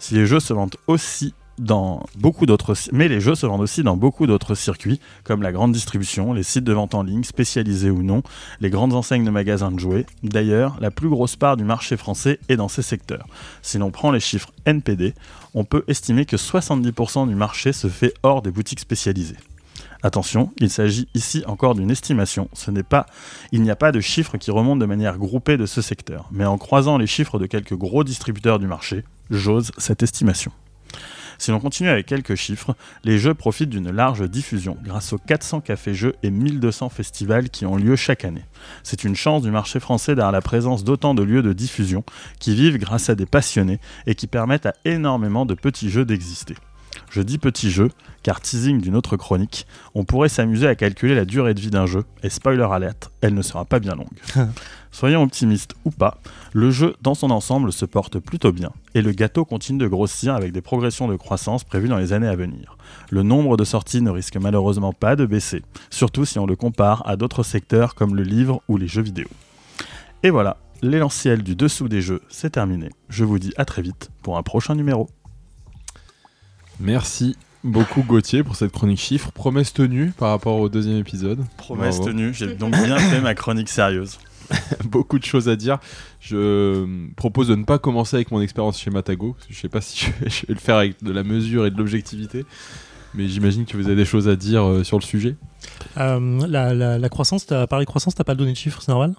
Si les jeux se vendent aussi dans beaucoup d'autres, mais les jeux se vendent aussi dans beaucoup d'autres circuits, comme la grande distribution, les sites de vente en ligne, spécialisés ou non, les grandes enseignes de magasins de jouets. D'ailleurs, la plus grosse part du marché français est dans ces secteurs. Si l'on prend les chiffres NPD, on peut estimer que 70% du marché se fait hors des boutiques spécialisées. Attention, il s'agit ici encore d'une estimation. Ce n'est pas, il n'y a pas de chiffres qui remontent de manière groupée de ce secteur. Mais en croisant les chiffres de quelques gros distributeurs du marché, j'ose cette estimation. Si l'on continue avec quelques chiffres, les jeux profitent d'une large diffusion grâce aux 400 cafés-jeux et 1200 festivals qui ont lieu chaque année. C'est une chance du marché français d'avoir la présence d'autant de lieux de diffusion qui vivent grâce à des passionnés et qui permettent à énormément de petits jeux d'exister. Je dis petit jeu, car teasing d'une autre chronique, on pourrait s'amuser à calculer la durée de vie d'un jeu, et spoiler alert, elle ne sera pas bien longue. Soyons optimistes ou pas, le jeu dans son ensemble se porte plutôt bien, et le gâteau continue de grossir avec des progressions de croissance prévues dans les années à venir. Le nombre de sorties ne risque malheureusement pas de baisser, surtout si on le compare à d'autres secteurs comme le livre ou les jeux vidéo. Et voilà, l'essentiel du dessous des jeux, c'est terminé. Je vous dis à très vite pour un prochain numéro. Merci beaucoup Gauthier pour cette chronique chiffre. Promesse tenue par rapport au deuxième épisode. Promesse tenue, j'ai donc bien fait ma chronique sérieuse. beaucoup de choses à dire. Je propose de ne pas commencer avec mon expérience chez Matago. je ne sais pas si je vais, le faire avec de la mesure et de l'objectivité. Mais j'imagine que vous avez des choses à dire euh, sur le sujet. Euh, la, croissance, as parlé de croissance, t'as pas donné de chiffres, c'est normal?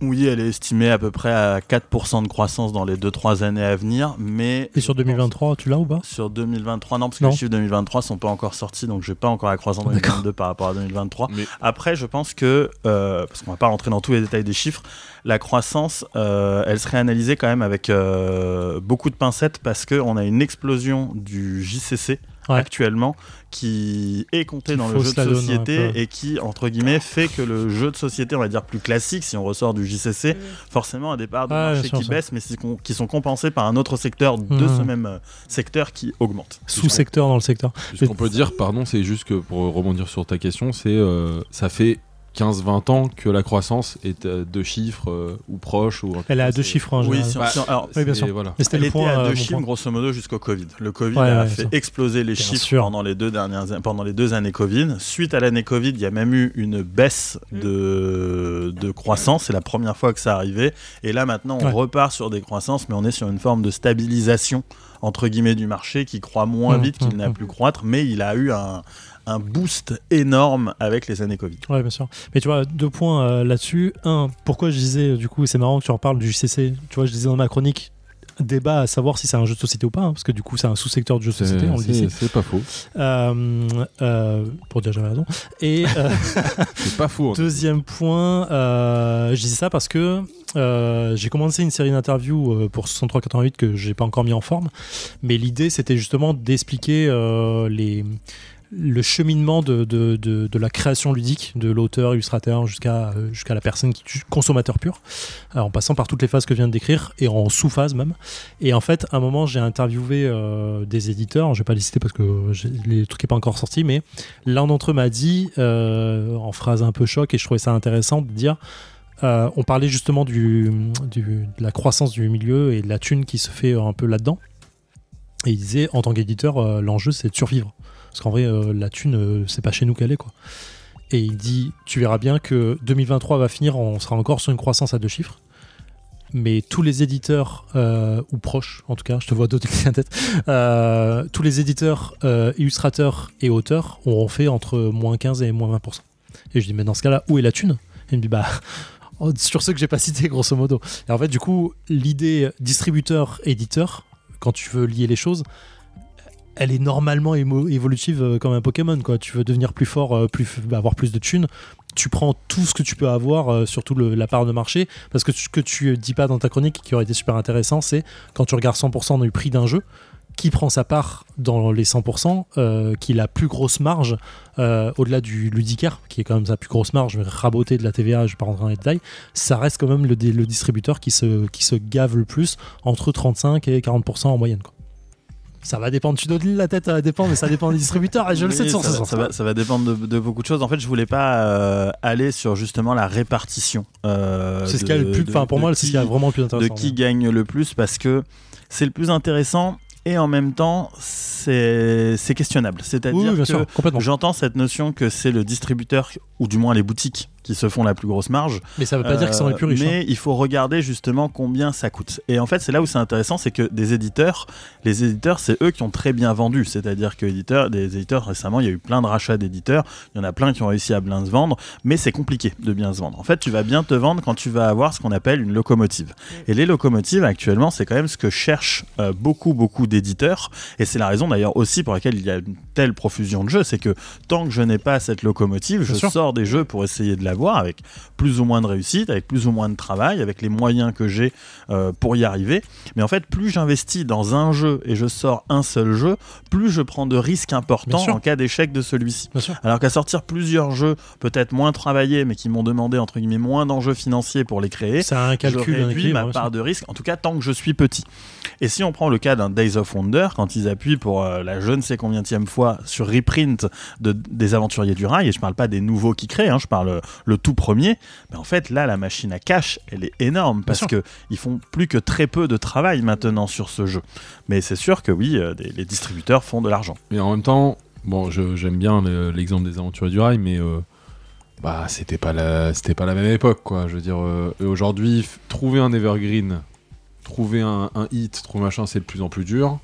Oui, elle est estimée à peu près à 4% de croissance dans les 2-3 années à venir. Mais Et sur 2023, tu l'as ou pas? Sur 2023, non, parce que les chiffres 2023 sont pas encore sortis, donc je n'ai pas encore la croissance 2022 par rapport à 2023. Mais... Après, je pense que, euh, parce qu'on va pas rentrer dans tous les détails des chiffres, la croissance, euh, elle serait analysée quand même avec euh, beaucoup de pincettes parce qu'on a une explosion du JCC actuellement qui est compté dans le jeu de société et qui, entre guillemets, fait que le jeu de société, on va dire plus classique, si on ressort du JCC, forcément a des parts de marché qui baissent, mais qui sont compensés par un autre secteur de ce même euh, secteur qui augmente. Sous-secteur dans le secteur. Ce qu'on peut dire, pardon, c'est juste que pour rebondir sur ta question, c'est euh, ça fait 15-20 ans que la croissance est à deux chiffres euh, ou proche. Ou, elle est à deux chiffres en oui, alors, oui, bien sûr. Voilà. Elle était à euh, deux chiffres grosso modo jusqu'au Covid. Le Covid a fait exploser les chiffres pendant les, deux dernières, pendant les deux années Covid. Suite à l'année Covid, il y a même eu une baisse mm. de, de croissance. C'est la première fois que ça arrivait. Et là maintenant, on repart sur des croissances, mais on est sur une forme de stabilisation entre guillemets du marché qui croît moins mm, vite qu'il mm, n'a plus croître, mais il a eu un, un boost énorme avec les années Covid. Ouais, bien sûr. Mais tu vois, deux points euh, là-dessus. Un, pourquoi je disais, du coup, c'est marrant que tu en parles du JCC. Tu vois, je disais dans ma chronique, débat à savoir si c'est un jeu de société ou pas, hein, parce que du coup c'est un sous-secteur du jeu de société, on le dit. C'est pas faux. Euh, euh, pour dire jamais raison. Et c'est pas faux. Deuxième point, je disais ça parce que j'ai commencé une série d'interviews pour 6388 que j'ai pas encore mis en forme, mais l'idée c'était justement d'expliquer les le cheminement de, de, de, la création ludique, de l'auteur, illustrateur, jusqu'à euh, la personne qui consommateur pur, euh, en passant par toutes les phases que je viens de décrire, et en sous-phase même. Et en fait, à un moment, j'ai interviewé euh, des éditeurs, je vais pas les citer parce que le truc n'est pas encore sorti, mais l'un d'entre eux m'a dit, en phrase un peu choc, et je trouvais ça intéressant de dire, on parlait justement du, de la croissance du milieu et de la thune qui se fait un peu là-dedans. Et il disait, en tant qu'éditeur, l'enjeu c'est de survivre. Parce qu'en vrai, euh, la thune, euh, c'est pas chez nous qu'elle est, quoi. Et il dit, tu verras bien que 2023 va finir, on sera encore sur une croissance à deux chiffres. Mais tous les éditeurs, euh, ou proches en tout cas, je te vois d'autres la tête, tous les éditeurs, illustrateurs et auteurs auront fait entre moins 15 et moins 20%. Et je dis, mais dans ce cas-là, où est la thune? Il me dit, bah, oh, sur ceux que j'ai pas cités, grosso modo. Et en fait, du coup, l'idée distributeur-éditeur, quand tu veux lier les choses, elle est normalement évolutive euh, comme un Pokémon. Quoi. Tu veux devenir plus fort, euh, avoir plus de thunes. Tu prends tout ce que tu peux avoir, euh, surtout la part de marché. Parce que ce que tu dis pas dans ta chronique, qui aurait été super intéressant, c'est quand tu regardes 100% du prix d'un jeu, qui prend sa part dans les 100%, euh, qui a la plus grosse marge, au-delà du ludicaire, qui est quand même sa plus grosse marge, raboter de la TVA, je vais pas rentrer dans les détails, ça reste quand même le, le, distributeur qui se, qui se gave le plus, entre 35 et 40% en moyenne. Quoi. Ça va dépendre, tu donnes la tête, ça dépend, mais ça dépend des distributeurs, et je le sais de ça, ça, va, ça va dépendre de, beaucoup de choses. En fait, je voulais pas euh, aller sur justement la répartition. c'est ce qui a le plus, enfin pour moi, c'est ce qui a vraiment le plus intéressant. De qui gagne le plus, parce que c'est le plus intéressant et en même temps c'est questionnable. C'est-à-dire que j'entends cette notion que c'est le distributeur ou du moins les boutiques qui se font la plus grosse marge. Mais ça veut pas dire qu'ils sont les plus riches. Mais hein. il faut regarder justement combien ça coûte. Et en fait, c'est là où c'est intéressant, c'est que des éditeurs, les éditeurs, c'est eux qui ont très bien vendu. C'est-à-dire que éditeurs, des éditeurs récemment, il y a eu plein de rachats d'éditeurs. Il y en a plein qui ont réussi à bien se vendre, mais c'est compliqué de bien se vendre. En fait, tu vas bien te vendre quand tu vas avoir ce qu'on appelle une locomotive. Et les locomotives actuellement, c'est quand même ce que cherchent euh, beaucoup beaucoup d'éditeurs. Et c'est la raison d'ailleurs aussi pour laquelle il y a une telle profusion de jeux, c'est que tant que je n'ai pas cette locomotive, je sors des jeux pour essayer de l'avoir avec plus ou moins de réussite, avec plus ou moins de travail, avec les moyens que j'ai euh, pour y arriver. Mais en fait, plus j'investis dans un jeu et je sors un seul jeu, plus je prends de risques importants en cas d'échec de celui-ci. Alors qu'à sortir plusieurs jeux, peut-être moins travaillés, mais qui m'ont demandé entre guillemets moins d'enjeux financiers pour les créer, c'est un calcul, je réduis ma part de risque. En tout cas, tant que je suis petit. Et si on prend le cas d'un Days of Wonder, quand ils appuient pour euh, la je ne sais combien fois sur reprint de, des Aventuriers du Rail, et je parle pas des nouveaux qui créent, hein, je parle euh, le tout premier, mais en fait là la machine à cash elle est énorme parce que ils font plus que très peu de travail maintenant sur ce jeu. Mais c'est sûr que oui, euh, les distributeurs font de l'argent. Mais en même temps, bon, j'aime bien l'exemple des Aventuriers du Rail, mais bah c'était pas la c'était pas la même époque quoi. Je veux dire, aujourd'hui trouver un evergreen trouver un, hit, trouver machin, c'est de plus en plus dur.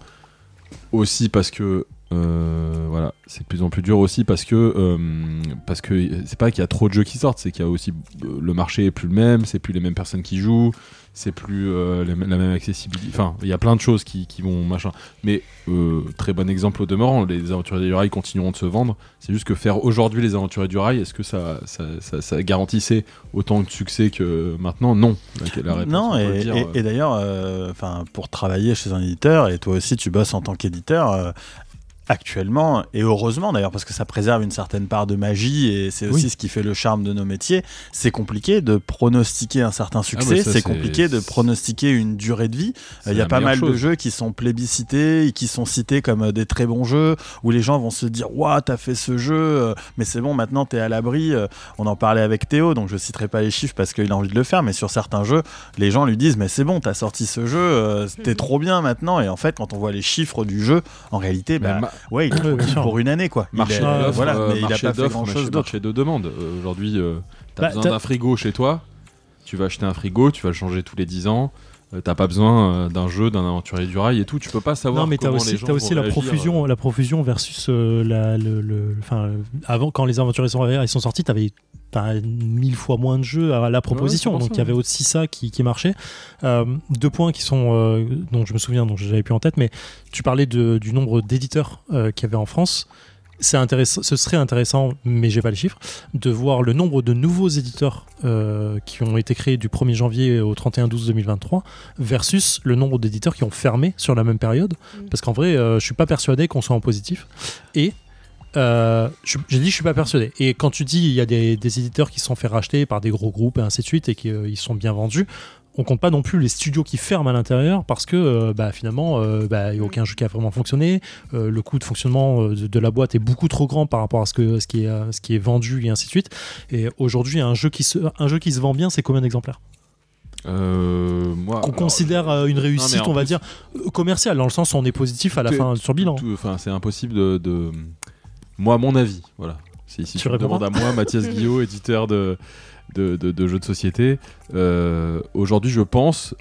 Aussi parce que euh, voilà, c'est de plus en plus dur aussi parce que euh, parce que c'est pas qu'il y a trop de jeux qui sortent, c'est qu'il y a aussi euh, le marché est plus le même, c'est plus les mêmes personnes qui jouent, c'est plus euh, la, même accessibilité. Enfin, il y a plein de choses qui, vont machin. Mais euh, très bon exemple au demeurant, les aventuriers du rail continueront de se vendre. C'est juste que faire aujourd'hui les aventuriers du rail, est-ce que ça, ça, garantissait autant de succès que maintenant? Non. non, et, et d'ailleurs, enfin, pour travailler chez un éditeur, et toi aussi tu bosses en tant qu'éditeur, actuellement, et heureusement d'ailleurs, parce que ça préserve une certaine part de magie, et c'est aussi ce qui fait le charme de nos métiers, c'est compliqué de pronostiquer un certain ah, succès, c'est compliqué de pronostiquer une durée de vie. Il y a pas mal de jeux qui sont plébiscités, et qui sont cités comme euh, des très bons jeux, où les gens vont se dire, waouh, t'as fait ce jeu, euh, mais c'est bon, maintenant t'es à l'abri. Euh, on en parlait avec Théo, donc je citerai pas les chiffres parce qu'il a envie de le faire, mais sur certains jeux, les gens lui disent, mais c'est bon, t'as sorti ce jeu, mhm. trop bien maintenant, et en fait, quand on voit les chiffres du jeu, en réalité, bah, Ouais, il est pour une année quoi. Marché voilà, mais il a pas fait grand chose d'autre. Marché de demande. Euh, aujourd'hui, euh, tu as bah, besoin d'un frigo chez toi. Tu vas acheter un frigo, tu vas le changer tous les 10 ans. Euh, t'as pas besoin d'un jeu, d'un aventurier du rail et tout. Tu peux pas savoir. Non, mais t'as aussi, as aussi la profusion, la profusion versus la, le, le, avant quand les aventuriers sont, ils sont sortis, t'avais mille fois moins de jeux à la proposition. donc il y avait aussi ça qui, qui marchait. Euh, deux points qui sont euh, dont je me souviens, dont j'avais plus en tête, mais tu parlais de, du nombre d'éditeurs euh, qu'il y avait en France. C'est intéressant, ce serait intéressant, mais j'ai pas les chiffres, de voir le nombre de nouveaux éditeurs qui ont été créés du 1er janvier au 31 12 2023 versus le nombre d'éditeurs qui ont fermé sur la même période. Mm. Parce qu'en vrai, je suis pas persuadé qu'on soit en positif. Et euh, j'ai dit je suis pas persuadé. Et quand tu dis il y a des, éditeurs qui se sont fait racheter par des gros groupes et ainsi de suite et qu'ils euh, sont bien vendus, on compte pas non plus les studios qui ferment à l'intérieur parce que euh, bah, finalement bah, il n'y a aucun jeu qui a vraiment fonctionné. le coût de fonctionnement de, la boîte est beaucoup trop grand par rapport à ce, que, ce, qui, est, ce qui est vendu et ainsi de suite. Et aujourd'hui un, jeu qui se, un jeu qui se vend bien c'est combien d'exemplaires moi, qu'on considère une réussite, on va dire commerciale, dans le sens où on est positif à la fin sur bilan. Enfin, c'est impossible de moi, mon avis, voilà. Si, si tu, me demandes à moi, Mathias Guillot, éditeur de, de, jeux de société, euh, aujourd'hui, je pense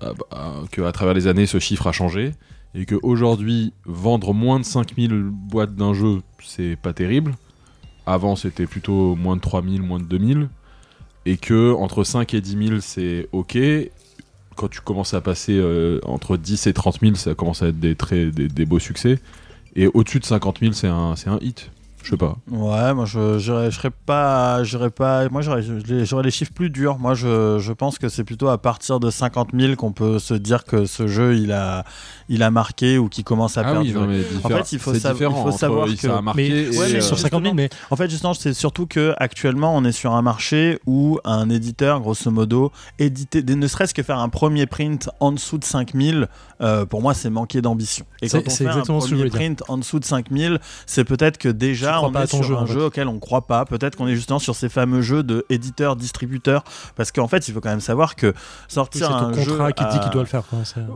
qu'à travers les années, ce chiffre a changé et qu'aujourd'hui, vendre moins de 5000 boîtes d'un jeu, c'est pas terrible. Avant, c'était plutôt moins de 3000, moins de 2000. Et que entre 5 et 10 000, c'est ok. Quand tu commences à passer euh, entre 10 et 30 000, ça commence à être des, très, beaux succès. Et au-dessus de 50 000, c'est un hit Je sais pas. Ouais, moi je serais pas, j'irais pas. Moi j'aurais les chiffres plus durs. Moi je, je pense que c'est plutôt à partir de 50 000 qu'on peut se dire que ce jeu il a il a marqué ou qu'il commence à ah perdre. en fait, il faut, il faut savoir que ça a marqué mais, sur 50 000, mais en fait justement c'est surtout que actuellement on est sur un marché où un éditeur grosso modo éditer, ne serait-ce que faire un premier print en dessous de 5000 euh, pour moi c'est manquer d'ambition. Et quand on fait un premier print en dessous de 5000 c'est peut-être que déjà on est sur un jeu auquel on croit pas. Peut-être qu'on est justement sur ces fameux jeux de éditeurs, distributeurs. Parce qu'en fait, il faut quand même savoir que sortir un contrat qui dit qu'il doit le faire.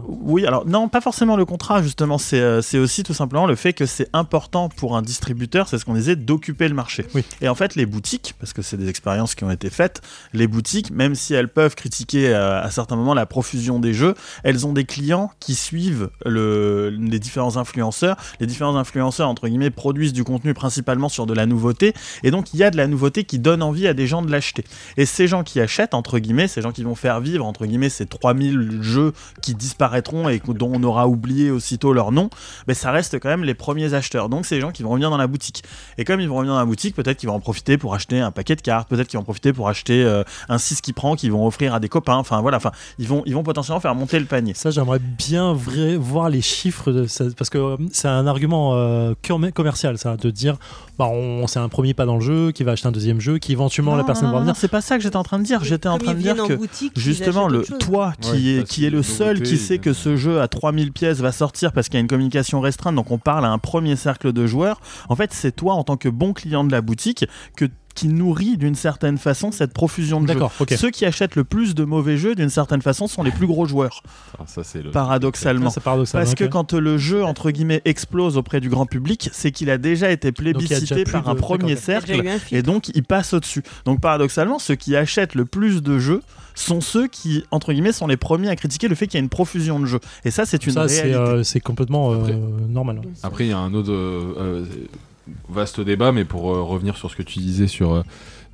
Oui, alors non, pas forcément le contrat, justement. Euh, c'est aussi tout simplement le fait que c'est important pour un distributeur, c'est ce qu'on disait, d'occuper le marché. Et en fait, les boutiques, parce que c'est des expériences qui ont été faites, les boutiques, même si elles peuvent critiquer euh, à certains moments la profusion des jeux, elles ont des clients qui suivent le, les différents influenceurs. Les différents influenceurs, entre guillemets, produisent du contenu principal principalement sur de la nouveauté. Et donc, il y a de la nouveauté qui donne envie à des gens de l'acheter. Et ces gens qui achètent, entre guillemets, ces gens qui vont faire vivre, entre guillemets, ces 3000 jeux qui disparaîtront et dont on aura oublié aussitôt leur nom, mais ça reste quand même les premiers acheteurs. Donc, c'est les gens qui vont revenir dans la boutique. Et comme ils vont revenir dans la boutique, peut-être qu'ils vont en profiter pour acheter un paquet de cartes, peut-être qu'ils vont en profiter pour acheter euh, un 6 qui prend, qu'ils vont offrir à des copains. Enfin, voilà, enfin, ils vont, ils vont potentiellement faire monter le panier. Ça, j'aimerais bien vrai, voir les chiffres de ça, parce que euh, c'est un argument euh, commercial, ça, de dire bah, on, c'est un premier pas dans le jeu, qui va acheter un deuxième jeu, qui éventuellement la personne va venir. C'est pas ça que j'étais en train de dire. J'étais en train de dire que justement le toi qui est qui est le seul qui sait que ce jeu à 3000 pièces va sortir parce qu'il y a une communication restreinte, donc on parle à un premier cercle de joueurs. En fait, c'est toi en tant que bon client de la boutique que qui nourrit d'une certaine façon cette profusion de jeux. Ceux qui achètent le plus de mauvais jeux, d'une certaine façon, sont les plus gros joueurs. Ah, ça, le... Paradoxalement. Parce que quand le jeu, entre guillemets, explose auprès du grand public, c'est qu'il a déjà été plébiscité par un premier cercle et donc il passe au-dessus. Donc paradoxalement, ceux qui achètent le plus de jeux sont ceux qui, entre guillemets, sont les premiers à critiquer le fait qu'il y a une profusion de jeux. Et ça, c'est une ça, réalité. Euh, c'est complètement euh, normal. Après, il y a un autre... Euh, vaste débat, mais pour euh, revenir sur ce que tu disais sur, euh,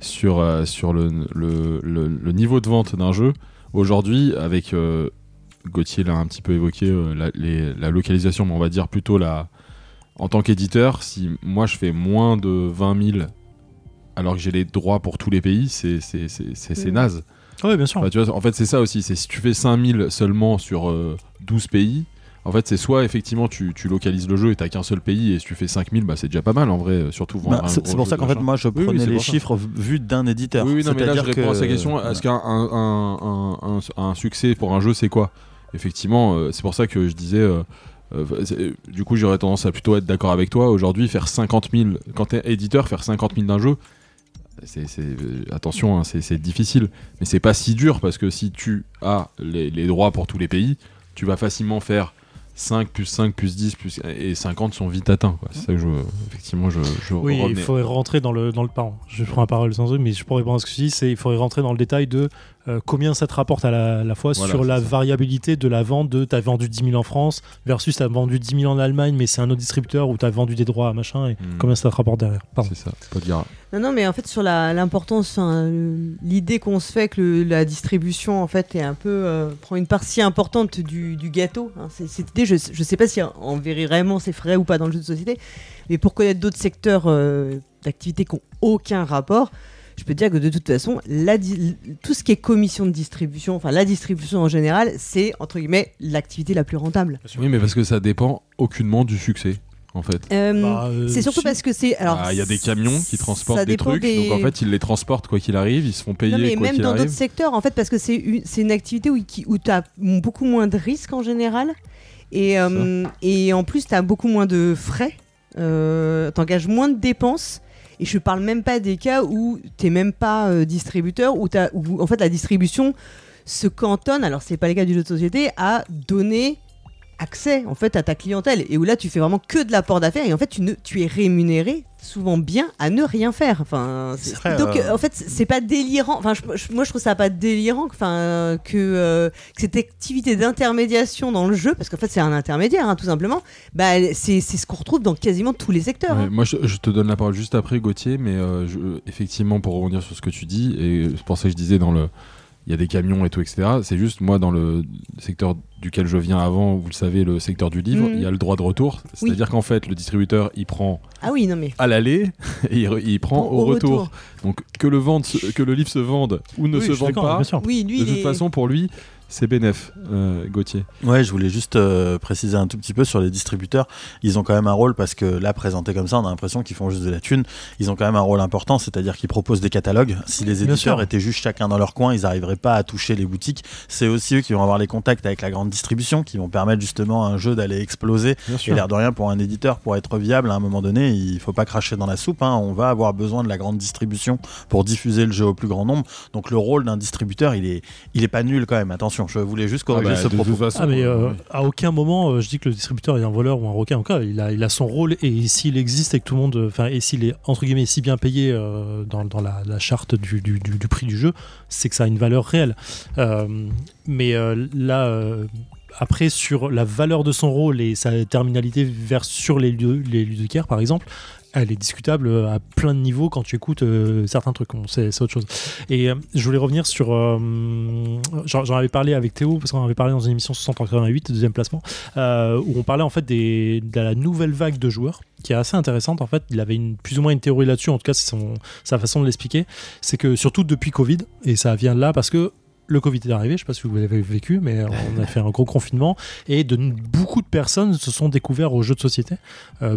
sur, euh, sur le, le, le, niveau de vente d'un jeu, aujourd'hui, avec Gauthier l'a un petit peu évoqué, la, la, localisation, mais on va dire plutôt la. En tant qu'éditeur, si moi je fais moins de 20 000 alors que j'ai les droits pour tous les pays, c'est mmh. naze. Oui, bien sûr. tu vois, en fait, c'est ça aussi. C'est si tu fais 5000 seulement sur 12 pays, en fait, c'est soit effectivement tu, localises le jeu et t'as qu'un seul pays et si tu fais 5000, bah, c'est déjà pas mal en vrai, surtout bah, C'est pour ça qu'en fait, moi je prenais les chiffres vus d'un éditeur. Oui, non, mais là je réponds à sa question est-ce qu'un un, succès pour un jeu c'est quoi? Effectivement, euh, c'est pour ça que je disais. Euh, euh, du coup, j'aurais tendance à plutôt être d'accord avec toi. Aujourd'hui, faire 50 000, quand t'es éditeur, faire 50 000 d'un jeu, attention, hein, c'est, difficile. Mais c'est pas si dur parce que si tu as les, les droits pour tous les pays, tu vas facilement faire 5 plus 5 plus 10 plus et 50 sont vite atteints. C'est ça que je, effectivement, je, je Oui, il faudrait rentrer dans le, dans le pardon, je prends la parole sans eux, mais je pourrais répondre à ce que tu dis, c'est il faudrait rentrer dans le détail de euh, combien ça te rapporte à la, fois sur la variabilité de la vente de t'as vendu 10 000 en France versus t'as vendu 10 000 en Allemagne mais c'est un autre distributeur où t'as vendu des droits à machin et hmm. combien ça te rapporte derrière? C'est ça pas dire non non mais en fait sur l'importance l'idée qu'on se fait que la distribution en fait est un peu euh, prend une part si importante du, gâteau hein. cette idée je, je sais pas si en vraiment c'est vrai ou pas dans le jeu de société mais pour connaître d'autres secteurs euh, d'activité qui n'ont aucun rapport je peux dire que de toute façon, tout ce qui est commission de distribution, enfin la distribution en général, c'est entre guillemets l'activité la plus rentable. Oui, mais parce que ça dépend aucunement du succès. En fait, euh, bah, euh, c'est surtout parce que c'est alors bah, il y a des camions qui transportent des trucs, donc en fait ils les transportent quoi qu'il arrive, ils se font payer. Non, mais même dans d'autres secteurs, en fait, parce que c'est une, une activité où, où tu as beaucoup moins de risques en général, et, euh, et en plus tu as beaucoup moins de frais, euh, t'engages moins de dépenses et je parle même pas des cas où tu n'es même pas euh, distributeur, où, en fait la distribution se cantonne, alors c'est pas le cas du jeu de société, à donner accès en fait à ta clientèle et où là tu fais vraiment que de l'apport d'affaires et en fait tu, ne, tu es rémunéré souvent bien à ne rien faire. Enfin donc euh, en fait c'est pas délirant. Enfin moi je trouve ça pas délirant enfin que, euh, que cette activité d'intermédiation dans le jeu parce qu'en fait c'est un intermédiaire hein, tout simplement bah c'est ce qu'on retrouve dans quasiment tous les secteurs hein. moi je, te donne la parole juste après Gauthier mais euh, effectivement pour rebondir sur ce que tu dis et c'est pour ça que je disais dans le il y a des camions et tout, etc. C'est juste, moi, dans le secteur duquel je viens avant, vous le savez, le secteur du livre, mhm. il y a le droit de retour. C'est-à-dire qu'en fait, le distributeur, il prend ah oui, non mais... à l'aller et il, prend au, retour. Donc que le, vende, que le livre se vende ou ne se vende pas, oui, lui, de toute façon, pour lui, c'est bénéf, euh, Gauthier. Ouais, je voulais juste euh, préciser un tout petit peu sur les distributeurs. Ils ont quand même un rôle parce que là, présenté comme ça, on a l'impression qu'ils font juste de la thune. Ils ont quand même un rôle important, c'est-à-dire qu'ils proposent des catalogues. Si les éditeurs étaient juste chacun dans leur coin, ils n'arriveraient pas à toucher les boutiques. C'est aussi eux qui vont avoir les contacts avec la grande distribution, qui vont permettre justement à un jeu d'aller exploser. Et l'air de rien, pour un éditeur, pour être viable à un moment donné, il faut pas cracher dans la soupe. Hein. On va avoir besoin de la grande distribution pour diffuser le jeu au plus grand nombre. Donc le rôle d'un distributeur, il est, il est pas nul quand même. Attention, je voulais juste corriger ah bah, ce propos. ah mais euh, à aucun moment euh, je dis que le distributeur est un voleur ou un requin. En cas, il a, il a son rôle et s'il existe et que tout le monde, enfin et s'il est entre guillemets si bien payé euh, dans, dans la, la, charte du, du, du, prix du jeu, c'est que ça a une valeur réelle. mais là après, sur la valeur de son rôle et sa terminalité vers sur les, les ludocaires, par exemple, elle est discutable à plein de niveaux quand tu écoutes euh, certains trucs. c'est, autre chose. Et euh, je voulais revenir sur. Euh, j'en, avais parlé avec Théo, parce qu'on avait parlé dans une émission 688, deuxième placement, où on parlait en fait de la nouvelle vague de joueurs qui est assez intéressante en fait. Il avait plus ou moins une théorie là-dessus, en tout cas c'est sa façon de l'expliquer. C'est que surtout depuis Covid, et ça vient de là parce que le Covid est arrivé, je ne sais pas si vous l'avez vécu, mais on a fait un gros confinement et de, beaucoup de personnes se sont découvertes aux jeux de société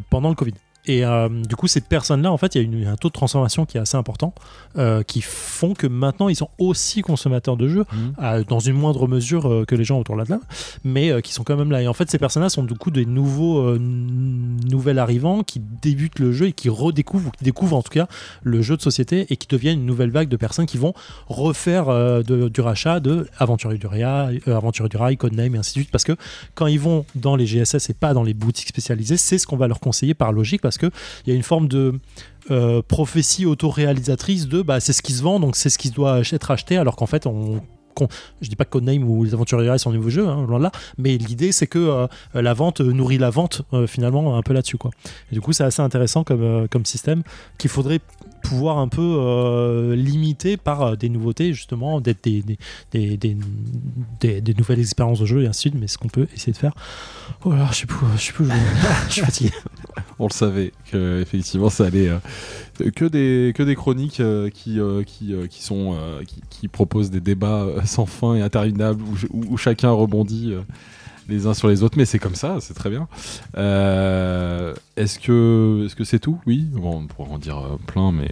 pendant le Covid. Et euh, du coup, ces personnes-là, en fait, il y a un taux de transformation qui est assez important, euh, qui font que maintenant, ils sont aussi consommateurs de jeux, mmh. dans une moindre mesure euh, que les gens autour de la table, mais qui sont quand même là. Et en fait, ces personnes-là sont du coup des nouveaux, nouvelles arrivants qui débutent le jeu et qui redécouvrent, ou qui découvrent en tout cas le jeu de société et qui deviennent une nouvelle vague de personnes qui vont refaire du rachat de Aventurier du Rail, Aventurier du Rail, Codename et ainsi de suite. Parce que quand ils vont dans les GSS et pas dans les boutiques spécialisées, c'est ce qu'on va leur conseiller par logique parce qu'il y a une forme de euh, prophétie autoréalisatrice de bah, c'est ce qui se vend, donc c'est ce qui doit être acheté, alors qu'en fait, on je dis pas que Codename ou les aventuriers sont un nouveau jeu, hein, loin là, mais l'idée c'est que euh, la vente nourrit la vente euh, finalement un peu là-dessus quoi. Du coup c'est assez intéressant comme système qu'il faudrait pouvoir un peu limiter par des nouveautés justement, des, des, des, des, nouvelles expériences de jeu et ainsi de suite, mais ce qu'on peut essayer de faire. Oh là, je sais plus, je suis fatigué on le savait que effectivement ça allait euh, que des que des chroniques euh, qui euh, qui, qui sont qui, proposent des débats sans fin et interminables où, chacun rebondit les uns sur les autres mais c'est comme ça c'est très bien est-ce que est-ce que c'est tout? Oui on pourrait en dire plein mais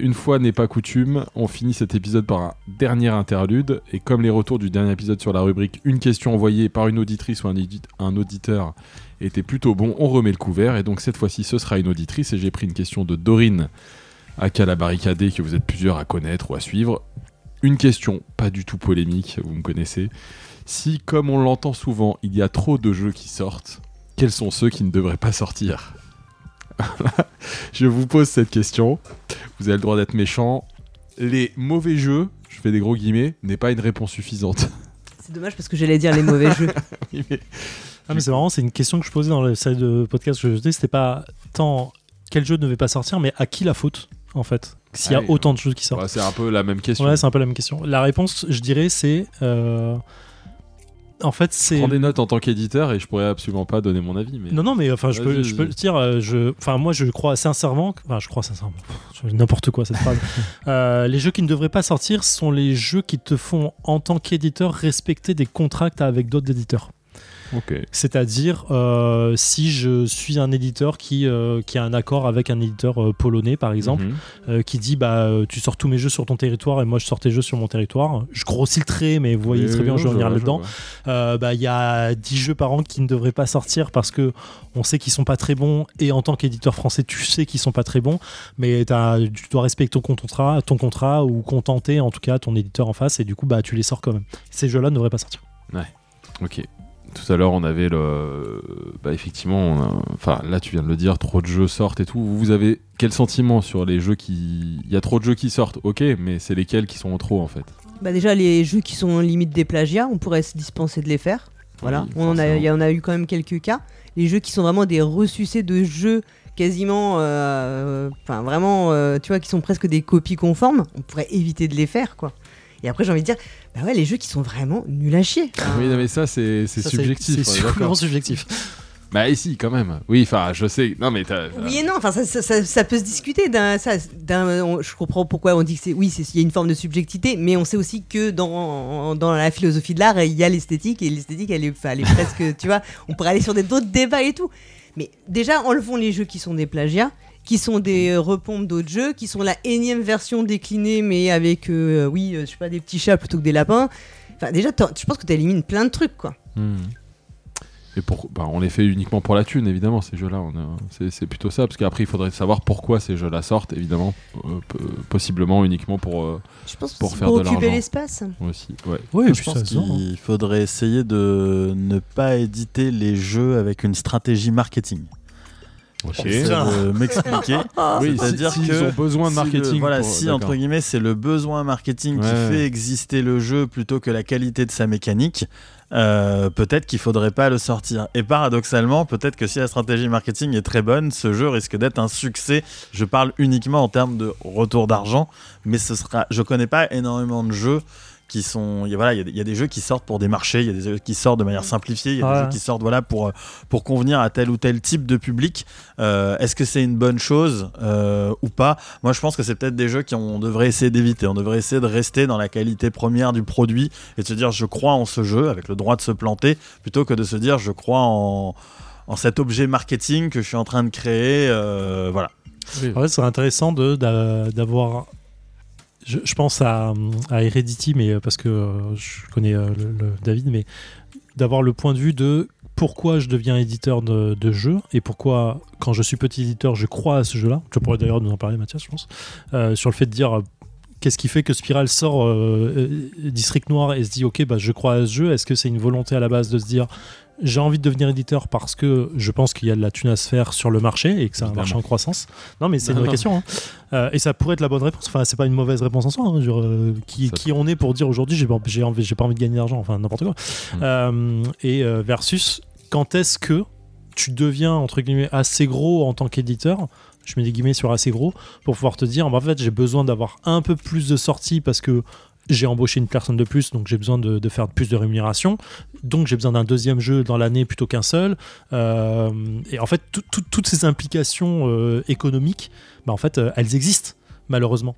une fois n'est pas coutume on finit cet épisode par un dernier interlude et comme les retours du dernier épisode sur la rubrique une question envoyée par une auditrice ou un, auditeur était plutôt bon. On remet le couvert et donc cette fois-ci ce sera une auditrice et j'ai pris une question de Dorine à Calabaricadé que vous êtes plusieurs à connaître ou à suivre. Une question pas du tout polémique, vous me connaissez. Si, comme on l'entend souvent, il y a trop de jeux qui sortent, quels sont ceux qui ne devraient pas sortir Je vous pose cette question. Vous avez le droit d'être méchant. Les mauvais jeux, je fais des gros guillemets, n'est pas une réponse suffisante. C'est dommage parce que j'allais dire les mauvais jeux. Ah, mais c'est marrant, c'est une question que je posais dans le série de podcast que je faisais. C'était pas tant quel jeu ne devait pas sortir, mais à qui la faute, en fait S'il y a autant de choses qui sortent? c'est un peu la même question. Ouais, c'est un peu la même question. La réponse, je dirais, c'est. Euh, en fait, c'est. Je prends des notes en tant qu'éditeur et je pourrais absolument pas donner mon avis. Mais... Non, non, mais enfin, je peux, je peux le dire. Euh, je... Enfin, moi, je crois sincèrement. Enfin, je crois sincèrement. N'importe quoi cette phrase. Euh, les jeux qui ne devraient pas sortir sont les jeux qui te font, en tant qu'éditeur, respecter des contrats avec d'autres éditeurs. C'est-à-dire, euh, si je suis un éditeur qui, euh, qui a un accord avec un éditeur euh, polonais, par exemple, mhm. qui dit bah, tu sors tous mes jeux sur ton territoire et moi je sors tes jeux sur mon territoire, je grossis le trait, mais vous voyez très bien je veux venir là-dedans. Bah, il y a 10 jeux par an qui ne devraient pas sortir parce que on sait qu'ils sont pas très bons et en tant qu'éditeur français, tu sais qu'ils sont pas très bons, mais tu dois respecter ton contrat, ton contrat ou contenter en tout cas ton éditeur en face et du coup, bah, tu les sors quand même. Ces jeux-là ne devraient pas sortir. Ouais. Ok. Tout à l'heure, on avait le. Bah, effectivement, enfin, là, tu viens de le dire, trop de jeux sortent et tout. Vous avez quel sentiment sur les jeux qui. Il y a trop de jeux qui sortent, ok, mais c'est lesquels qui sont en trop en fait? Bah, déjà, les jeux qui sont limite des plagiats, on pourrait se dispenser de les faire. Voilà, on a, il y en a eu quand même quelques cas. Les jeux qui sont vraiment des ressucés de jeux quasiment, euh, enfin vraiment, euh, tu vois, qui sont presque des copies conformes, on pourrait éviter de les faire, quoi. Et après, j'ai envie de dire, bah ouais, les jeux qui sont vraiment nuls à chier. Oui, mais ça, c'est subjectif. C'est vraiment subjectif. Bah ici quand même. Oui, enfin je sais. Non mais Oui et non. Enfin ça, ça, ça, peut se discuter d'un. Je comprends pourquoi on dit que c'est. Oui, il y a une forme de subjectivité, mais on sait aussi que dans, dans la philosophie de l'art, il y a l'esthétique et l'esthétique, elle est, elle est presque. tu vois, on pourrait aller sur d'autres débats et tout. Mais déjà, enlevons les jeux qui sont des plagiats qui sont des euh, repompes d'autres jeux, qui sont la énième version déclinée, mais avec, euh, oui, euh, je sais pas, des petits chats plutôt que des lapins. Enfin, déjà, je pense que tu élimines plein de trucs, quoi. Hmm. Et pour, bah, on les fait uniquement pour la thune, évidemment, ces jeux-là. C'est plutôt ça, parce qu'après, il faudrait savoir pourquoi ces jeux-là sortent, évidemment, euh, possiblement uniquement pour, euh, je pense pour faire pour de occuper l'espace. Aussi, ouais. Oui, je pense qu'il faudrait essayer de ne pas éditer les jeux avec une stratégie marketing. Ok. m'expliquer. oui, c'est-à-dire qu'ils ont besoin de marketing. voilà, si entre guillemets c'est le besoin marketing qui fait exister le jeu plutôt que la qualité de sa mécanique, euh, peut-être qu'il faudrait pas le sortir. Et paradoxalement, peut-être que si la stratégie marketing est très bonne, ce jeu risque d'être un succès. Je parle uniquement en termes de retour d'argent, mais ce sera. Je connais pas énormément de jeux qui sont. Il y, a, voilà, il y, a des jeux qui sortent pour des marchés, il y a des jeux qui sortent de manière simplifiée, il y a des jeux qui sortent voilà, pour, pour convenir à tel ou tel type de public. Euh, est-ce que c'est une bonne chose euh, ou pas? Moi, je pense que c'est peut-être des jeux qu'on devrait essayer d'éviter. On devrait essayer de rester dans la qualité première du produit et de se dire je crois en ce jeu avec le droit de se planter plutôt que de se dire je crois en, en cet objet marketing que je suis en train de créer. Euh, voilà. En fait, c'est intéressant d'avoir je, pense à, à, Heredity, mais euh, parce que euh, je connais euh, le, David, mais d'avoir le point de vue de pourquoi je deviens éditeur de, de jeux et pourquoi, quand je suis petit éditeur, je crois à ce jeu-là. Tu pourrais d'ailleurs nous en parler, Mathias, je pense, sur le fait de dire qu'est-ce qui fait que Spiral sort District Noir et se dit ok bah je crois à ce jeu est-ce que c'est une volonté à la base de se dire j'ai envie de devenir éditeur parce que je pense qu'il y a de la thune à se faire sur le marché et que c'est un marché en croissance. Non, mais c'est une vraie question. Hein. Euh, et ça pourrait être la bonne réponse. Enfin, c'est pas une mauvaise réponse en soi. Hein. Euh, qui, qui, on est pour dire aujourd'hui, j'ai pas, envie, pas envie de gagner d'argent, enfin n'importe quoi. Mm. Euh, et versus quand est-ce que tu deviens entre guillemets assez gros en tant qu'éditeur je mets des guillemets sur assez gros pour pouvoir te dire bah, en fait j'ai besoin d'avoir un peu plus de sorties parce que j'ai embauché une personne de plus, donc j'ai besoin de, faire plus de rémunération. Donc j'ai besoin d'un deuxième jeu dans l'année plutôt qu'un seul. Euh, et en fait, toutes ces implications euh, économiques, bah, en fait, euh, elles existent malheureusement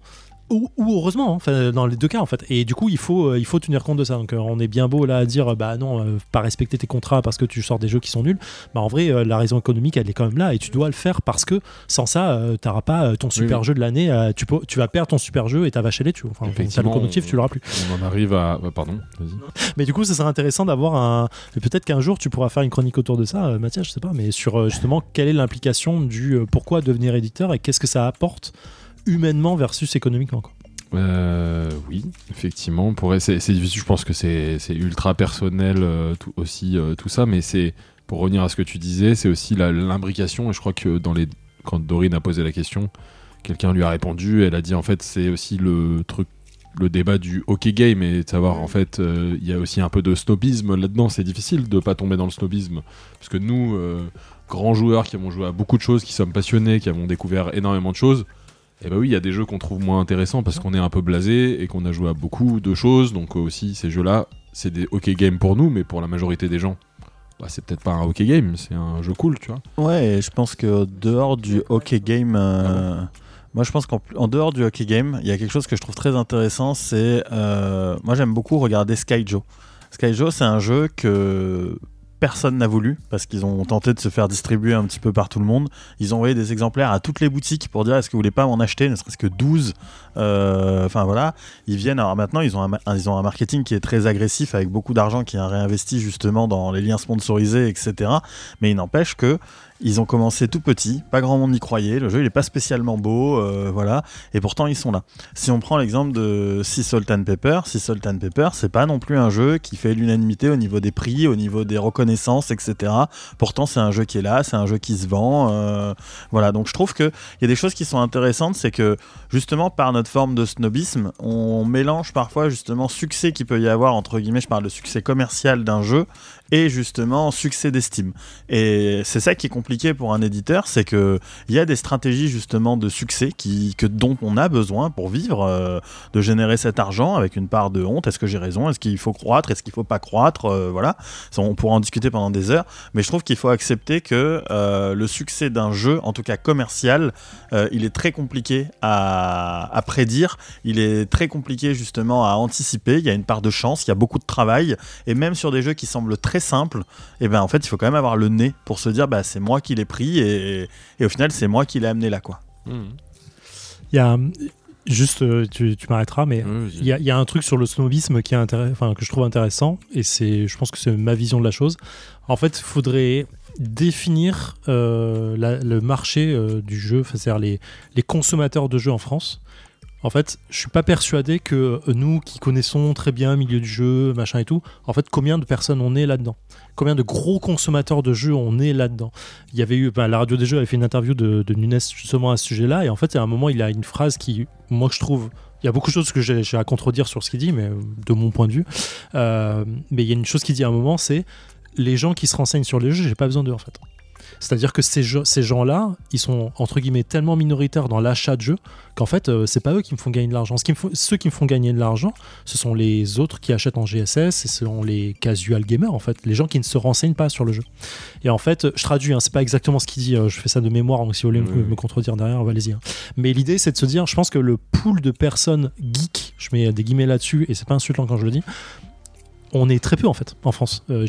ou, heureusement, hein, enfin, dans les deux cas en fait. Et du coup, il faut, euh, il faut tenir compte de ça. Donc, euh, on est bien beau là à dire, bah non, euh, pas respecter tes contrats parce que tu sors des jeux qui sont nuls. Bah en vrai, la raison économique, elle est quand même là et tu dois le faire parce que sans ça, tu n'auras pas ton super jeu de l'année. tu, tu vas perdre ton super jeu et ta vache à lait. Tu, enfin, ta locomotive, tu l'auras plus. On en arrive à. Bah, pardon, Mais du coup, ça serait intéressant d'avoir un. Peut-être qu'un jour, tu pourras faire une chronique autour de ça, Mathias, je sais pas, mais sur justement quelle est l'implication du pourquoi devenir éditeur et qu'est-ce que ça apporte humainement versus économiquement. Quoi. Euh, oui, effectivement. Pour c'est, je pense que c'est, ultra personnel euh, aussi euh, tout ça, mais c'est pour revenir à ce que tu disais, c'est aussi l'imbrication. Et je crois que dans les, quand Dorine a posé la question, quelqu'un lui a répondu. Elle a dit en fait c'est aussi le truc, le débat du hockey game et de savoir en fait il y a aussi un peu de snobisme là-dedans. C'est difficile de pas tomber dans le snobisme parce que nous, grands joueurs qui avons joué à beaucoup de choses, qui sommes passionnés, qui avons découvert énormément de choses eh bah oui, il y a des jeux qu'on trouve moins intéressants parce qu'on est un peu blasé et qu'on a joué à beaucoup de choses. Donc aussi, ces jeux-là, c'est des hockey games pour nous, mais pour la majorité des gens, bah, c'est peut-être pas un hockey game, c'est un jeu cool, tu vois. Ouais, je pense que dehors du hockey game, euh, ah moi je pense qu'en dehors du hockey game, il y a quelque chose que je trouve très intéressant, c'est euh, moi j'aime beaucoup regarder Skyjo. Skyjo, c'est un jeu que personne n'a voulu parce qu'ils ont tenté de se faire distribuer un petit peu par tout le monde. Ils ont envoyé des exemplaires à toutes les boutiques pour dire est-ce que vous voulez pas m'en acheter, ne serait-ce que 12. Euh, enfin voilà, ils viennent. Alors maintenant, ils ont, un, ils ont un marketing qui est très agressif avec beaucoup d'argent qui est réinvesti justement dans les liens sponsorisés, etc. Mais il n'empêche que ils ont commencé tout petit, pas grand monde n'y croyait, le jeu il est pas spécialement beau, euh, voilà, et pourtant ils sont là. Si on prend l'exemple de Sea Salt and Pepper, Sea Salt and Pepper, c'est pas non plus un jeu qui fait l'unanimité au niveau des prix, au niveau des reconnaissances, etc. Pourtant c'est un jeu qui est là, c'est un jeu qui se vend, euh, voilà. Donc je trouve que il y a des choses qui sont intéressantes, c'est que justement par notre forme de snobisme, on mélange parfois justement succès qu'il peut y avoir entre guillemets, je parle de succès commercial d'un jeu et justement succès d'estime. Et c'est ça qui est compliqué pour un éditeur, c'est que il y a des stratégies justement de succès qui, que, dont on a besoin pour vivre, euh, de générer cet argent avec une part de honte. Est-ce que j'ai raison? Est-ce qu'il faut croître? Est-ce qu'il faut pas croître? Euh, Voilà, on pourra en discuter pendant des heures, mais je trouve qu'il faut accepter que euh, le succès d'un jeu, en tout cas commercial, il est très compliqué à, à prédire. Il est très compliqué justement à anticiper. Il y a une part de chance, il y a beaucoup de travail, et même sur des jeux qui semblent très simples, et ben en fait, il faut quand même avoir le nez pour se dire, bah c'est moi qui l'ai pris et, au final, c'est moi qui l'ai amené là, quoi. Hmm. Il y a juste, euh, tu, m'arrêteras, mais il y, a un truc sur le snobisme qui est enfin, que je trouve intéressant, et c'est, je pense que c'est ma vision de la chose. En fait, il faudrait définir euh, le marché euh, du jeu, c'est-à-dire les, les consommateurs de jeux en France. En fait, je suis pas persuadé que nous qui connaissons très bien le milieu du jeu, machin et tout, en fait, combien de personnes on est là-dedans? Combien de gros consommateurs de jeux on est là-dedans? Il y avait eu, ben, la radio des jeux avait fait une interview de, de Nunes justement à ce sujet-là, et en fait, à un moment, il a une phrase qui, moi, je trouve, il y a beaucoup de choses que j'ai à contredire sur ce qu'il dit, mais de mon point de vue. Euh, mais il y a une chose qu'il dit à un moment, c'est les gens qui se renseignent sur les jeux, j'ai pas besoin d'eux en fait. C'est-à-dire que ces, ces gens-là, ils sont entre guillemets tellement minoritaires dans l'achat de jeux qu'en fait, euh, c'est pas eux qui me font gagner de l'argent. Ce qui ceux qui me font gagner de l'argent, ce sont les autres qui achètent en GSS et ce sont les casual gamers en fait, les gens qui ne se renseignent pas sur le jeu. Et en fait, je traduis, hein, c'est pas exactement ce qu'il dit, euh, je fais ça de mémoire, donc si vous voulez me, contredire derrière, allez-y. Hein. Mais l'idée, c'est de se dire, je pense que le pool de personnes geeks, je mets des guillemets là-dessus et c'est pas insultant quand je le dis, on est très peu en fait en France. Euh,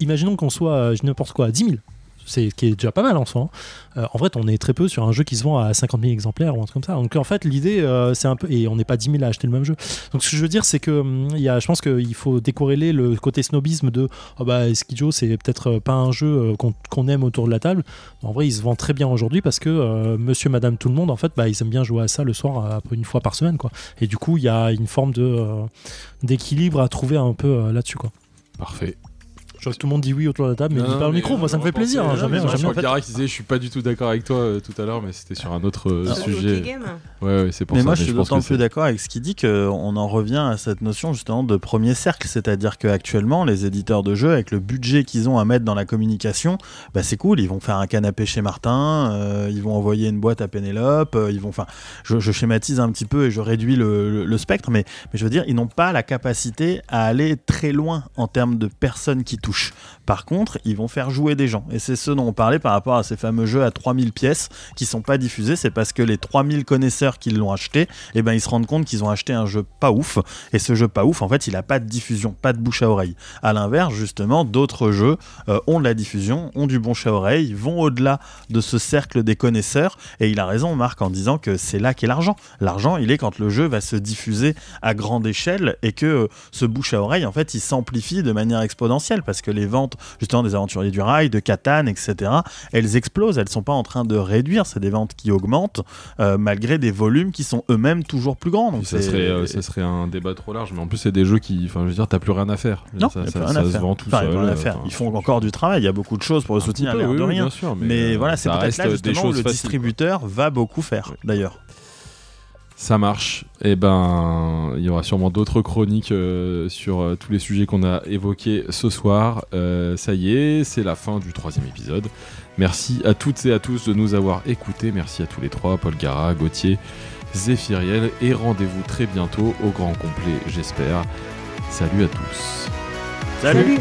imaginons qu'on soit, n'importe quoi, à 10 000 c'est qui est déjà pas mal en soi. Euh, en fait, on est très peu sur un jeu qui se vend à 50 000 exemplaires ou un truc comme ça. Donc en fait, l'idée, euh, c'est un peu. Et on n'est pas 10 000 à acheter le même jeu. Donc ce que je veux dire, c'est que hum, il y a, je pense qu'il faut décorréler le côté snobisme de oh bah, Skijo, c'est peut-être euh, pas un jeu qu'on aime autour de la table. En vrai, il se vend très bien aujourd'hui parce que monsieur, madame, tout le monde, en fait, bah, ils aiment bien jouer à ça le soir une fois par semaine. Quoi. Et du coup, il y a une forme de d'équilibre à trouver un peu là-dessus. Parfait. Je vois que tout le monde dit oui autour de la table, mais il dit pas au micro, moi ça me fait plaisir. Hein, jamais, jamais. qui disait je suis pas du tout d'accord avec toi euh, tout à l'heure, mais c'était sur un autre euh, ah, sujet. Ouais, ouais c'est pour mais ça. Moi, je suis d'autant plus d'accord avec ce qu'il dit qu'on en revient à cette notion justement de premier cercle, c'est-à-dire qu'actuellement, les éditeurs de jeux, avec le budget qu'ils ont à mettre dans la communication, bah, c'est cool. Ils vont faire un canapé chez Martin, euh, ils vont envoyer une boîte à Pénélope, ils vont. Enfin, je, schématise un petit peu et je réduis le, le spectre, mais, mais je veux dire, ils n'ont pas la capacité à aller très loin en termes de personnes qui touchent. Par contre, ils vont faire jouer des gens. Et c'est ce dont on parlait par rapport à ces fameux jeux à 3000 pièces qui sont pas diffusés. C'est parce que les 3000 connaisseurs qui l'ont acheté, eh ben, ils se rendent compte qu'ils ont acheté un jeu pas ouf. Et ce jeu pas ouf, en fait, il a pas de diffusion, pas de bouche à oreille. À l'inverse, justement, d'autres jeux euh, ont de la diffusion, ont du bouche à oreille, vont au-delà de ce cercle des connaisseurs. Et il a raison, Marc, en disant que c'est là qu'est l'argent. L'argent, il est quand le jeu va se diffuser à grande échelle et que euh, ce bouche à oreille, en fait, il s'amplifie de manière exponentielle parce que les ventes justement des aventuriers du rail, de Catan, etc., elles explosent, elles sont pas en train de réduire, c'est des ventes qui augmentent euh, malgré des volumes qui sont eux-mêmes toujours plus grands. Donc ça, serait, euh, ça serait un débat trop large, mais en plus c'est des jeux qui, enfin je veux dire, t'as plus rien à faire. Non, ça, se vend tout seul. Euh, Ils font encore du travail, il y a beaucoup de choses pour le soutenir, peu, oui, de rien. Sûr, mais, voilà, c'est peut-être là justement où le distributeur va beaucoup faire, d'ailleurs. Ça marche. Et eh ben, il y aura sûrement d'autres chroniques euh, sur euh, tous les sujets qu'on a évoqués ce soir. Euh, ça y est, c'est la fin du troisième épisode. Merci à toutes et à tous de nous avoir écoutés. Merci à tous les trois, Paul Gara, Gauthier, Zéphiriel. Et rendez-vous très bientôt au grand complet, j'espère. Salut à tous. Salut.